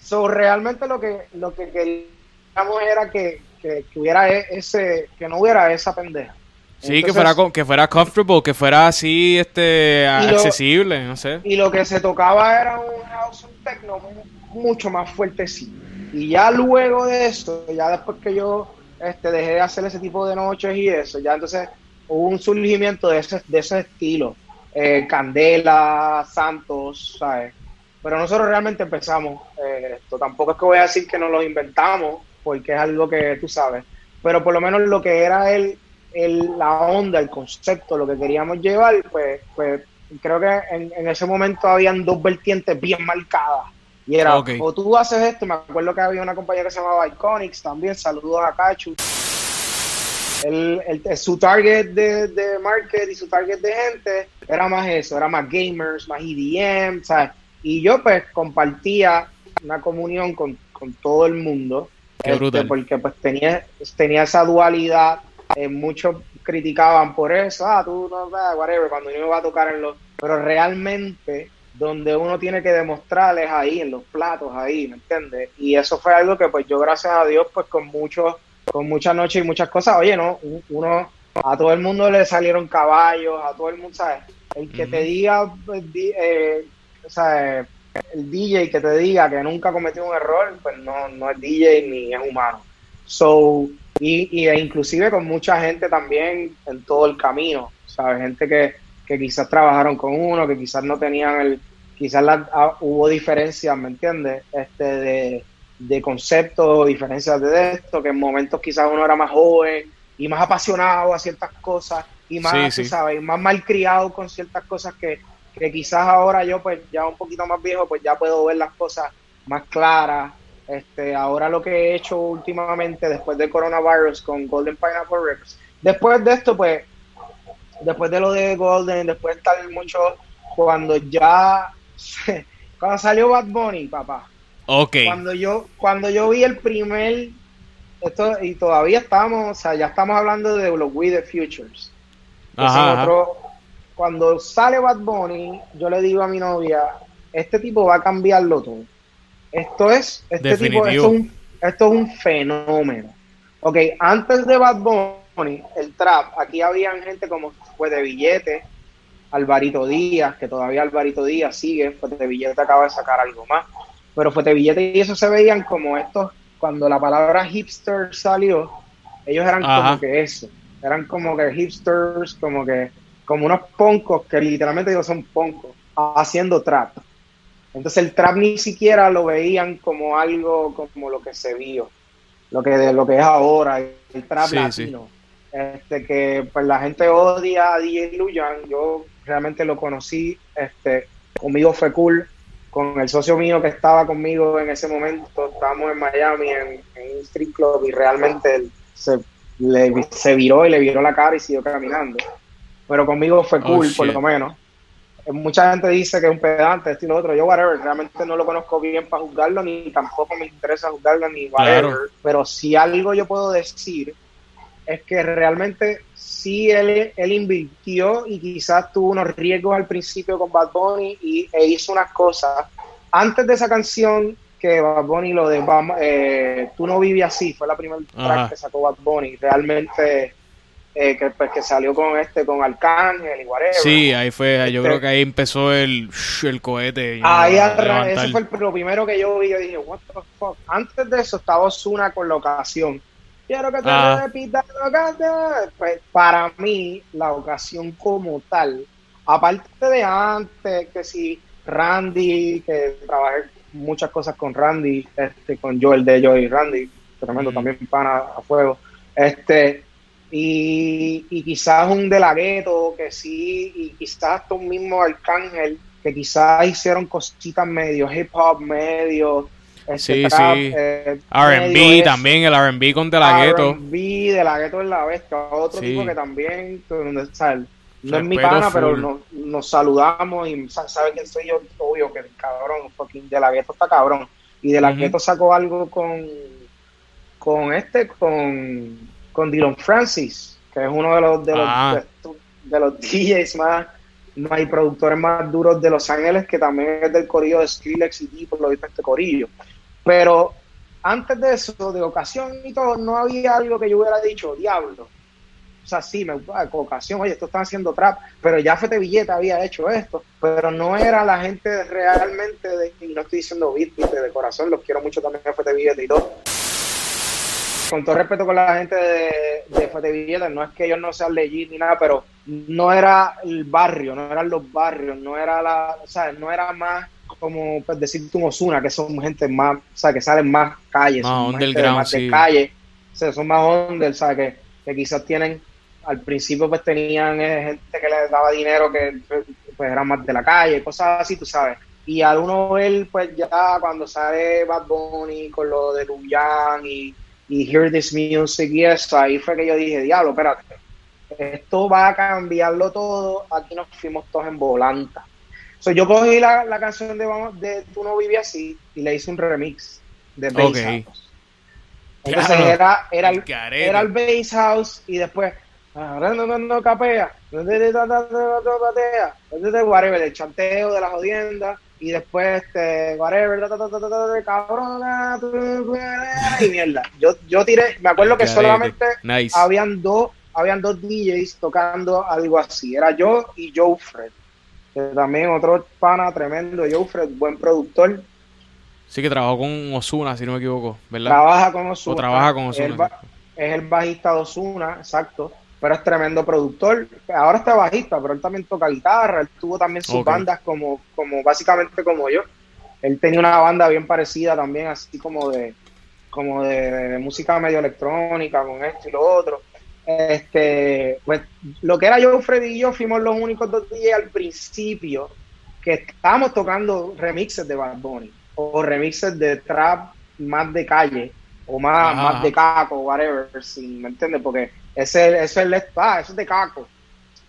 Speaker 3: So, realmente lo que lo que queríamos era que, que, que hubiera e- ese que no hubiera esa pendeja.
Speaker 1: Sí, que
Speaker 3: Entonces,
Speaker 1: fuera, co- que fuera comfortable, que fuera así, este,
Speaker 3: lo-
Speaker 1: accesible, no sé.
Speaker 3: Y lo que se tocaba era un house, un techno mu- mucho más fuertecito. Y ya luego de eso, ya después que yo este, dejé de hacer ese tipo de noches y eso, ya entonces hubo un surgimiento de ese, de ese estilo. Eh, Candela, Santos, ¿sabes? Pero nosotros realmente empezamos eh, esto. Tampoco es que voy a decir que nos lo inventamos, porque es algo que tú sabes. Pero por lo menos lo que era el, el, la onda, el concepto, lo que queríamos llevar, pues, pues creo que en, en ese momento habían dos vertientes bien marcadas. Y era, o tú haces esto, me acuerdo que había una compañía que se llamaba Iconics también, saludos a Cachu. El, el- su target de, de market y su target de gente era más eso, era más gamers, más EDM, ¿sabes? Y yo pues compartía una comunión con, con todo el mundo,
Speaker 1: Qué
Speaker 3: este, porque pues tenía, tenía esa dualidad, eh, muchos criticaban por eso, ah, tú no, ah, whatever, cuando uno va a tocar en los... Pero realmente donde uno tiene que demostrar es ahí, en los platos, ahí, ¿me entiendes? Y eso fue algo que pues yo gracias a Dios pues con mucho, con muchas noches y muchas cosas, oye, no, uno, a todo el mundo le salieron caballos, a todo el mundo, ¿sabes? El que te diga, pues, eh, o sea, el DJ que te diga que nunca cometió un error, pues no, no es DJ ni es humano. So, y, y e inclusive con mucha gente también en todo el camino, ¿sabes? Gente que, que quizás trabajaron con uno, que quizás no tenían el, quizás la- ah, hubo diferencias, ¿me entiendes? Este, de, de conceptos, diferencias de esto, que en momentos quizás uno era más joven y más apasionado a ciertas cosas y más,
Speaker 1: Sí, sí.
Speaker 3: sabes, más malcriado con ciertas cosas que, que quizás ahora yo pues ya un poquito más viejo pues ya puedo ver las cosas más claras. Este, ahora lo que he hecho últimamente después del coronavirus con Golden Pineapple Records, después de esto pues, después de lo de Golden, después de estar mucho, cuando ya, cuando salió Bad Bunny, papá,
Speaker 1: Ok.
Speaker 3: cuando yo, cuando yo vi el primer, esto, y todavía estamos, o sea, ya estamos hablando de los We the Futures.
Speaker 1: Ajá,
Speaker 3: cuando sale Bad Bunny, yo le digo a mi novia, este tipo va a cambiarlo todo. Esto es, este tipo, esto es, un, esto es un fenómeno. Ok, antes de Bad Bunny, el trap, aquí habían gente como fue de Billete, Alvarito Díaz, que todavía Alvarito Díaz sigue, fue de Billete acaba de sacar algo más, pero fue de Billete y eso se veían como estos, cuando la palabra hipster salió, ellos eran
Speaker 1: Ajá.
Speaker 3: como que eso, eran como que hipsters, como que, como unos poncos, que literalmente digo son poncos, haciendo trap. Entonces el trap ni siquiera lo veían como algo como lo que se vio, lo que de lo que es ahora, el trap
Speaker 1: Sí,
Speaker 3: latino. Este que pues la gente odia a DJ Luyan, yo realmente lo conocí, este, conmigo fue cool, con el socio mío que estaba conmigo en ese momento, estábamos en Miami en, en un street club y realmente él se, le, se viró y le viró la cara y siguió caminando. Pero conmigo fue
Speaker 1: Oh,
Speaker 3: cool, por lo menos. Mucha gente dice que es un pedante, esto y lo otro. Yo, whatever, realmente no lo conozco bien para juzgarlo, ni tampoco me interesa juzgarlo, ni whatever.
Speaker 1: Claro.
Speaker 3: Pero si algo yo puedo decir es que realmente sí él, él invirtió y quizás tuvo unos riesgos al principio con Bad Bunny y, e hizo unas cosas antes de esa canción que Bad Bunny lo de eh, Tú no vives así, fue la primera track que sacó Bad Bunny, realmente eh, que, pues, que salió con este, con Arcángel y whatever.
Speaker 1: Sí, ahí fue, yo
Speaker 3: Este-
Speaker 1: creo que ahí empezó el, el cohete.
Speaker 3: Ahí
Speaker 1: know, a
Speaker 3: arran-
Speaker 1: levantar.
Speaker 3: ese fue el- lo primero que yo vi, yo dije, what the fuck. Antes de eso estaba Osuna con la ocasión. Quiero que te
Speaker 1: Ah.
Speaker 3: repita lo que te-". Pues, para mí, la ocasión como tal, aparte de antes, que si Randy, que trabajé muchas cosas con Randy, este, con Joel de Joel y Randy, tremendo
Speaker 1: Mm.
Speaker 3: también pana a fuego. Este, y, y quizás un de la gueto, que sí, y quizás un mismo Arcángel, que quizás hicieron cositas medio hip hop, medio este,
Speaker 1: Sí,
Speaker 3: trap,
Speaker 1: sí.
Speaker 3: eh,
Speaker 1: R&B también, el R&B con De La Ghetto.
Speaker 3: R&B de la gueto en la bestia, otro
Speaker 1: Sí.
Speaker 3: tipo que también, no es mi pana, pero nos, nos saludamos y sa- sabe quién soy yo, obvio que el cabrón, fucking de la gueto está cabrón. Y de la
Speaker 1: Ujú.
Speaker 3: gueto sacó algo con, con este, con, con Dylan Francis, que es uno de los, de los,
Speaker 1: Ah.
Speaker 3: de, de los DJs más, más y productores más duros de Los Ángeles, que también es del corillo de Skrillex y tipo, lo viste este corillo. Pero antes de eso, de ocasión y todo, no había algo que yo hubiera dicho, diablo. O sea, sí, me ah, con ocasión, oye, esto están haciendo trap, pero ya Fete Villeta había hecho esto, pero no era la gente realmente, de, y no estoy diciendo beat, de corazón, los quiero mucho también a Fete y todo. Con todo respeto con la gente de, de Fete no es que ellos no sean legit ni nada, pero no era el barrio, no eran los barrios, no era la, o sea, no era más como pues, decirte un Osuna, que son gente más, o sea, que salen más calles,
Speaker 1: Más
Speaker 3: son gente de
Speaker 1: sí.
Speaker 3: calle, o sea, son más under, ¿sabes? Que, que quizás tienen, al principio pues tenían eh, gente que les daba dinero que pues eran más de la calle, cosas así, tú sabes. Y al uno ver, pues ya cuando sale Bad Bunny con lo de Luyan y, y Hear This Music y eso, ahí fue que yo dije, diablo, espérate, esto va a cambiarlo todo, aquí nos fuimos todos en volanta. So, yo cogí la, la canción de, Vamos- de Tú no vivías así y le hice un remix de Bass
Speaker 1: Ok.
Speaker 3: House. Entonces
Speaker 1: Diablo,
Speaker 3: era, era, el, era el Bass House y después ahora no, no, no capea, whatever, el chanteo de la jodienda y después este whatever, cabrona, y mierda. Yo, yo tiré, me acuerdo que solamente
Speaker 1: Nice.
Speaker 3: habían dos, habían dos DJs tocando algo así. Era yo y Joe Fred. Que también otro pana tremendo, Joe Fred, buen productor.
Speaker 1: Sí que trabajó con Osuna, si no me equivoco, ¿verdad?
Speaker 3: Trabaja con Ozuna.
Speaker 1: O trabaja con
Speaker 3: Es
Speaker 1: Ozuna.
Speaker 3: el ba- Es el bajista de Ozuna, exacto. Pero es tremendo productor. Ahora está bajista, pero él también toca guitarra. Él tuvo también sus bandas como, como básicamente como yo. Él tenía una banda bien parecida también, así como de, como de, de música medio electrónica, con esto y lo otro. Este, pues, lo que era yo, Freddy y yo, fuimos los únicos dos días al principio que estábamos tocando remixes de Bad Bunny o remixes de trap más de calle o más,
Speaker 1: Ajá,
Speaker 3: más de caco, whatever, si me entiendes, porque ese, es el ah, eso es de caco.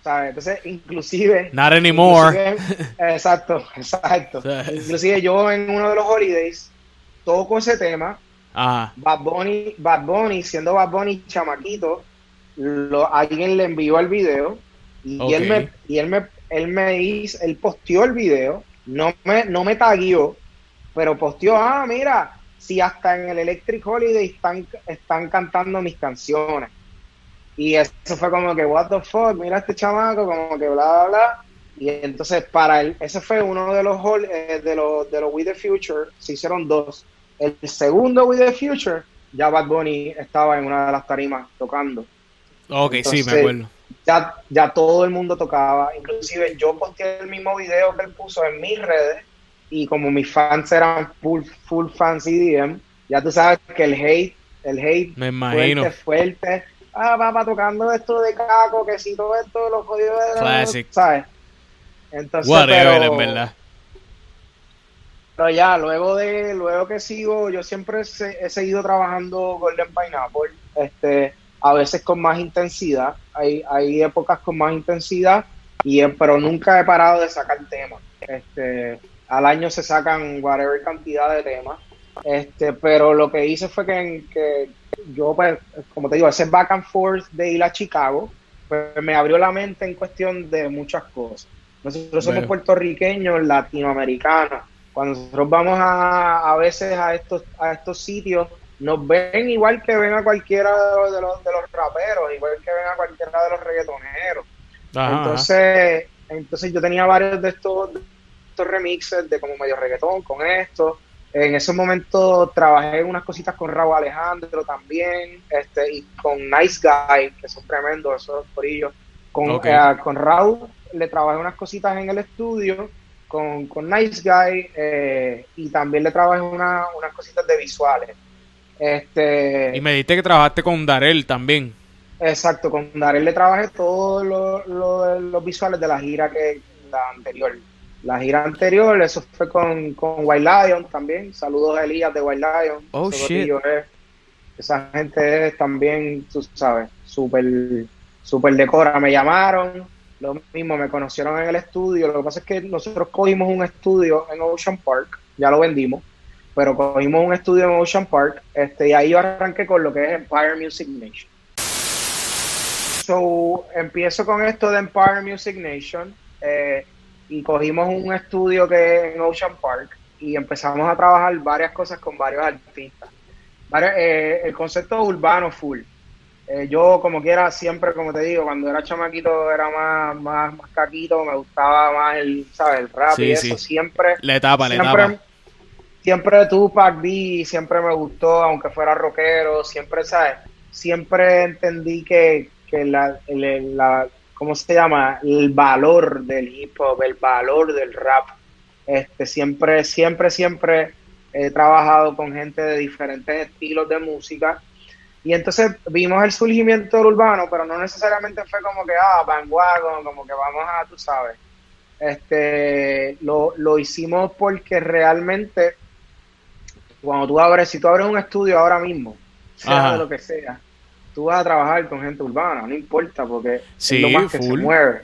Speaker 3: ¿sabes? Entonces, inclusive
Speaker 1: Not anymore.
Speaker 3: Inclusive, exacto, exacto. Inclusive yo en uno de los holidays toco ese tema.
Speaker 1: Ajá.
Speaker 3: Bad Bunny, Bad Bunny, siendo Bad Bunny chamaquito, lo, alguien le envió el video y él me, y él me, él me hizo, él posteó el video, no me, no me taguió, pero posteó, ah, mira, si hasta en el Electric Holiday están, están cantando mis canciones. Y eso fue como que, what the fuck, mira este chamaco, como que bla, bla, bla. Y entonces para él, ese fue uno de los, eh, de los, de los We the Future, se hicieron dos. El segundo We the Future, ya Bad Bunny estaba en una de las tarimas tocando.
Speaker 1: Ok, sí, me acuerdo.
Speaker 3: Ya, ya todo el mundo tocaba, inclusive yo posteé el mismo video que él puso en mis redes y como mis fans eran full, full fans EDM, ya tú sabes que el hate, el hate
Speaker 1: Me imagino.
Speaker 3: fuerte, fuerte, ah, papá, tocando esto de caco, que si todo esto, los jodidos de
Speaker 1: Classic.
Speaker 3: ¿sabes? Entonces,
Speaker 1: Whatever,
Speaker 3: pero,
Speaker 1: en verdad.
Speaker 3: pero ya, luego de, luego que sigo, yo siempre he seguido trabajando Golden Pineapple, este, a veces con más intensidad, hay, hay épocas con más intensidad, y, he- pero nunca he parado de sacar temas. Este, al año se sacan whatever cantidad de temas, este, pero lo que hice fue que, que yo, pues, como te digo, ese back and forth de ir a Chicago, pues me abrió la mente en cuestión de muchas cosas. Nosotros somos puertorriqueños, latinoamericanos, cuando nosotros vamos a, a veces a estos, a estos sitios, nos ven igual que ven a cualquiera de los, de los raperos, igual que ven a cualquiera de los reggaetoneros.
Speaker 1: Ajá,
Speaker 3: entonces, entonces yo tenía varios de estos, de estos remixes de como medio reggaetón con esto. En ese momento trabajé unas cositas con Raúl Alejandro también, este, y con Nice Guy, que son tremendos esos corillos. Con, eh, con Raúl le trabajé unas cositas en el estudio, con, con Nice Guy, eh, y también le trabajé una- unas cositas de visuales. Este,
Speaker 1: Y me dijiste que trabajaste con Darel también.
Speaker 3: Exacto, con Darel le trabajé todos lo- lo- los visuales de la gira que la anterior. La gira anterior, eso fue con, con White Lion también. Saludos a Elías de White Lion.
Speaker 1: Oh, shit.
Speaker 3: es- esa gente es también, tú sabes, súper super decora. Me llamaron, lo mismo, me conocieron en el estudio. Lo que pasa es que nosotros cogimos un estudio en Ocean Park, ya lo vendimos, pero cogimos un estudio en Ocean Park, este, y ahí yo arranqué con lo que es Empire Music Nation. So, empiezo con esto de Empire Music Nation eh, y cogimos un estudio que en Ocean Park y empezamos a trabajar varias cosas con varios artistas. Varios- eh, el concepto urbano full. Eh, yo como quiera siempre, como te digo, cuando era chamaquito era más, más, más caquito, me gustaba más el, ¿sabes? el rap
Speaker 1: Sí,
Speaker 3: y
Speaker 1: sí.
Speaker 3: eso. Siempre,
Speaker 1: La etapa, la etapa.
Speaker 3: Siempre Tupac B siempre me gustó, aunque fuera rockero, siempre, ¿sabes? Siempre entendí que, que la, el- la- ¿cómo se llama? El valor del hip hop, el valor del rap. Este, siempre, siempre, siempre he trabajado con gente de diferentes estilos de música. Y entonces vimos el surgimiento del urbano, pero no necesariamente fue como que, ah, bandwagon, como que vamos a, tú sabes. Este, lo, lo hicimos porque realmente, cuando tú abres, si tú abres un estudio ahora mismo, sea
Speaker 1: Ajá.
Speaker 3: de lo que sea, tú vas a trabajar con gente urbana, no importa, porque
Speaker 1: Sí,
Speaker 3: es lo más que
Speaker 1: full.
Speaker 3: se mueve.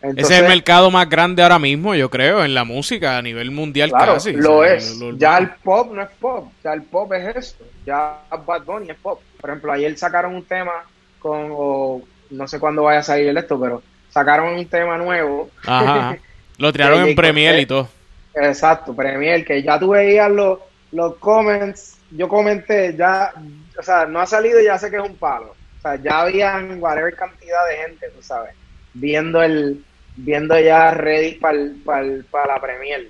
Speaker 1: Ese es el mercado más grande ahora mismo, yo creo, en la música a nivel mundial
Speaker 3: Claro,
Speaker 1: casi.
Speaker 3: lo
Speaker 1: O sea,
Speaker 3: es.
Speaker 1: lo- lo-
Speaker 3: ya el pop no es pop, ya el pop es eso. Ya Bad Bunny es pop. Por ejemplo, ayer sacaron un tema con, o no sé cuándo vaya a salir esto, pero sacaron un tema nuevo.
Speaker 1: Ajá. Lo tiraron en
Speaker 3: Cortez.
Speaker 1: y todo.
Speaker 3: Exacto, Premier, que ya tú veías los, los comments, yo comenté, ya, o sea, no ha salido y ya sé que es un palo. O sea, ya habían whatever cantidad de gente, tú sabes, viendo el, viendo ya ready para la Premier.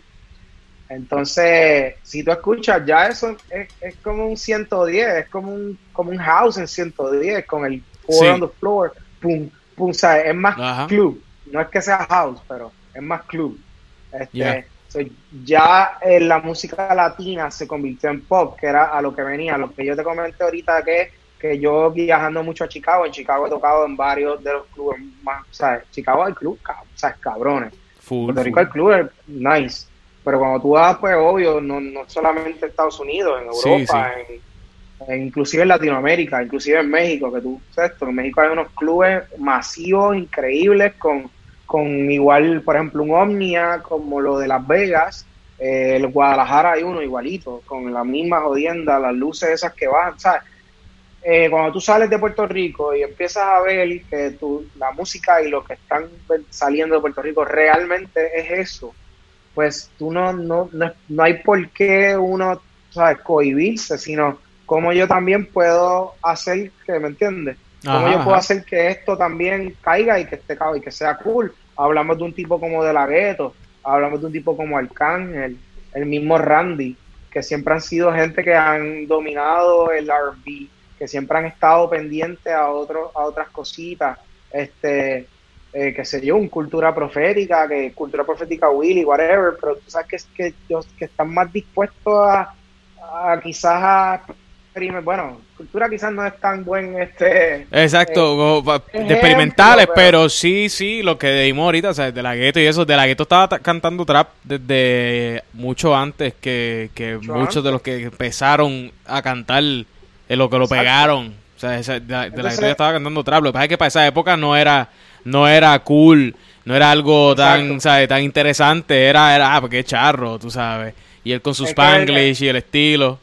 Speaker 3: Entonces, si tú escuchas, ya eso es, es como un 110, es como un, como un house en 110, con el four
Speaker 1: Sí.
Speaker 3: on the floor, pum, pum, ¿sabes? Es más
Speaker 1: Ajá.
Speaker 3: club, no es que sea house, pero es más club. Este. So, ya eh, la música latina se convirtió en pop, que era a lo que venía, lo que yo te comenté ahorita, que que yo viajando mucho a Chicago, en Chicago he tocado en varios de los clubes más, ¿sabes? Chicago hay club, cab- ¿sabes? Cabrones.
Speaker 1: Full,
Speaker 3: Puerto Rico
Speaker 1: full.
Speaker 3: hay clubes nice. Pero cuando tú vas, pues obvio, no, no solamente en Estados Unidos, en
Speaker 1: Sí,
Speaker 3: Europa, En, en- inclusive en Latinoamérica, inclusive en México, que tú sabes, esto, en México hay unos clubes masivos, increíbles, con, con igual, por ejemplo, un Omnia, como lo de Las Vegas, eh, el Guadalajara hay uno igualito, con la misma jodienda, las luces esas que bajan, ¿sabes? Eh, cuando tú sales de Puerto Rico y empiezas a ver que tu, la música y lo que están saliendo de Puerto Rico realmente es eso, pues tú no, no, no, no hay por qué uno, ¿sabes?, cohibirse, sino como yo también puedo hacer que, ¿me entiendes? Cómo yo puedo
Speaker 1: ajá.
Speaker 3: hacer que esto también caiga y que esté y que sea cool. Hablamos de un tipo como De La Ghetto, hablamos de un tipo como Arcángel, el mismo Randy, que siempre han sido gente que han dominado el R&B, que siempre han estado pendientes a otros a otras cositas, este eh, que se yo, un cultura profética, que cultura profética Willy, whatever, pero tú sabes que, es que, que están más dispuestos a, a quizás a bueno, cultura quizás no es tan buen este
Speaker 1: Exacto,
Speaker 3: ejemplo,
Speaker 1: experimentales,
Speaker 3: pero-
Speaker 1: pero sí, sí, lo que dimos ahorita, o sea, de la gueto y eso, de la gueto estaba ta- cantando trap desde mucho antes que, que
Speaker 3: Mucho
Speaker 1: muchos de los que empezaron a cantar, de lo que lo
Speaker 3: Exacto.
Speaker 1: pegaron. O sea, esa- de, de la gueto ya estaba cantando trap. Lo que pasa es que para esa época no era, no era cool, no era algo tan. ¿sabes? tan interesante, era, era, ah, porque es charro, tú sabes. Y él con su
Speaker 3: Es que-
Speaker 1: spanglish y el estilo.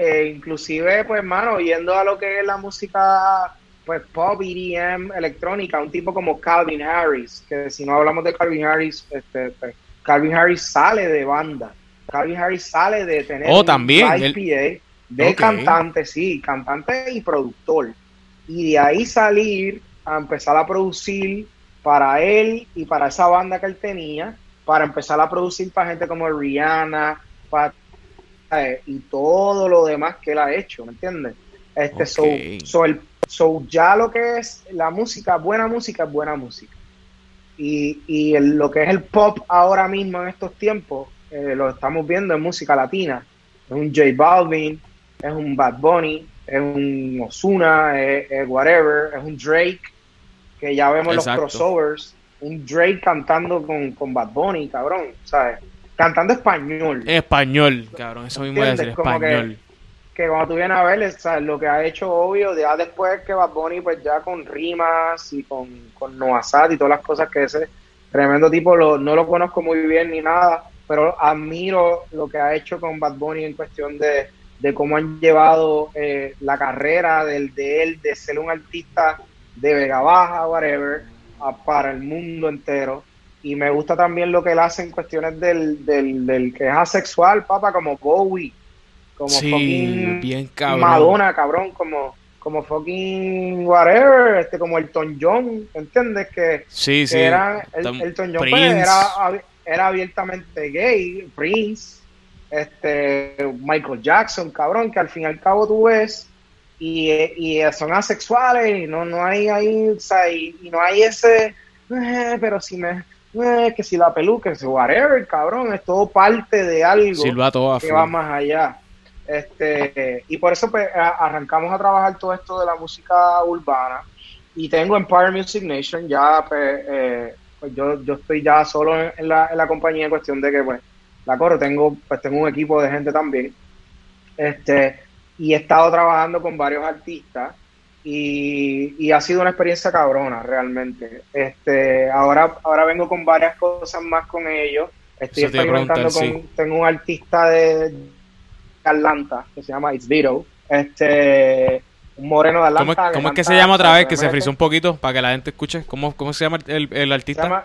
Speaker 3: Eh, inclusive pues hermano yendo a lo que es la música pues pop EDM electrónica un tipo como Calvin Harris que si no hablamos de Calvin Harris este pues, Calvin Harris sale de banda. Calvin Harris sale de tener
Speaker 1: Oh, también,
Speaker 3: live
Speaker 1: él-
Speaker 3: PA de cantante, sí, cantante y productor. Y de ahí salir a empezar a producir para él y para esa banda que él tenía, para empezar a producir para gente como Rihanna, para, y todo lo demás que él ha hecho, ¿me entiendes? Este, so- so, el- so ya lo que es la música, buena música es buena música. Y, y el- lo que es el pop ahora mismo en estos tiempos, eh, lo estamos viendo en música latina. Es un J Balvin, es un Bad Bunny, es un Ozuna, es, es whatever, es un Drake, que ya vemos
Speaker 1: Exacto.
Speaker 3: los crossovers. Un Drake cantando con, con Bad Bunny, cabrón, ¿sabes? Cantando español
Speaker 1: español, cabrón, eso mismo a decir.
Speaker 3: Como que-
Speaker 1: español.
Speaker 3: que cuando tú vienes a ver, o sea, lo que ha hecho obvio, ya después que Bad Bunny, pues ya con rimas y con, con Noah Sad y todas las cosas que ese tremendo tipo, lo- no lo conozco muy bien ni nada, pero admiro lo que ha hecho con Bad Bunny en cuestión de, de cómo han llevado eh, la carrera del, de él, de ser un artista de Vega Baja, whatever, a- para el mundo entero. Y me gusta también lo que él hace en cuestiones del, del, del que es asexual, papá, como Bowie, como
Speaker 1: Sí,
Speaker 3: fucking
Speaker 1: bien cabrón.
Speaker 3: Madonna, cabrón, como, como fucking whatever, este, como Elton John, ¿entiendes? Que,
Speaker 1: Sí,
Speaker 3: que
Speaker 1: sí.
Speaker 3: era, el, Elton John pues, era, era abiertamente gay, Prince, este, Michael Jackson, cabrón, que al fin y al cabo tú ves y, y son asexuales y no, no hay ahí, o sea, y, y no hay ese, "Eh, pero si me, eh, que si la peluca, que si whatever, cabrón, es todo parte de algo que va más allá. Este, y por eso pues, a- arrancamos a trabajar todo esto de la música urbana. Y tengo Empire Music Nation, ya pues, eh, pues yo, yo estoy ya solo en, en la, en la compañía en cuestión de que pues la corro, tengo, pues tengo un equipo de gente también. Este, y he estado trabajando con varios artistas y, y ha sido una experiencia cabrona realmente. Este, ahora, ahora vengo con varias cosas más con ellos. Estoy
Speaker 1: Eso
Speaker 3: experimentando con, tengo un artista de Atlanta que se llama It's Vito, este, un moreno de
Speaker 1: ¿Cómo,
Speaker 3: Atlanta.
Speaker 1: cómo es que se llama otra vez? Que se frizó un poquito para que la gente escuche. ¿Cómo, cómo se llama el, el artista?
Speaker 3: llama-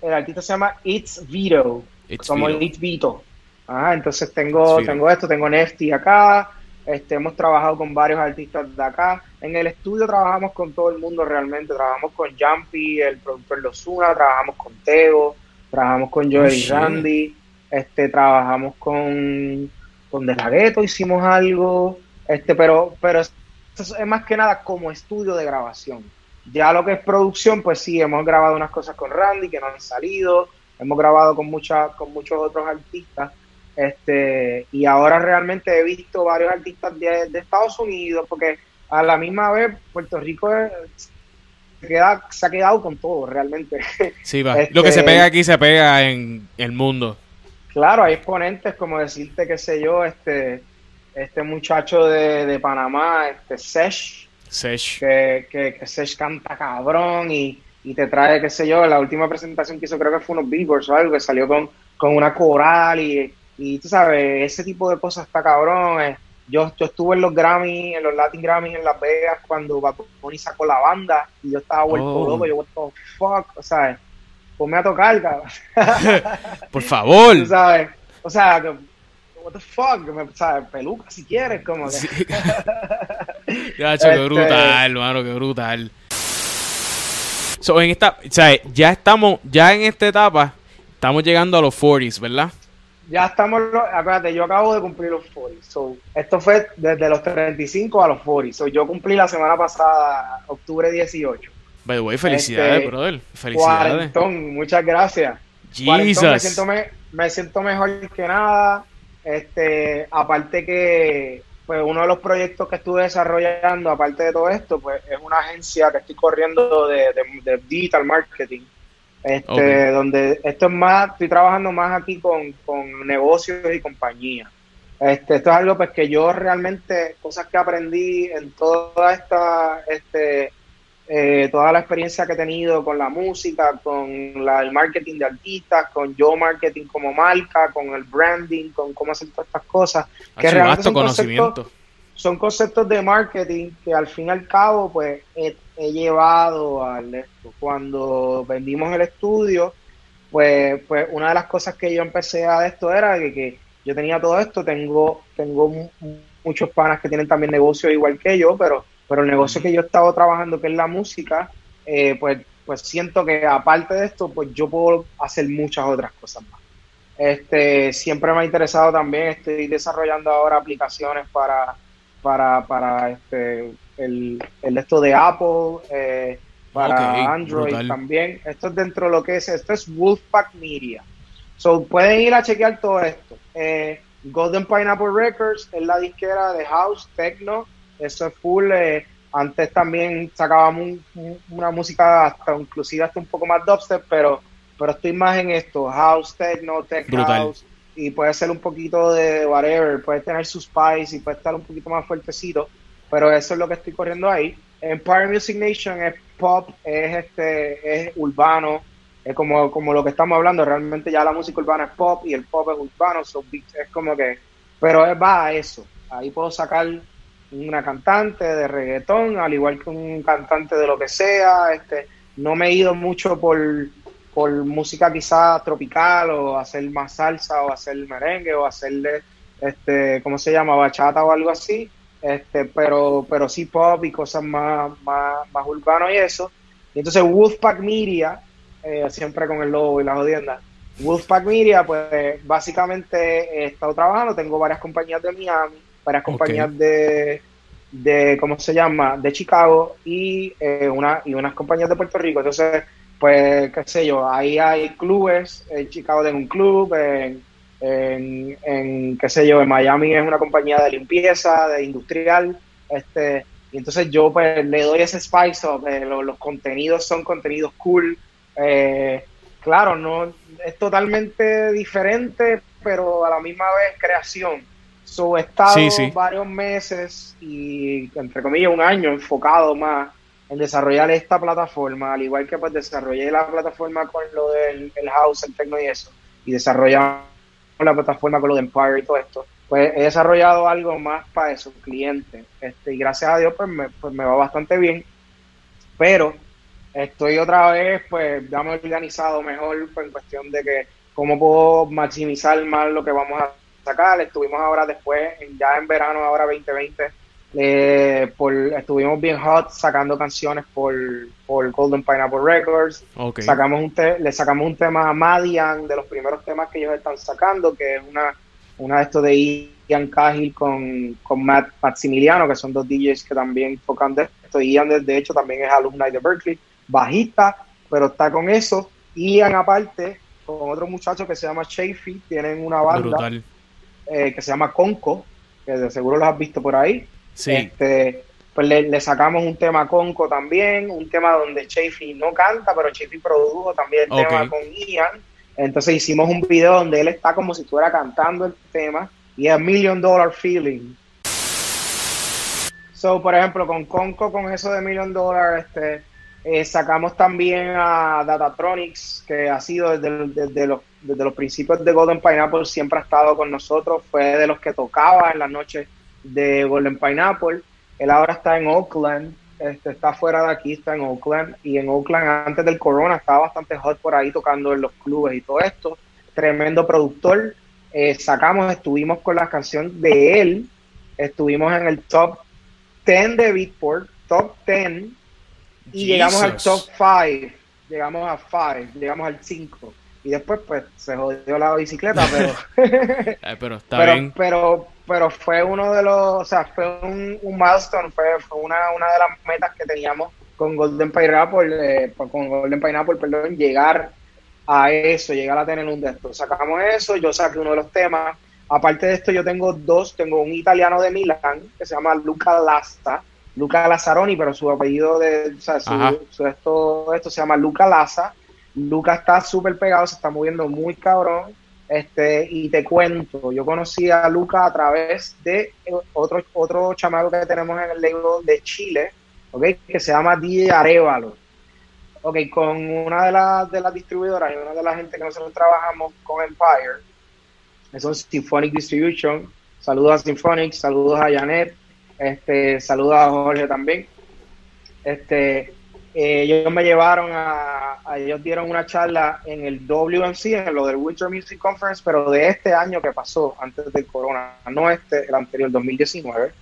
Speaker 3: el artista se llama It's Vito,
Speaker 1: It's
Speaker 3: como
Speaker 1: Vito.
Speaker 3: It's Vito. Ah, entonces tengo, tengo esto, tengo Nefty acá, este, hemos trabajado con varios artistas de acá. En el estudio trabajamos con todo el mundo realmente, trabajamos con Jumpy, el productor de Ozuna, trabajamos con Tego, trabajamos con Joel y. Randy, este, trabajamos con, con De La hicimos algo, este, pero, pero es, es más que nada como estudio de grabación. Ya lo que es producción, pues sí, hemos grabado unas cosas con Randy que no han salido, hemos grabado con mucha, con muchos otros artistas, este, y ahora realmente he visto varios artistas de, de Estados Unidos, porque a la misma vez Puerto Rico se, queda, se ha quedado con todo realmente.
Speaker 1: Sí, va.
Speaker 3: Este-
Speaker 1: Lo que se pega aquí se pega en el mundo.
Speaker 3: claro, hay exponentes como decirte, qué sé yo, este, este muchacho de, de Panamá, este Sesh,
Speaker 1: Sesh.
Speaker 3: que, que, que Sesh canta cabrón y, y te trae, qué sé yo, la última presentación que hizo creo que fue unos Billboards o algo, que salió con, con una coral y, y tú sabes, ese tipo de cosas está cabrón. Yo, yo estuve en los Grammy, en los Latin Grammys en Las Vegas cuando Bad Bunny sacó la banda y yo estaba vuelto
Speaker 1: Oh.
Speaker 3: loco, yo the fuck, o sea, ponme a tocar, cabrón.
Speaker 1: Por favor.
Speaker 3: Tú sabes, o sea, que, what the fuck, me, ¿sabes? peluca si quieres, como que...
Speaker 1: Sí. Gacho, qué
Speaker 3: Este-
Speaker 1: brutal, hermano, qué brutal. So, en esta, o sea, ya estamos, ya en esta etapa, estamos llegando a los 40s, ¿verdad?
Speaker 3: Ya estamos, acuérdate, yo acabo de cumplir los 40. So, esto fue desde los 35 a los 40. So, yo cumplí la semana pasada, octubre 18.
Speaker 1: By the way, felicidades,
Speaker 3: Este,
Speaker 1: brother. Felicidades.
Speaker 3: Cuarentón, muchas gracias. Cuarentón, me siento, me, me siento mejor que nada. Este, aparte que pues uno de los proyectos que estuve desarrollando, aparte de todo esto, pues es una agencia que estoy corriendo de, de- de digital marketing. Este, donde esto es más, estoy trabajando más aquí con, con negocios y compañías. Este, esto es algo pues que yo realmente, cosas que aprendí en toda esta, este, eh, toda la experiencia que he tenido con la música, con la- el marketing de artistas, con yo marketing como marca, con el branding, con cómo hacer todas estas cosas, que
Speaker 1: Hacho,
Speaker 3: realmente
Speaker 1: vasto
Speaker 3: son
Speaker 1: conocimiento.
Speaker 3: conceptos, son conceptos de marketing que al fin y al cabo pues he, he llevado al esto. Cuando vendimos el estudio, pues, pues una de las cosas que yo empecé a esto era que, que yo tenía todo esto, tengo, tengo muchos panas que tienen también negocios igual que yo, pero, pero el negocio que yo he estado trabajando, que es la música, eh, pues, pues siento que aparte de esto, pues yo puedo hacer muchas otras cosas más. Este, siempre me ha interesado también, estoy desarrollando ahora aplicaciones para, para, para este, el, el esto de Apple, eh, para Android también. Esto es dentro de lo que es, esto es Wolfpack Media. So, pueden ir a chequear todo esto. Eh, Golden Pineapple Records es la disquera de House, Techno, eso es full. Eh, antes también sacábamos una música hasta inclusive hasta un poco más dubstep, pero, pero estoy más en esto, House, Techno, Tech House, y puede ser un poquito de whatever, puede tener sus spice y puede estar un poquito más fuertecito, pero eso es lo que estoy corriendo ahí. Empire Music Nation es pop, es este, es urbano, es como, como lo que estamos hablando, realmente ya la música urbana es pop y el pop es urbano, es como que, pero va a eso, ahí puedo sacar una cantante de reggaetón, al igual que un cantante de lo que sea, este, no me he ido mucho por, por música quizás tropical o hacer más salsa o hacer merengue o hacerle, este, ¿cómo se llama? Bachata o algo así, este, pero, pero sí pop y cosas más, más, más urbanas y eso. Y entonces Wolfpack Media, eh, siempre con el logo y la jodienda, Wolfpack Media, pues básicamente he estado trabajando, tengo varias compañías de Miami, varias compañías de, de, ¿cómo se llama?, de Chicago y, eh, una, y unas compañías de Puerto Rico. Entonces, pues, qué sé yo, ahí hay clubes, en Chicago tengo un club, en en, qué sé yo, en Miami es una compañía de limpieza, de industrial, este, y entonces yo pues le doy ese spice up, eh, los, contenidos son contenidos cool, eh, claro, no es totalmente diferente, pero a la misma vez creación. So, he estado varios meses y entre comillas un año enfocado más en desarrollar esta plataforma, al igual que pues desarrollé la plataforma con lo del house, el techno y eso, y desarrollamos la plataforma con lo de Empire y todo esto, pues he desarrollado algo más para esos clientes. Este, y gracias a Dios, pues me, pues me va bastante bien. Pero estoy otra vez, pues ya me he organizado mejor pues, en cuestión de que cómo puedo maximizar más lo que vamos a sacar. Estuvimos ahora después, ya en verano, ahora 2020, eh, por, estuvimos bien hot sacando canciones por, por Golden Pineapple Records. Sacamos un le sacamos un tema a Madian, de los primeros temas que ellos están sacando, que es una, una de estos de Ian Cahill con, con Matt Maximiliano, que son dos DJs que también tocan de esto. Ian, de hecho, también es alumni de Berkeley, bajista, pero está con eso. Ian, aparte, con otro muchacho que se llama Chafee, tienen una banda eh, que se llama Conco, que de seguro los has visto por ahí. Este, pues le, sacamos un tema Conco también, un tema donde Chafee no canta, pero Chafee produjo también el tema con Ian. Entonces hicimos un video donde él está como si estuviera cantando el tema y es Million Dollar Feeling. So, por ejemplo, con Conco, con eso de Million Dollar, este, eh, sacamos también a Datatronics, que ha sido desde, desde, los, desde los principios de Golden Pineapple, siempre ha estado con nosotros, fue de los que tocaba en las noches de Golden Pineapple. Él ahora está en Oakland, este, está fuera de aquí, está en Oakland. Y en Oakland, antes del corona, estaba bastante hot por ahí tocando en los clubes y todo esto. Tremendo productor. Eh, sacamos, estuvimos con la canción de él. Estuvimos en el top 10 de Beatport, top 10. Y llegamos al top 5. Llegamos a 5, llegamos al 5 y después pues se jodió la bicicleta, pero
Speaker 1: eh, pero está bien.
Speaker 3: Pero, pero fue uno de los, o sea, fue un, un milestone, fue, fue una, una de las metas que teníamos con Golden Pineapple, eh, con Golden Pineapple, perdón, llegar a eso, llegar a tener un de estos. Sacamos eso, yo saqué uno de los temas. Aparte de esto, yo tengo dos, tengo un italiano de Milán que se llama Luca Lasta, Luca Lazzaroni, pero su apellido de, o sea, su, esto, esto se llama Luca Laza Luca está súper pegado, se está moviendo muy cabrón. Este, y te cuento, yo conocí a Luca a través de otro, otro chamaco que tenemos en el label de Chile, okay, que se llama DJ Arevalo. Ok, con una de las, de las distribuidoras y una de las gente que nosotros trabajamos con Empire, eso es Symphonic Distribution. Saludos a Symphonic, saludos a Janet, este, saludos a Jorge también. Este, eh, ellos me llevaron a, a- ellos dieron una charla en el WMC, en lo del Winter Music Conference, pero de este año que pasó, antes del corona, no este, el anterior, 2019.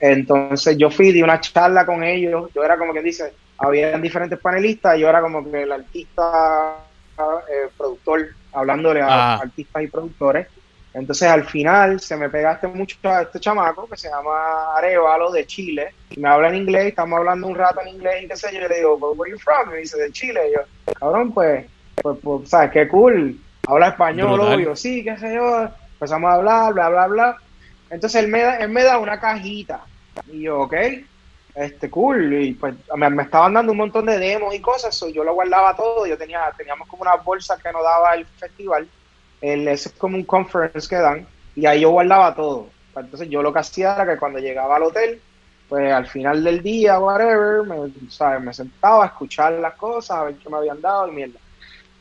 Speaker 3: Entonces yo fui, di una charla con ellos, yo era como que dice, habían diferentes panelistas, yo era como que el artista, eh, productor, hablándole a
Speaker 1: Ah.
Speaker 3: artistas y productores. Entonces al final se me pega este mucho este chamaco que se llama Arevalo de Chile y me habla en inglés, estamos hablando un rato en inglés y qué sé yo, y le digo, "But where you from? Y me dice, de Chile, y yo, cabrón, pues, pues, pues, sabes, qué cool, habla español,
Speaker 1: Brutal.
Speaker 3: obvio, sí, qué sé yo, empezamos a hablar, bla, bla, bla. Entonces él me da, él me da una cajita y yo, ok, este, cool, y pues me, me estaban dando un montón de demos y cosas, so, yo lo guardaba todo, yo tenía, teníamos como una bolsa que nos daba el festival, el, es como un conference que dan, y ahí yo guardaba todo. Entonces yo lo que hacía era que cuando llegaba al hotel, pues al final del día, whatever, me, ¿sabes? me sentaba a escuchar las cosas, a ver qué me habían dado y mierda.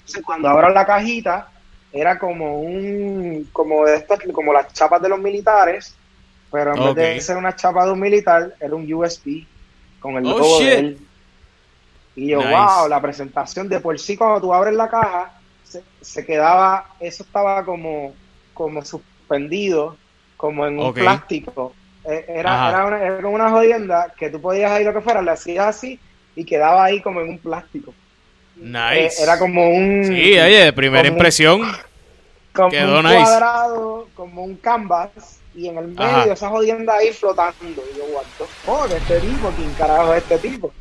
Speaker 3: Entonces cuando abro la cajita, era como un, como de estas, como las chapas de los militares, pero en vez de ser una chapa de un militar, era un USB con el
Speaker 1: Oh,
Speaker 3: logo
Speaker 1: shit.
Speaker 3: de él. Y yo,
Speaker 1: Nice.
Speaker 3: wow, la presentación de por sí cuando tú abres la caja, se, se quedaba, eso estaba como, como suspendido, como en un plástico. Eh, Era, era, una, era como una jodienda que tú podías ir lo que fuera, le hacías así y quedaba ahí como en un plástico. Eh,
Speaker 1: Nice.
Speaker 3: era como un...
Speaker 1: Sí, oye, primera
Speaker 3: como un-
Speaker 1: impresión.
Speaker 3: como
Speaker 1: Quedó
Speaker 3: un
Speaker 1: nice.
Speaker 3: cuadrado, como un canvas, y en el medio
Speaker 1: Ajá.
Speaker 3: esa jodienda ahí flotando. Y yo, the fuck, este tipo, ¿quién carajo es este tipo?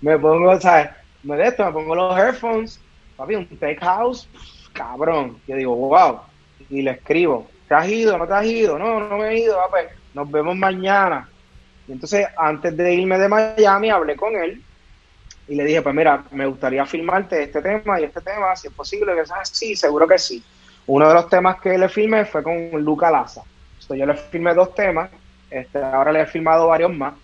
Speaker 3: Me pongo, ¿sabes? Me de esto, me pongo los headphones, papi, un tech house, cabrón. Yo digo, wow, y le escribo, ¿te has ido? ¿No te has ido? No, no me he ido, ah, pues, nos vemos mañana. Y entonces, antes de irme de Miami, hablé con él y le dije, pues mira, me gustaría filmarte este tema y este tema, si es posible, que sea sí, seguro que sí. Uno de los temas que le filmé fue con Luca Laza. Entonces, yo le filmé dos temas, este, ahora le he filmado varios más.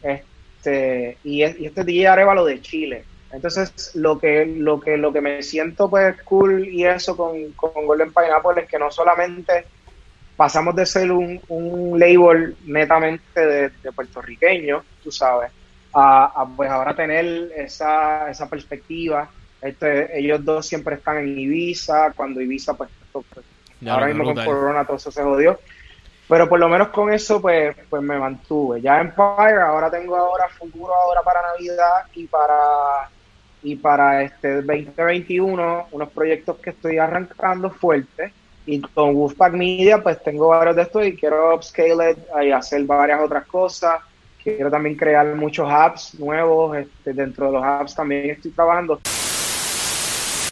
Speaker 3: Este, y, es- y este es DJ Arevalo de Chile. Entonces, lo que, lo que, lo que me siento pues cool y eso con, con Golden Pineapple es que no solamente pasamos de ser un, un label netamente de, de puertorriqueño, tú sabes, a, a, pues ahora tener esa, esa perspectiva. Este, ellos dos siempre están en Ibiza, cuando Ibiza pues, pues,
Speaker 1: Ya
Speaker 3: ahora mismo con. Corona todo eso se jodió. Pero por lo menos con eso pues, pues me mantuve. Ya Empire, ahora tengo ahora futuro ahora para Navidad y para y para este 2021 unos proyectos que estoy arrancando fuertes y con Wolfpack Media pues tengo varios de estos y quiero upscale y hacer varias otras cosas. Quiero también crear muchos apps nuevos este, dentro de los apps también estoy trabajando.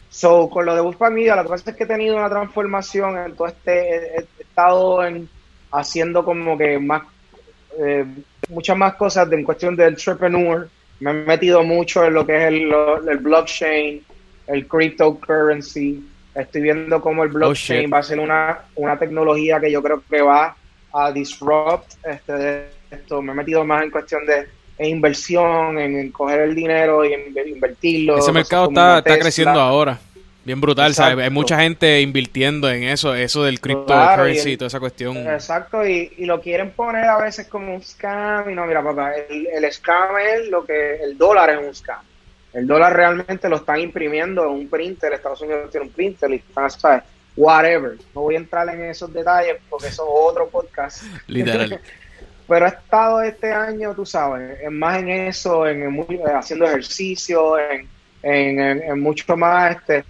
Speaker 3: So con lo de Wolfpack Media que pasa es que he tenido una transformación en todo este he, estado en, haciendo como que más eh, muchas más cosas de, en cuestión de entrepreneur me he metido mucho en lo que es el, el blockchain, el cryptocurrency. Estoy viendo cómo el blockchain
Speaker 1: shit.
Speaker 3: va a ser una, una tecnología que yo creo que va a disrupt este, esto. Me he metido más en cuestión de en inversión, en, en coger el dinero y en, invertirlo.
Speaker 1: Ese mercado está, está creciendo ahora. Bien brutal, ¿sabes? Hay mucha gente invirtiendo en eso, eso del
Speaker 3: Claro,
Speaker 1: cryptocurrency
Speaker 3: y
Speaker 1: y,
Speaker 3: el-
Speaker 1: toda esa cuestión.
Speaker 3: Exacto, y, y lo quieren poner a veces como un scam. Y no, mira, papá, el, el scam es lo que. El dólar es un scam. El dólar realmente lo están imprimiendo en un printer. Estados Unidos tiene un printer y están, ¿sabes? Whatever. No voy a entrar en esos detalles porque eso es otro podcast.
Speaker 1: Literal.
Speaker 3: Pero he estado este año, tú sabes, en más en eso, en, eh, haciendo ejercicio, en, en, mucho más. Este,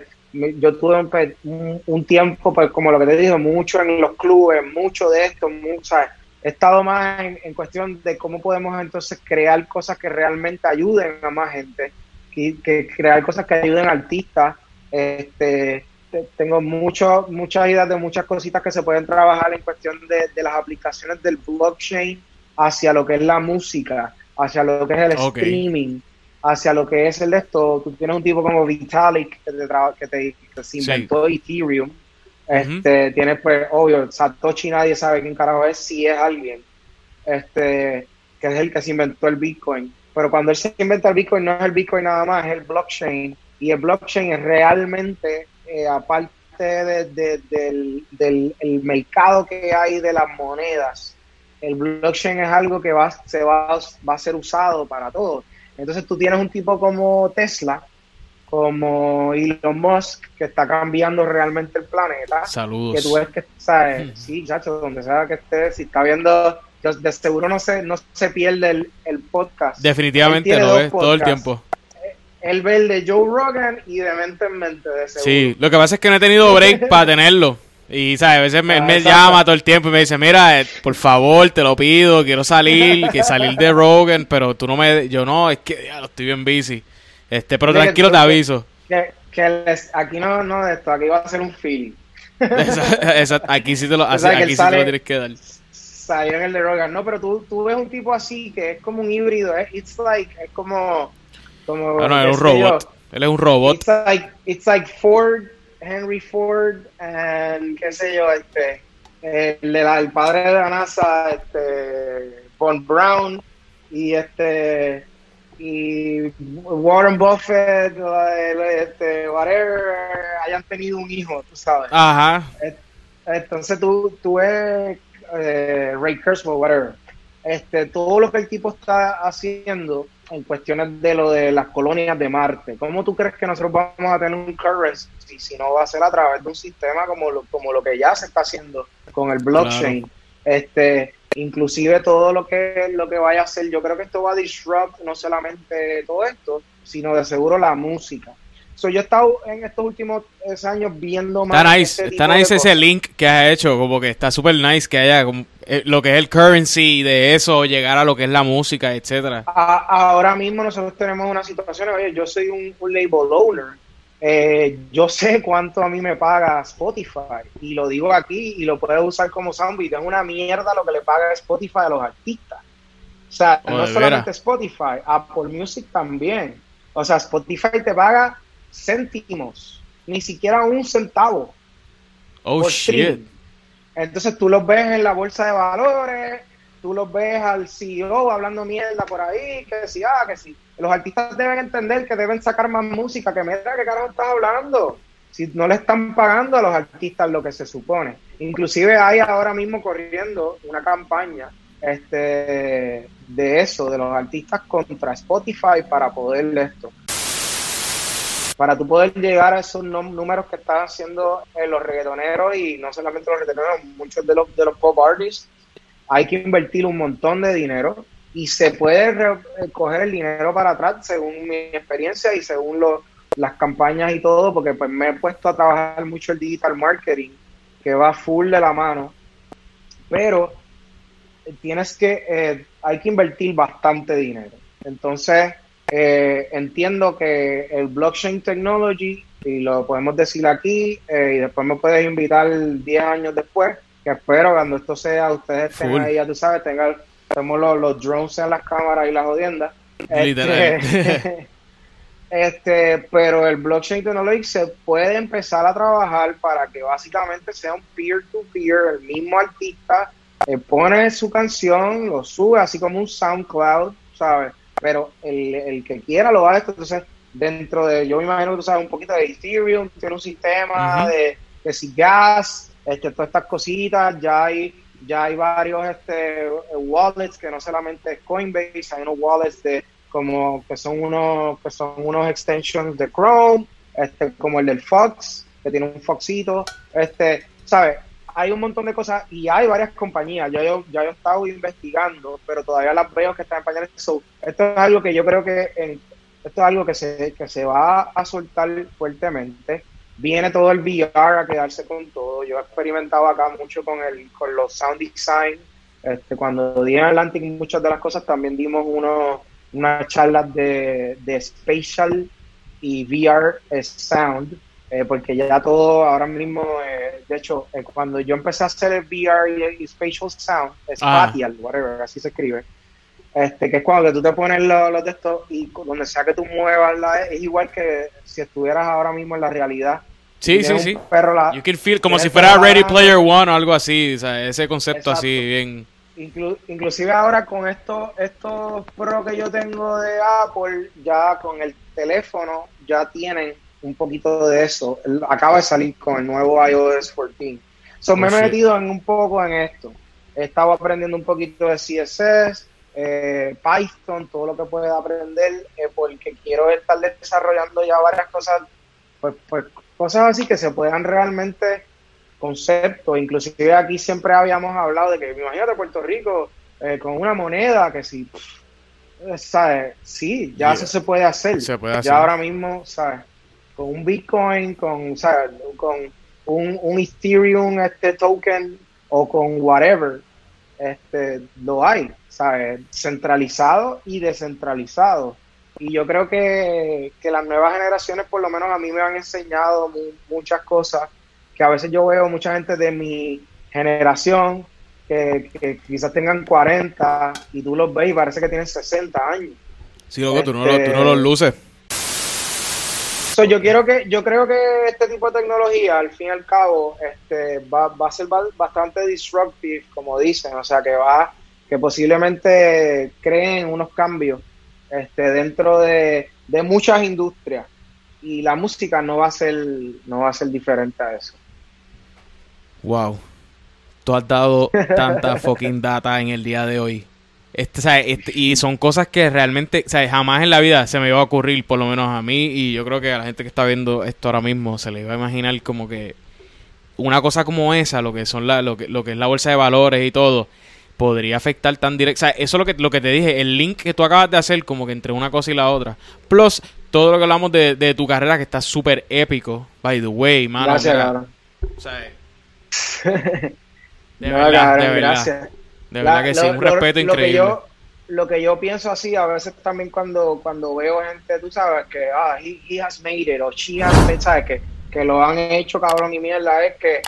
Speaker 3: yo tuve un, un, tiempo, pues como lo que te digo, mucho en los clubes, mucho de esto, mucho, he estado más en, en cuestión de cómo podemos entonces crear cosas que realmente ayuden a más gente, que, que crear cosas que ayuden a artistas. Este, te- tengo mucho, muchas ideas de muchas cositas que se pueden trabajar en cuestión de, de las aplicaciones del blockchain hacia lo que es la música, hacia lo que es el streaming, hacia lo que es el de esto. Tú tienes un tipo como Vitalik que te, que te que se inventó Ethereum. Este, tienes pues, obvio, Satoshi nadie sabe quién carajo es, si es alguien, este, que es el que se inventó el Bitcoin. Pero cuando él se inventa el Bitcoin, no es el Bitcoin nada más, es el blockchain. Y el blockchain es realmente, eh, aparte de- de- del, del el mercado que hay de las monedas, el blockchain es algo que va, se va, va a ser usado para todo. Entonces tú tienes un tipo como Tesla, como Elon Musk, que está cambiando realmente el planeta.
Speaker 1: Saludos.
Speaker 3: Que tú ves que, ¿sabes? Sí, chacho, donde sea que esté, si está viendo, de seguro no se, no se pierde el, el podcast.
Speaker 1: Definitivamente lo ves todo el tiempo.
Speaker 3: Él ve el de Joe Rogan y de mente en mente, de seguro.
Speaker 1: Sí, lo que pasa es que no he tenido break para tenerlo. Y, ¿sabes? A veces me, él
Speaker 3: Ah,
Speaker 1: me
Speaker 3: exacto.
Speaker 1: llama todo el tiempo y me dice, mira, eh, por favor, te lo pido, quiero salir, que salir de Rogan, pero tú no me... Yo no, es que ya lo estoy bien busy. Este, pero tranquilo, te aviso.
Speaker 3: Que, que les- aquí no, no de esto, aquí va a ser un feeling.
Speaker 1: Esa- esa- aquí sí te lo, así- aquí
Speaker 3: él
Speaker 1: sí te lo
Speaker 3: sale-
Speaker 1: tienes que dar.
Speaker 3: Salió en el de Rogan. No, pero tú, tú ves un tipo así que es como un híbrido, ¿eh? It's like, es como... como
Speaker 1: Bueno,
Speaker 3: qué
Speaker 1: es un
Speaker 3: sé yo,
Speaker 1: robot. Él es un robot.
Speaker 3: It's like, it's like Ford, Henry Ford, and qué sé yo, este, el, el padre de la NASA, este, Von Brown, y este, y Warren Buffett, este, whatever, hayan tenido un hijo, tú sabes.
Speaker 1: Ajá.
Speaker 3: Entonces tú, tú ves eh, Ray Kurzweil, whatever. Este, todo lo que el tipo está haciendo en cuestiones de lo de las colonias de Marte. ¿Cómo tú crees que nosotros vamos a tener un currency si no va a ser a través de un sistema como lo, como lo que ya se está haciendo con el blockchain? Este, inclusive todo lo que lo que vaya a hacer, yo creo que esto va a disrupt no solamente todo esto, sino de seguro la música. So, yo he estado en estos últimos años viendo más
Speaker 1: Está nice,
Speaker 3: este
Speaker 1: está nice ese link que has hecho, como que está super nice que haya como, eh, lo que es el currency de eso, llegar a lo que es la música, etcétera.
Speaker 3: A- ahora mismo nosotros tenemos una situación, oye, yo soy un, un label owner, eh, yo sé cuánto a mí me paga Spotify y lo digo aquí y lo puedo usar como zombie, tengo una mierda lo que le paga Spotify a los artistas. O sea, no solamente
Speaker 1: veras.
Speaker 3: Spotify, Apple Music también. O sea, Spotify te paga céntimos, ni siquiera un centavo.
Speaker 1: Oh
Speaker 3: por
Speaker 1: shit.
Speaker 3: Entonces tú los ves en la bolsa de valores, tú los ves al CEO hablando mierda por ahí, que si, ah, que si. Los artistas deben entender que deben sacar más música, que mira, ¿qué carajo estás hablando? Si no le están pagando a los artistas lo que se supone. Inclusive hay ahora mismo corriendo una campaña este de eso, de los artistas contra Spotify para poder esto para tú poder llegar a esos números que están haciendo los reggaetoneros y no solamente los reggaetoneros, muchos de los, de los pop artists, hay que invertir un montón de dinero y se puede eh, coger el dinero para atrás según mi experiencia y según las campañas y todo, porque pues me he puesto a trabajar mucho el digital marketing, que va full de la mano, pero eh, tienes que, eh, hay que invertir bastante dinero. Entonces, eh, entiendo que el blockchain technology, y lo podemos decir aquí, eh, y después me puedes invitar 10 años después, que espero cuando esto sea, ustedes estén
Speaker 1: Full.
Speaker 3: ahí, ya tú sabes, tengan, tenemos los, los drones en las cámaras y las jodiendas.
Speaker 1: Literal.
Speaker 3: Este, este, pero el blockchain technology se puede empezar a trabajar para que básicamente sea un peer-to-peer, el mismo artista eh, pone su canción, lo sube así como un SoundCloud, ¿sabes? Pero el, el que quiera lo hace, entonces dentro de, yo me imagino que tú sabes un poquito de Ethereum, tiene un sistema de, de si gas, este, todas estas cositas, ya hay ya hay varios este wallets que no solamente es Coinbase, hay unos wallets de como que son unos que son unos extensions de Chrome, este como el del Fox, que tiene un Foxito, este, ¿sabes? Hay un montón de cosas y hay varias compañías. Ya yo, ya yo he estado investigando, pero todavía las veo que están en pañales. So, esto es algo que yo creo que esto es algo que se, que se va a soltar fuertemente. Viene todo el VR a quedarse con todo. Yo he experimentado acá mucho con el con los sound design. Este, cuando di en Atlantic muchas de las cosas también dimos unos unas charlas de, de spatial y VR sound, eh, porque ya todo ahora mismo, eh, de hecho, eh, cuando yo empecé a hacer el VR y, y spatial sound, spatial, whatever, así se escribe, este, que es cuando tú te pones los, los de estos y donde sea que tú muevas, la, es igual que si estuvieras ahora mismo en la realidad.
Speaker 1: Sí, sí, sí.
Speaker 3: perro la-
Speaker 1: You can feel como si fuera
Speaker 3: la-
Speaker 1: Ready Player One o algo así, o sea, ese concepto
Speaker 3: Exacto.
Speaker 1: así bien.
Speaker 3: Inclu- inclusive ahora con estos estos Pro que yo tengo de Apple, ya con el teléfono ya tienen un poquito de eso. Acaba de salir con el nuevo iOS 14. So, me
Speaker 1: Oh,
Speaker 3: he
Speaker 1: shit.
Speaker 3: metido en un poco en esto. He estado aprendiendo un poquito de CSS, eh, Python, todo lo que pueda aprender, eh, porque quiero estar desarrollando ya varias cosas, pues, pues cosas así que se puedan realmente conceptos. Inclusive aquí siempre habíamos hablado de que, imagínate Puerto Rico eh, con una moneda que si, ¿sabes? Sí, ya eso se puede hacer.
Speaker 1: Se puede hacer.
Speaker 3: Ya ahora mismo, ¿sabes? Con un Bitcoin, con, ¿sabes? Con un, un Ethereum este token o con whatever, este, lo hay, ¿sabes? Centralizado y descentralizado. Y yo creo que, que las nuevas generaciones, por lo menos a mí me han enseñado mu- muchas cosas que a veces yo veo mucha gente de mi generación que, que quizás tengan 40 y tú los ves y parece que tienen 60 años.
Speaker 1: Sí, loco, tú no, lo-
Speaker 3: Este-
Speaker 1: tú no los luces.
Speaker 3: So, yo quiero que yo creo que este tipo de tecnología al fin y al cabo este va, va a ser ba- bastante disruptive como dicen o sea que va que posiblemente creen unos cambios este dentro de, de muchas industrias y la música no va a ser no va a ser diferente a eso
Speaker 1: Wow. Tú has dado tanta fucking data en el día de hoy. Este, ¿sabes? Este- y son cosas que realmente, ¿sabes? Jamás en la vida se me iba a ocurrir, por lo menos a mí, y yo creo que a la gente que está viendo esto ahora mismo se le iba a imaginar como que una cosa como esa, lo que son la, lo que, lo que es la bolsa de valores y todo, podría afectar tan directo. O sea, eso es lo que, lo que te dije, el link que tú acabas de hacer, como que entre una cosa y la otra. Plus, todo lo que hablamos de, de tu carrera, que está súper épico, by the way, mano.
Speaker 3: gracias
Speaker 1: mira,
Speaker 3: cabrón.
Speaker 1: o sea, de
Speaker 3: No,
Speaker 1: verdad,
Speaker 3: cabrón,
Speaker 1: de verdad.
Speaker 3: gracias
Speaker 1: De verdad
Speaker 3: La-
Speaker 1: que sí,
Speaker 3: lo-
Speaker 1: un
Speaker 3: lo-
Speaker 1: respeto
Speaker 3: lo que
Speaker 1: increíble.
Speaker 3: yo, lo que yo pienso así, a veces también cuando, cuando veo gente, tú sabes, que ah, he, he has made it, o she has made, ¿sabes? Que, que lo han hecho cabrón y mierda, es que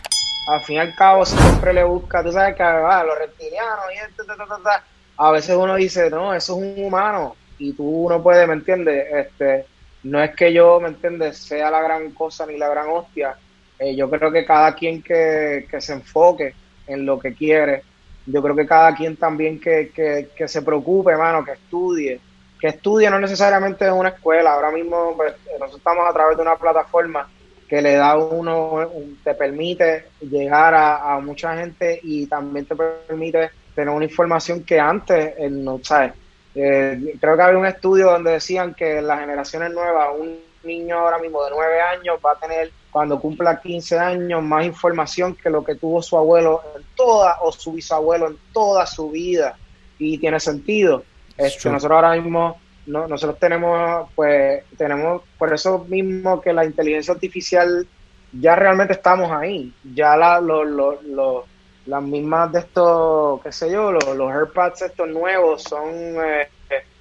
Speaker 3: al fin y al cabo siempre le busca, tú sabes que ah, los reptilianos y esto, ta, ta, ta, ta. a veces uno dice, no, eso es un humano, y tú no puedes, ¿me entiendes? Este, no es que yo, ¿me entiendes?, sea la gran cosa ni la gran hostia. Eh, yo creo que cada quien que, que se enfoque en lo que quiere, yo creo que cada quien también que, que, que se preocupe, hermano, que estudie, que estudie no necesariamente en una escuela, ahora mismo pues, nosotros estamos a través de una plataforma que le da uno, un- te permite llegar a, a mucha gente y también te permite tener una información que antes eh, no sabes. Eh, creo que había un estudio donde decían que las generaciones nuevas, un niño ahora mismo de 9 años va a tener cuando cumpla 15 años más información que lo que tuvo su abuelo en toda o su bisabuelo en toda su vida y tiene sentido. Este, nosotros ahora mismo no, nosotros tenemos pues tenemos por eso mismo que la inteligencia artificial ya realmente estamos ahí. Ya la, lo- lo- lo- las mismas de estos, qué sé yo, los, los AirPods estos nuevos son, eh,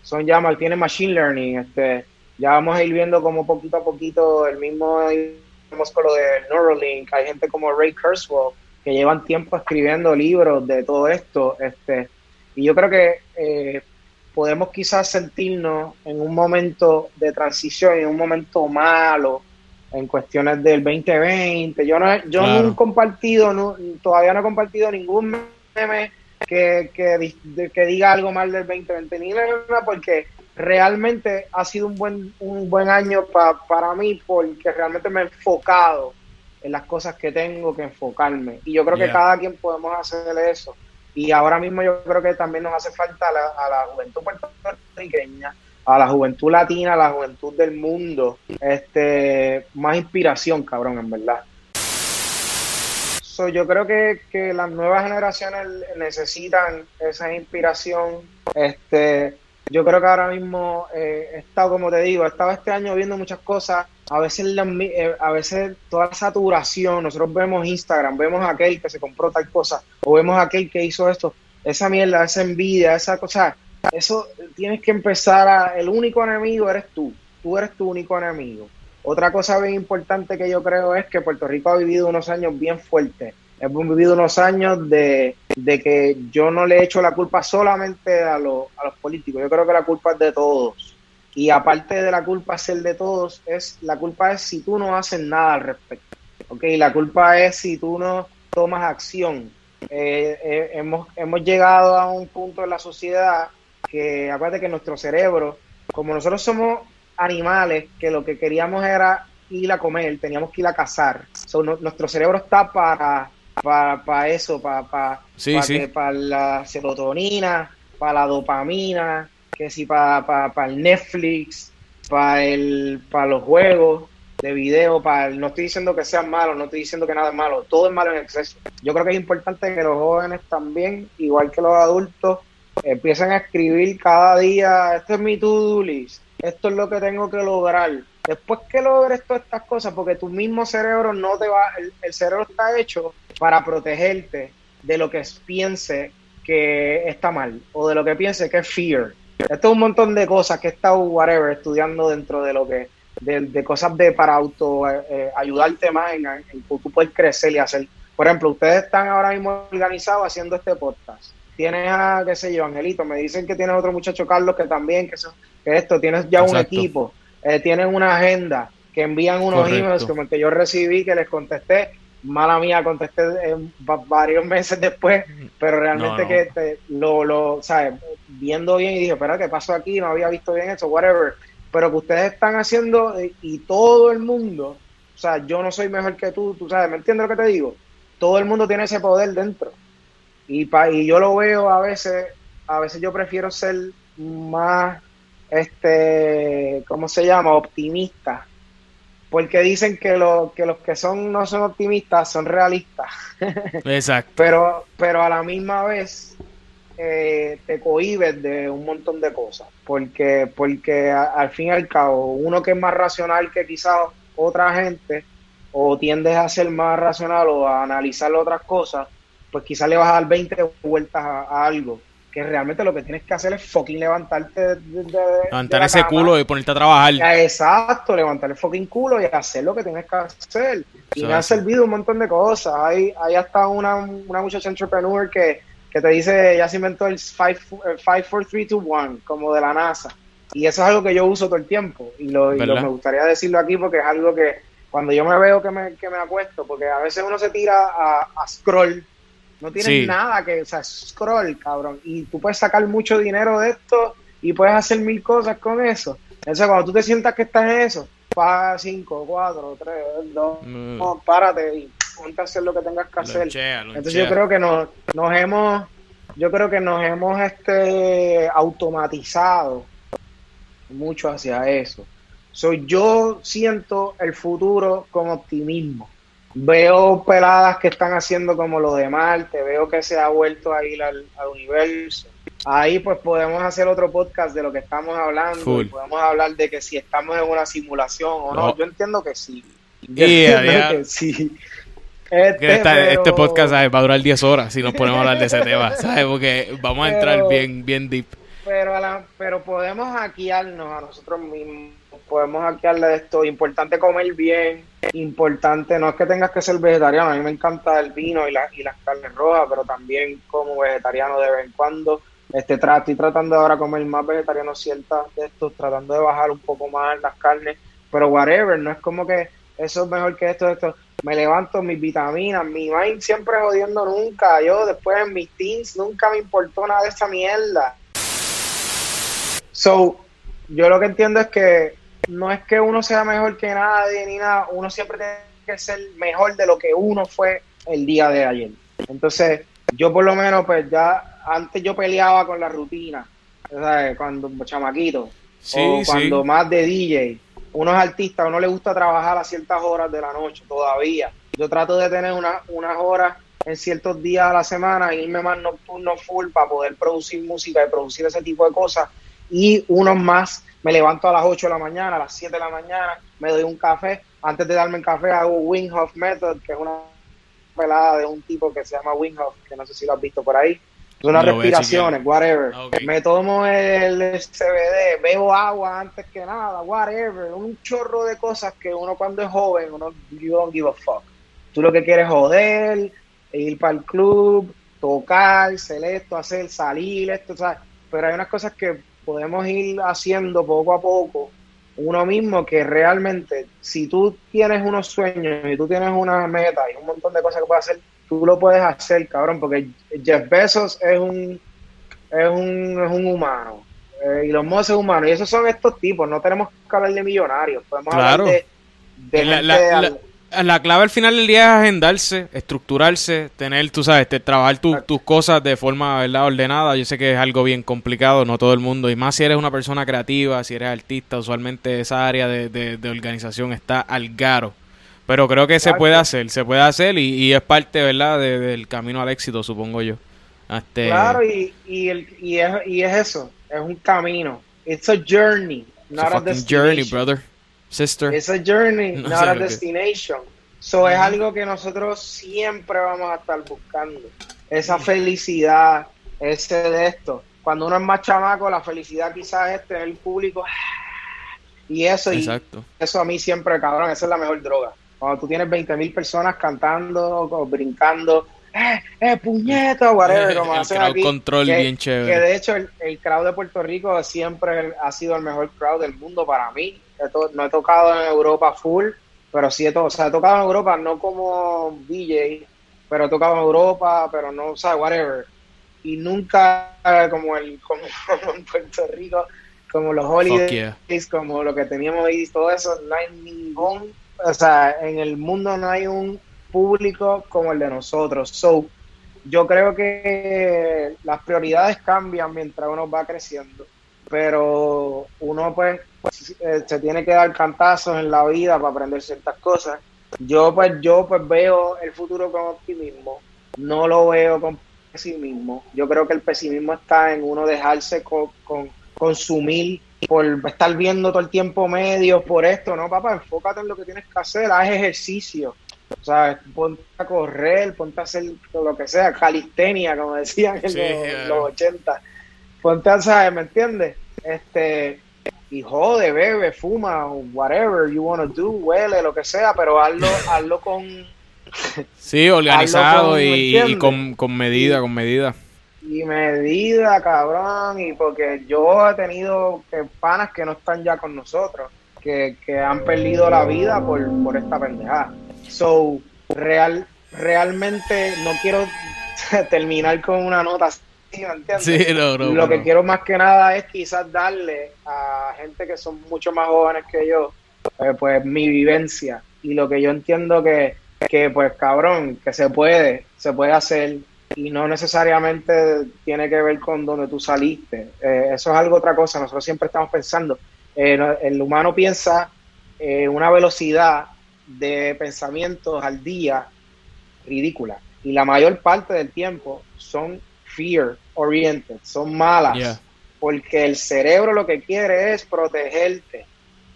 Speaker 3: son ya, mal- tienen machine learning. Este, ya vamos a ir viendo como poquito a poquito el mismo, vemos con lo de Neuralink, hay gente como Ray Kurzweil que llevan tiempo escribiendo libros de todo esto. Este, y yo creo que eh, podemos quizás sentirnos en un momento de transición, en un momento malo, en cuestiones del 2020. Yo no, yo
Speaker 1: Claro.
Speaker 3: no he compartido, no- todavía no he compartido ningún meme que, que, que diga algo mal del 2020, ni nada, porque realmente ha sido un buen, un buen año pa- para mí, porque realmente me he enfocado en las cosas que tengo que enfocarme. Y yo creo
Speaker 1: Yeah.
Speaker 3: que cada quien podemos hacer eso. Y ahora mismo yo creo que también nos hace falta a la, a la juventud puertorriqueña, a la juventud latina, a la juventud del mundo, este, más inspiración, cabrón, en verdad. So, yo creo que, que las nuevas generaciones necesitan esa inspiración. Este, yo creo que ahora mismo eh, he estado, como te digo, he estado este año viendo muchas cosas. A veces, mi- eh, a veces toda la saturación, nosotros vemos Instagram, vemos a aquel que se compró tal cosa, o vemos a aquel que hizo esto, esa mierda, esa envidia, esa cosa, eso tienes que empezar a, el único enemigo eres tú, tú eres tu único enemigo. Otra cosa bien importante que yo creo es que Puerto Rico ha vivido unos años bien fuertes. Hemos vivido unos años de, de que yo no le echo la culpa solamente a, los a los políticos. Yo creo que la culpa es de todos. Y aparte de la culpa ser de todos, es la culpa es si tú no haces nada al respecto. ¿ok? La culpa es si tú no tomas acción. Eh, eh, hemos, hemos llegado a un punto en la sociedad que, aparte que nuestro cerebro, como nosotros somos animales que lo que queríamos era ir a comer, teníamos que ir a cazar. So, nuestro cerebro está para, para, para eso, para, para,
Speaker 1: Sí,
Speaker 3: para,
Speaker 1: sí.
Speaker 3: que- para la serotonina, para la dopamina, que si para el Netflix, para el para los juegos de video, para no estoy diciendo que sean malos, no estoy diciendo que nada es malo, todo es malo en exceso. Yo creo que es importante que los jóvenes también, igual que los adultos, empiecen a escribir cada día, esto es mi to-do list, esto es lo que tengo que lograr. Después que logres todas estas cosas, porque tu mismo cerebro no te va, el, el cerebro está hecho para protegerte de lo que piense que está mal o de lo que piense que es fear. Esto es un montón de cosas que he estado, whatever, estudiando dentro de lo que, de, cosas de para auto eh, eh, ayudarte más en, en, tú puedes crecer y hacer. Por ejemplo, ustedes están ahora mismo organizados haciendo este podcast. Tienes a, qué sé yo, Angelito, me dicen que tienes otro muchacho, Carlos, que también, que, esto, tienes ya un equipo, eh, tienes una agenda, que envían unos emails como el que yo recibí, que les contesté, mala mía, contesté varios meses después, pero realmente que te, lo, lo, ¿sabes? Viendo bien y dije, espera, ¿qué pasó aquí? No había visto bien eso, whatever. Pero que ustedes están haciendo eh, y todo el mundo, o sea, yo no soy mejor que tú, tú sabes, ¿me entiendes lo que te digo? Todo el mundo tiene ese poder dentro. Y, pa, y yo lo veo a veces, a veces yo prefiero ser más, este, ¿cómo se llama? Optimista porque dicen que, lo, que los que son no son optimistas son realistas.
Speaker 1: Exacto.
Speaker 3: pero, pero a la misma vez eh, te cohibes de un montón de cosas, porque, porque al fin y al cabo, uno que es más racional que quizás otra gente, o tiendes a ser más racional o a analizar otras cosas, pues quizás le vas a dar 20 vueltas a algo que realmente lo que tienes que hacer es fucking levantarte de,
Speaker 1: levantar ese culo y ponerte a trabajar.
Speaker 3: Exacto levantar el fucking culo y hacer lo que tienes que hacer. Y me ha servido un montón de cosas. Hay, hay hasta una, una muchacha entrepreneur que, que te dice ya se inventó el 5, 4, 3, 2, 1 como de la NASA. Y eso es algo que yo uso todo el tiempo. Y, lo, y me gustaría decirlo aquí porque es algo que cuando yo me veo que me, que me acuesto porque a veces uno se tira a, a scroll no tienes nada que, o sea, scroll, cabrón. Y tú puedes sacar mucho dinero de esto y puedes hacer mil cosas con eso. Entonces, cuando tú te sientas que estás en eso, paga 5, 4, 3, 2, no, párate y ponte a hacer lo que tengas que hacer. Entonces, yo creo que nos, nos hemos, yo creo que nos hemos este automatizado mucho hacia eso. So, yo siento el futuro con optimismo veo peladas que están haciendo como lo de Marte, veo que se ha vuelto ahí al, universo. Ahí pues podemos hacer otro podcast de lo que estamos hablando, podemos hablar de que si estamos en una simulación o no, yo entiendo que sí. Yo entiendo que sí.
Speaker 1: Este, este podcast va a durar 10 horas si nos ponemos a hablar de ese tema, ¿sabes? Porque vamos a entrar bien, bien deep.
Speaker 3: Pero, pero podemos hackearnos a nosotros mismos podemos hackearle de esto. Importante comer bien, importante, no es que tengas que ser vegetariano, a mí me encanta el vino y, la, y las carnes rojas, pero también como vegetariano de vez en cuando. Este, estoy tratando ahora de comer más vegetariano ciertas de estos, tratando de bajar un poco más las carnes, pero whatever, no es como que eso es mejor que esto, esto. Me levanto mis vitaminas, mi mind siempre jodiendo nunca. Yo después en mis teens nunca me importó nada de esa mierda. So, yo lo que entiendo es que no es que uno sea mejor que nadie ni nada, uno siempre tiene que ser mejor de lo que uno fue el día de ayer. Entonces, yo por lo menos, pues ya antes yo peleaba con la rutina, ¿sabes? Cuando chamaquito, o cuando más de DJ. Uno es artista, uno le gusta trabajar a ciertas horas de la noche todavía. Yo trato de tener una, unas horas en ciertos días a la semana, irme más nocturno full para poder producir música y producir ese tipo de cosas y unos más me levanto a las 8 de la mañana, a las 7 de la mañana, me doy un café. Antes de darme el café hago Wing Method, que es una pelada de un tipo que se llama Wing que no sé si lo has visto por ahí. Son unas respiraciones, whatever. Ah, me tomo el CBD, bebo agua antes que nada, whatever. Un chorro de cosas que uno cuando es joven, uno you don't give a fuck. Tú lo que quieres es joder, ir para el club, tocar, hacer esto, hacer, salir, esto, ¿sabes? Pero hay unas cosas que podemos ir haciendo poco a poco uno mismo que realmente, si tú tienes unos sueños y tú tienes una meta y un montón de cosas que puedes hacer, tú lo puedes hacer, cabrón, porque Jeff Bezos es un, es un, es un humano. Eh, y los Moss es humano. Y esos son estos tipos. No tenemos que hablar de millonarios. Podemos hablar de,
Speaker 1: La clave al final del día es agendarse, estructurarse, tener, tú sabes, te, trabajar tu- tus cosas de forma ¿verdad? ordenada. Yo sé que es algo bien complicado, no todo el mundo. Y más si eres una persona creativa, si eres artista, usualmente esa área de, de- de organización está al garo. Pero creo que se puede hacer, se puede hacer y, y es parte, ¿verdad?, de- del camino al éxito, supongo yo. Este,
Speaker 3: Claro, y, y, el, y, es, y es eso, es un camino. It's a journey,
Speaker 1: it's
Speaker 3: not
Speaker 1: a
Speaker 3: a, destination.
Speaker 1: journey, brother, sister.
Speaker 3: It's a journey,
Speaker 1: No
Speaker 3: not a destination. So es algo que nosotros siempre vamos a estar buscando. Esa felicidad, ese de esto. Cuando uno es más chamaco, la felicidad quizás es tener el público. Y eso, y
Speaker 1: Exacto.
Speaker 3: eso a mí siempre, cabrón, esa es la mejor droga. Cuando tú tienes 20 mil personas cantando o brincando, ¡eh, eh, puñeta! Whatever, como
Speaker 1: El
Speaker 3: hacen
Speaker 1: crowd
Speaker 3: aquí.
Speaker 1: control
Speaker 3: que,
Speaker 1: bien chévere.
Speaker 3: Que de hecho el, el crowd de Puerto Rico siempre ha sido el mejor crowd del mundo para mí. He to- no he tocado en Europa full, pero sí he, to- o sea, he tocado en Europa no como DJ, pero he tocado en Europa, pero no, o sea, whatever. Y nunca eh, como el como, como en Puerto Rico, como los holidays,
Speaker 1: yeah.
Speaker 3: como lo que teníamos ahí, todo eso, no hay ningún, o sea, en el mundo no hay un público como el de nosotros. So, yo creo que las prioridades cambian mientras uno va creciendo, pero uno pues eh, se tiene que dar cantazos en la vida para aprender ciertas cosas. Yo pues yo pues veo el futuro con optimismo, no lo veo con pesimismo. Yo creo que el pesimismo está en uno dejarse con, con- consumir por estar viendo todo el tiempo medios por esto, no papá, enfócate en lo que tienes que hacer, haz ejercicio. O sea, ponte a correr, ponte a hacer lo que sea, calistenia, como decían en
Speaker 1: Sí,
Speaker 3: los,
Speaker 1: claro.
Speaker 3: los 80. Ponte. ¿Me entiendes? Este, y jode, bebe, fuma, whatever you want to do, huele, lo que sea, pero hazlo, hazlo con,
Speaker 1: Sí, organizado
Speaker 3: con-
Speaker 1: y,
Speaker 3: ¿me
Speaker 1: y con, con medida, con medida.
Speaker 3: y medida, cabrón, y porque yo he tenido que panas que no están ya con nosotros, que, que han perdido la vida por, por esta pendejada. So, real, realmente no quiero terminar con una nota así, ¿me entiendes?
Speaker 1: Sí, no, no,
Speaker 3: Lo que
Speaker 1: no.
Speaker 3: quiero más que nada es quizás darle a gente que son mucho más jóvenes que yo, eh, pues mi vivencia y lo que yo entiendo que, que, pues cabrón, que se puede, se puede hacer y no necesariamente tiene que ver con donde tú saliste. Eh, eso es algo otra cosa, nosotros siempre estamos pensando, eh, el humano piensa una velocidad de pensamientos al día ridícula y la mayor parte del tiempo son fear oriented, son malas
Speaker 1: Yeah.
Speaker 3: porque el cerebro lo que quiere es protegerte.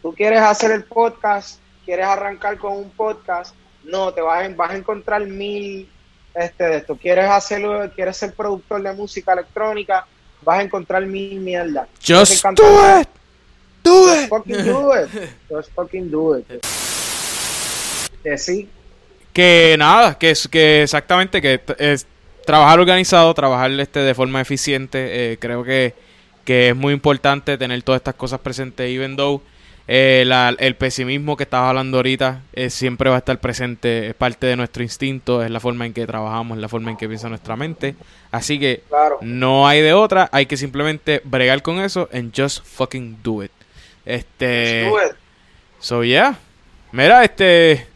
Speaker 3: Tú quieres hacer el podcast, quieres arrancar con un podcast, no, te vas a, vas a encontrar mil este de esto. Quieres hacerlo, quieres ser productor de música electrónica, vas a encontrar mil mierda.
Speaker 1: Just do it. Do
Speaker 3: Just
Speaker 1: it.
Speaker 3: fucking do it. Just fucking do it. Que sí,
Speaker 1: Que nada, que exactamente que es trabajar organizado, trabajar este de forma eficiente, eh, creo que, que es muy importante tener todas estas cosas presentes, even though eh, la- el pesimismo que estabas hablando ahorita eh, siempre va a estar presente, es parte de nuestro instinto, es la forma en que trabajamos, es la forma en que piensa nuestra mente, así que
Speaker 3: claro.
Speaker 1: no hay de otra, hay que simplemente bregar con eso and just fucking do it. Este,
Speaker 3: Just do it.
Speaker 1: So, yeah. Mira, este.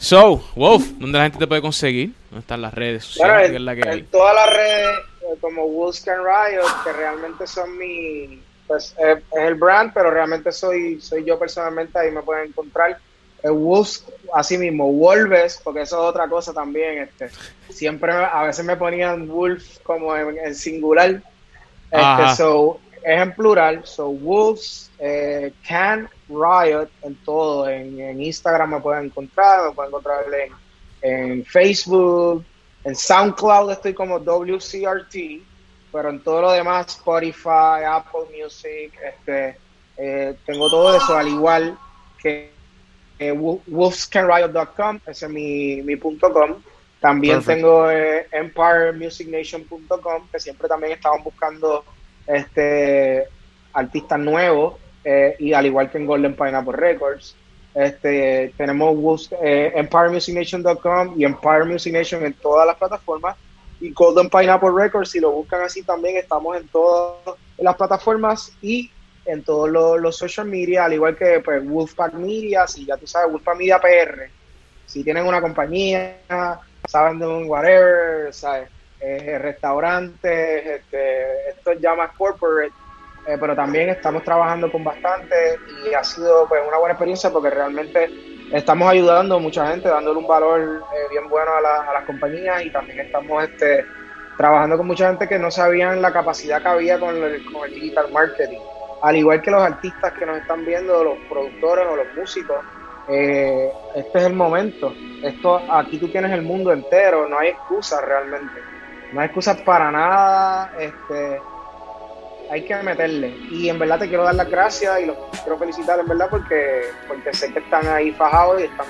Speaker 1: So, Wolf, ¿dónde la gente te puede conseguir? ¿Dónde están las redes sociales?
Speaker 3: Bueno,
Speaker 1: ¿Qué es la que
Speaker 3: en, en todas las redes, eh, como Wolves Can Riot, que realmente son mi, pues eh, es el brand, pero realmente soy, soy yo personalmente, ahí me pueden encontrar. Eh, Wolves, así mismo, Wolves, porque eso es otra cosa también, este, siempre, a veces me ponían Wolf como en, en singular, este, so, es en plural, so Wolves, eh, Can Riot en todo, en, en Instagram me pueden encontrar, me pueden encontrar en, en Facebook, en SoundCloud estoy como WCRT, pero en todo lo demás, Spotify, Apple Music, este, eh, tengo todo eso, al igual que eh, wo- wolfscanriot.com, ese es mi, mi punto com. También
Speaker 1: Perfect.
Speaker 3: tengo eh, empiremusicnation.com, que siempre también estaban buscando este artistas nuevos, eh, y al igual que en Golden Pineapple Records. Este, tenemos eh, empiremusicnation.com y Empire Music Nation en todas las plataformas. Y Golden Pineapple Records, si lo buscan así también, estamos en todas las plataformas y en todos los, los social media, al igual que pues, Wolfpack Media, si ya tú sabes, Wolfpack Media PR. si tienen una compañía, saben de un whatever, ¿sabes? Eh, restaurantes, este, esto ya más corporate, eh, pero también estamos trabajando con bastante y ha sido pues una buena experiencia porque realmente estamos ayudando a mucha gente, dándole un valor eh, bien bueno a, las compañías y también estamos este, trabajando con mucha gente que no sabían la capacidad que había con el, con el digital marketing. Al igual que los artistas que nos están viendo, los productores o los músicos, eh, este es el momento. Esto, aquí tú tienes el mundo entero, no hay excusas realmente. No hay excusas para nada. Este, hay que meterle. Y en verdad te quiero dar las gracias y los quiero felicitar en verdad porque, porque sé que están ahí fajados y están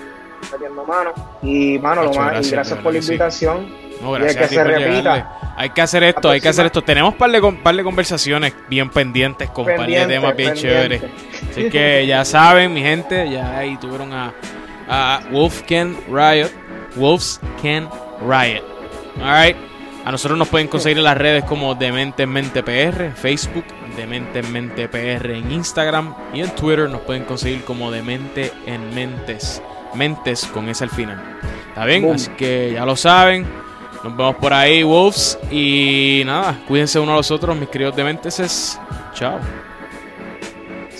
Speaker 3: metiendo manos. Y mano, lo más, gracias, gracias por la invitación.
Speaker 1: No, gracias que se repita. Hay que hacer esto, hay que hacer esto. Tenemos par de, par de conversaciones bien pendientes con par de temas bien chéveres. Así que ya saben, mi gente, ya ahí tuvieron a, a Wolf Can Riot. Wolves Can Riot. Alright. A nosotros nos pueden conseguir en las redes como Demente en Mente PR, Facebook, Demente en Mente PR en Instagram y en Twitter nos pueden conseguir como Demente en Mentes. Mentes con ese al final. ¿Está bien? Así que ya lo saben. Nos vemos por ahí, Wolves. Y nada, cuídense uno a los otros, mis queridos dementes. Chao.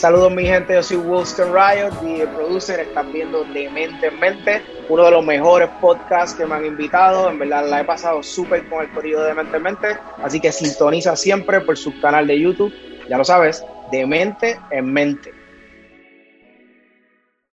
Speaker 3: Saludos mi gente, yo soy Wolfston Riot el producer, están viendo Demente en Mente, uno de los mejores podcasts que me han invitado, en verdad la he pasado súper con el corrido de Mente en Mente, así que sintoniza siempre por su canal de YouTube, ya lo sabes, Demente en Mente.